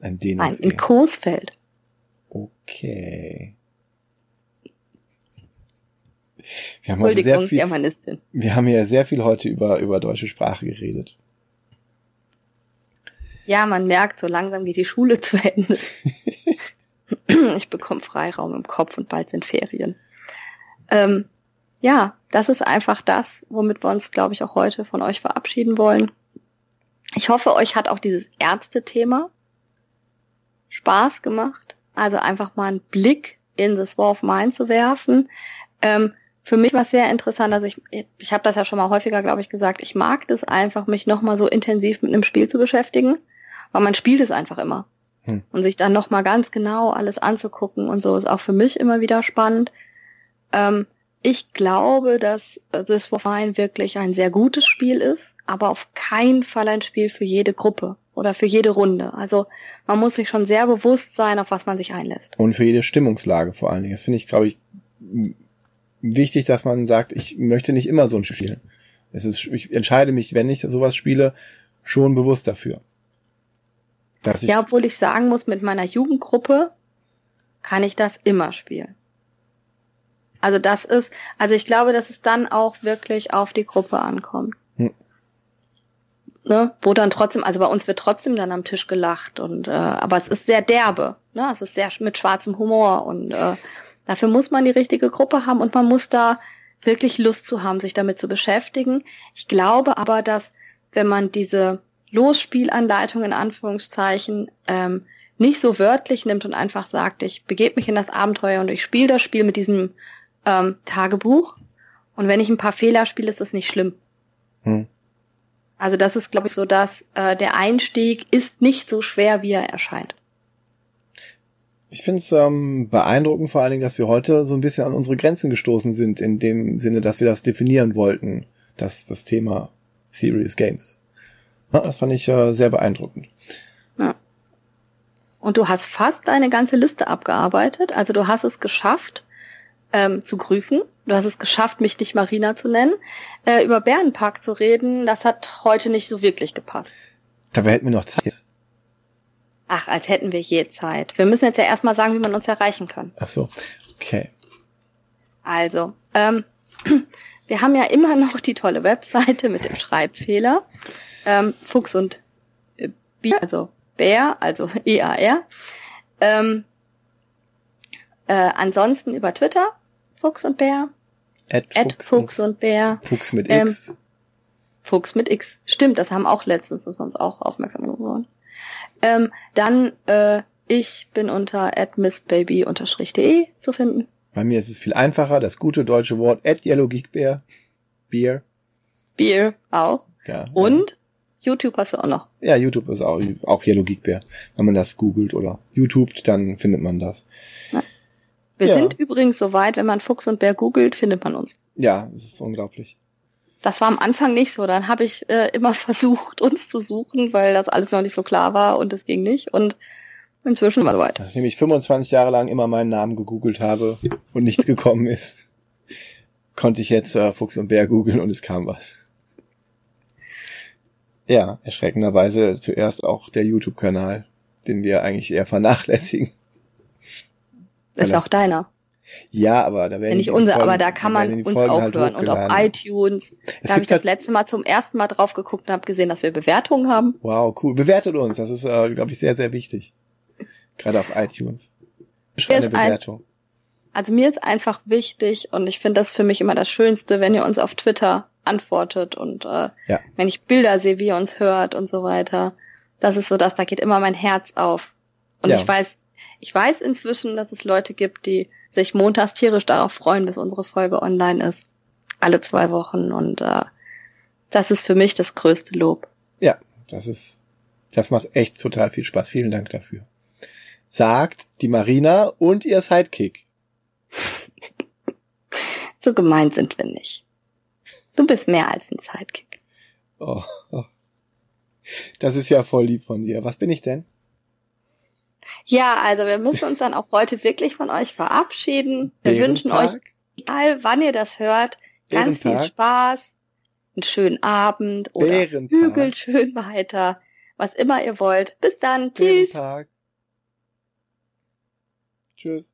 Ein Dehnungs-E. Nein, in Coesfeld. Okay. Wir haben heute sehr viel, Germanistin. Wir haben ja sehr viel heute über, über deutsche Sprache geredet. Ja, man merkt, so langsam geht die Schule *laughs* zu Ende. *laughs* ich bekomme Freiraum im Kopf und bald sind Ferien. Ähm, ja, das ist einfach das, womit wir uns, glaube ich, auch heute von euch verabschieden wollen. Ich hoffe, euch hat auch dieses Ärzte-Thema Spaß gemacht. Also einfach mal einen Blick in das War of Mine zu werfen. Ähm, für mich war es sehr interessant, also ich, ich habe das ja schon mal häufiger, glaube ich, gesagt, ich mag das einfach, mich nochmal so intensiv mit einem Spiel zu beschäftigen, weil man spielt es einfach immer. Hm. Und sich dann nochmal ganz genau alles anzugucken und so ist auch für mich immer wieder spannend. Ähm, ich glaube, dass This War Fine wirklich ein sehr gutes Spiel ist, aber auf keinen Fall ein Spiel für jede Gruppe oder für jede Runde. Also man muss sich schon sehr bewusst sein, auf was man sich einlässt. Und für jede Stimmungslage vor allen Dingen. Das finde ich, glaube ich, wichtig, dass man sagt, ich möchte nicht immer so ein Spiel. Es ist, ich entscheide mich, wenn ich sowas spiele, schon bewusst dafür. ja, obwohl ich sagen muss, mit meiner Jugendgruppe kann ich das immer spielen. Also das ist, also ich glaube, dass es dann auch wirklich auf die Gruppe ankommt. Hm. Ne? Wo dann trotzdem, also bei uns wird trotzdem dann am Tisch gelacht und äh, aber es ist sehr derbe, ne? Es ist sehr mit schwarzem Humor und äh, Dafür muss man die richtige Gruppe haben und man muss da wirklich Lust zu haben, sich damit zu beschäftigen. Ich glaube aber, dass wenn man diese Losspielanleitung in Anführungszeichen ähm, nicht so wörtlich nimmt und einfach sagt, ich begebe mich in das Abenteuer und ich spiele das Spiel mit diesem ähm, Tagebuch und wenn ich ein paar Fehler spiele, ist das nicht schlimm. Hm. Also das ist, glaube ich, so, dass äh, der Einstieg ist nicht so schwer, wie er erscheint. Ich finde es ähm, beeindruckend vor allen Dingen, dass wir heute so ein bisschen an unsere Grenzen gestoßen sind, in dem Sinne, dass wir das definieren wollten, das, das Thema Serious Games. Ja, das fand ich äh, sehr beeindruckend. Ja. Und du hast fast eine ganze Liste abgearbeitet. Also du hast es geschafft, ähm, zu grüßen. Du hast es geschafft, mich nicht Marina zu nennen. Äh, über Bärenpark zu reden, das hat heute nicht so wirklich gepasst. Dabei hätten wir noch Zeit. Ach, als hätten wir je Zeit. Wir müssen jetzt ja erstmal sagen, wie man uns erreichen kann. Ach so, okay. Also, Ähm, *clears throat* wir haben ja immer noch die tolle Webseite mit dem *laughs* Schreibfehler. Ähm, Fuchs und äh, Bier, also Bär, also *laughs* E-A-R. Ähm, äh, ansonsten über Twitter, Fuchs und Bär. At At Fuchs, Fuchs und Bär. Fuchs mit Ähm, X. Fuchs mit X. Stimmt, das haben auch letztens uns auch aufmerksam geworden. Ähm, dann, äh, ich bin unter missbaby-de zu finden. Bei mir ist es viel einfacher, das gute deutsche Wort at Yellow Geek. Beer. Beer auch. Ja. Und YouTube hast du auch noch. Ja, YouTube ist auch, auch Yellow Geek Bear. Wenn man das googelt oder YouTubt, dann findet man das. Wir Ja. sind übrigens so weit, wenn man Fuchs und Bär googelt, findet man uns. Ja, das ist unglaublich. Das war am Anfang nicht so. Dann habe ich äh, immer *laughs* versucht, uns zu suchen, weil das alles noch nicht so klar war und es ging nicht. Und inzwischen war soweit. Nachdem ich 25 Jahre lang immer meinen Namen gegoogelt habe und nichts *laughs* gekommen ist, konnte ich jetzt äh, Fuchs und Bär googeln und es kam was. Ja, erschreckenderweise zuerst auch der YouTube-Kanal, den wir eigentlich eher vernachlässigen. Ist auch deiner. Ja, aber da werden Ja, nicht unser, Folgen- aber da kann man uns auch halt hören. Und auf iTunes. Es Da habe ich das letzte Mal zum ersten Mal drauf geguckt und habe gesehen, dass wir Bewertungen haben. Wow, cool. Bewertet uns. Das ist, äh, glaube ich, sehr, sehr wichtig. Gerade auf iTunes. Schreib eine ist ein- Bewertung. Also mir ist einfach wichtig und ich finde das für mich immer das Schönste, wenn ihr uns auf Twitter antwortet und äh, Ja. wenn ich Bilder sehe, wie ihr uns hört und so weiter. Das ist so das, da geht immer mein Herz auf. Und Ja. ich weiß, ich weiß inzwischen, dass es Leute gibt, die sich montags tierisch darauf freuen, bis unsere Folge online ist. Alle zwei Wochen und äh, das ist für mich das größte Lob. Ja, das ist, das macht echt total viel Spaß. Vielen Dank dafür. Sagt die Marina und ihr Sidekick. *laughs* So gemein sind wir nicht. Du bist mehr als ein Sidekick. Oh, oh. Das ist ja voll lieb von dir. Was bin ich denn? Ja, also wir müssen uns dann auch heute wirklich von euch verabschieden. Wir wünschen euch, egal wann ihr das hört, ganz viel Bärentag? Spaß, einen schönen Abend oder Bärentag. hügelt schön weiter, was immer ihr wollt. Bis dann, tschüss. Tschüss.